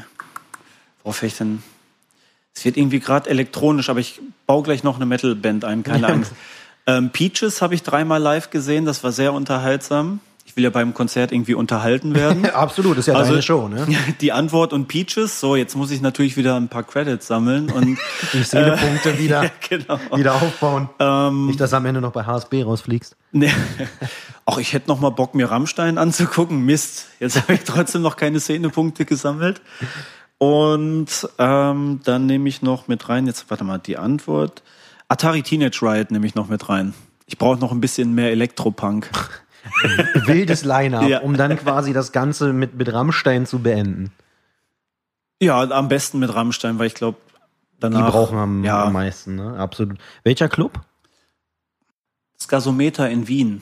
Speaker 4: Worauf ich denn? Es wird irgendwie gerade elektronisch, aber ich baue gleich noch eine Metal-Band ein, keine Angst. Ähm, Peaches habe ich dreimal live gesehen, das war sehr unterhaltsam. Ich will ja beim Konzert irgendwie unterhalten werden.
Speaker 3: Absolut, ist ja
Speaker 4: Also-
Speaker 3: deine Show, ne?
Speaker 4: Die Antwort und Peaches. So, jetzt muss ich natürlich wieder ein paar Credits sammeln und
Speaker 3: Die Szenepunkte wieder,
Speaker 4: genau.
Speaker 3: wieder aufbauen.
Speaker 4: Ähm,
Speaker 3: Nicht, dass du am Ende noch bei HSB rausfliegst.
Speaker 4: Nee. Auch ich hätte noch mal Bock, mir Rammstein anzugucken. Mist, jetzt habe ich trotzdem noch keine Szenepunkte gesammelt. Und ähm, dann nehme ich noch mit rein, jetzt warte mal, die Antwort. Atari Teenage Riot nehme ich noch mit rein. Ich brauche noch ein bisschen mehr Elektropunk.
Speaker 3: Wildes Line-Up,
Speaker 4: Ja.
Speaker 3: um dann quasi das Ganze mit, mit Rammstein zu beenden.
Speaker 4: Ja, am besten mit Rammstein, weil ich glaube,
Speaker 3: Die
Speaker 4: danach...
Speaker 3: brauchen am,
Speaker 4: ja,
Speaker 3: am meisten, ne? Absolut. Welcher Club?
Speaker 4: das Gasometer in Wien.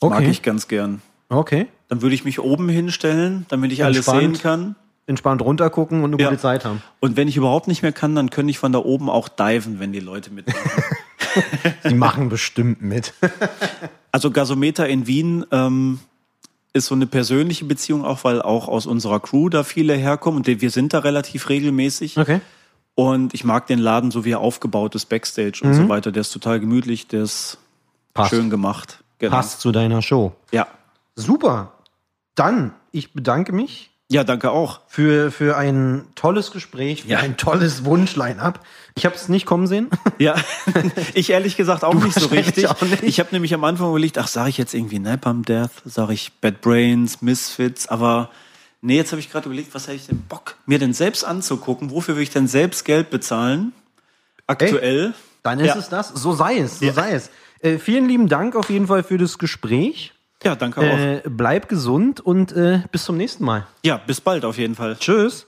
Speaker 4: Das mag
Speaker 3: Okay.
Speaker 4: ich ganz gern.
Speaker 3: Okay.
Speaker 4: Dann würde ich mich oben hinstellen, damit ich alles
Speaker 3: Entspannt.
Speaker 4: sehen kann.
Speaker 3: Entspannt runtergucken und eine
Speaker 4: Ja.
Speaker 3: gute Zeit haben.
Speaker 4: Und wenn ich überhaupt nicht mehr kann, dann könnte ich von da oben auch diven, wenn die Leute mitmachen.
Speaker 3: Die machen bestimmt mit.
Speaker 4: Also Gasometer in Wien ähm, ist so eine persönliche Beziehung auch, weil auch aus unserer Crew da viele herkommen und wir sind da relativ regelmäßig.
Speaker 3: Okay.
Speaker 4: Und ich mag den Laden, so wie er aufgebaut ist, Backstage und so weiter. Der ist total gemütlich, der ist
Speaker 3: Mhm. Passt.
Speaker 4: schön gemacht. Genau.
Speaker 3: Passt zu deiner Show.
Speaker 4: Ja.
Speaker 3: Super. Dann, ich bedanke mich
Speaker 4: Ja, danke auch.
Speaker 3: für, für ein tolles Gespräch, für
Speaker 4: Ja.
Speaker 3: ein tolles Wunschline-up. Ich habe es nicht kommen sehen.
Speaker 4: Ja, ich ehrlich gesagt auch nicht so richtig.
Speaker 3: nicht.
Speaker 4: Ich habe nämlich am Anfang überlegt, ach, sage ich jetzt irgendwie Napalm Death, sage ich Bad Brains, Misfits, aber nee, jetzt habe ich gerade überlegt, was hätte ich denn Bock, mir denn selbst anzugucken? Wofür will ich denn selbst Geld bezahlen? Aktuell.
Speaker 3: Dann ist
Speaker 4: Ja.
Speaker 3: es das. So sei es, so
Speaker 4: Ja.
Speaker 3: sei es. Äh, vielen lieben Dank auf jeden Fall für das Gespräch.
Speaker 4: Ja, danke auch.
Speaker 3: Äh, bleib gesund und äh, bis zum nächsten Mal.
Speaker 4: Ja, bis bald auf jeden Fall.
Speaker 3: Tschüss.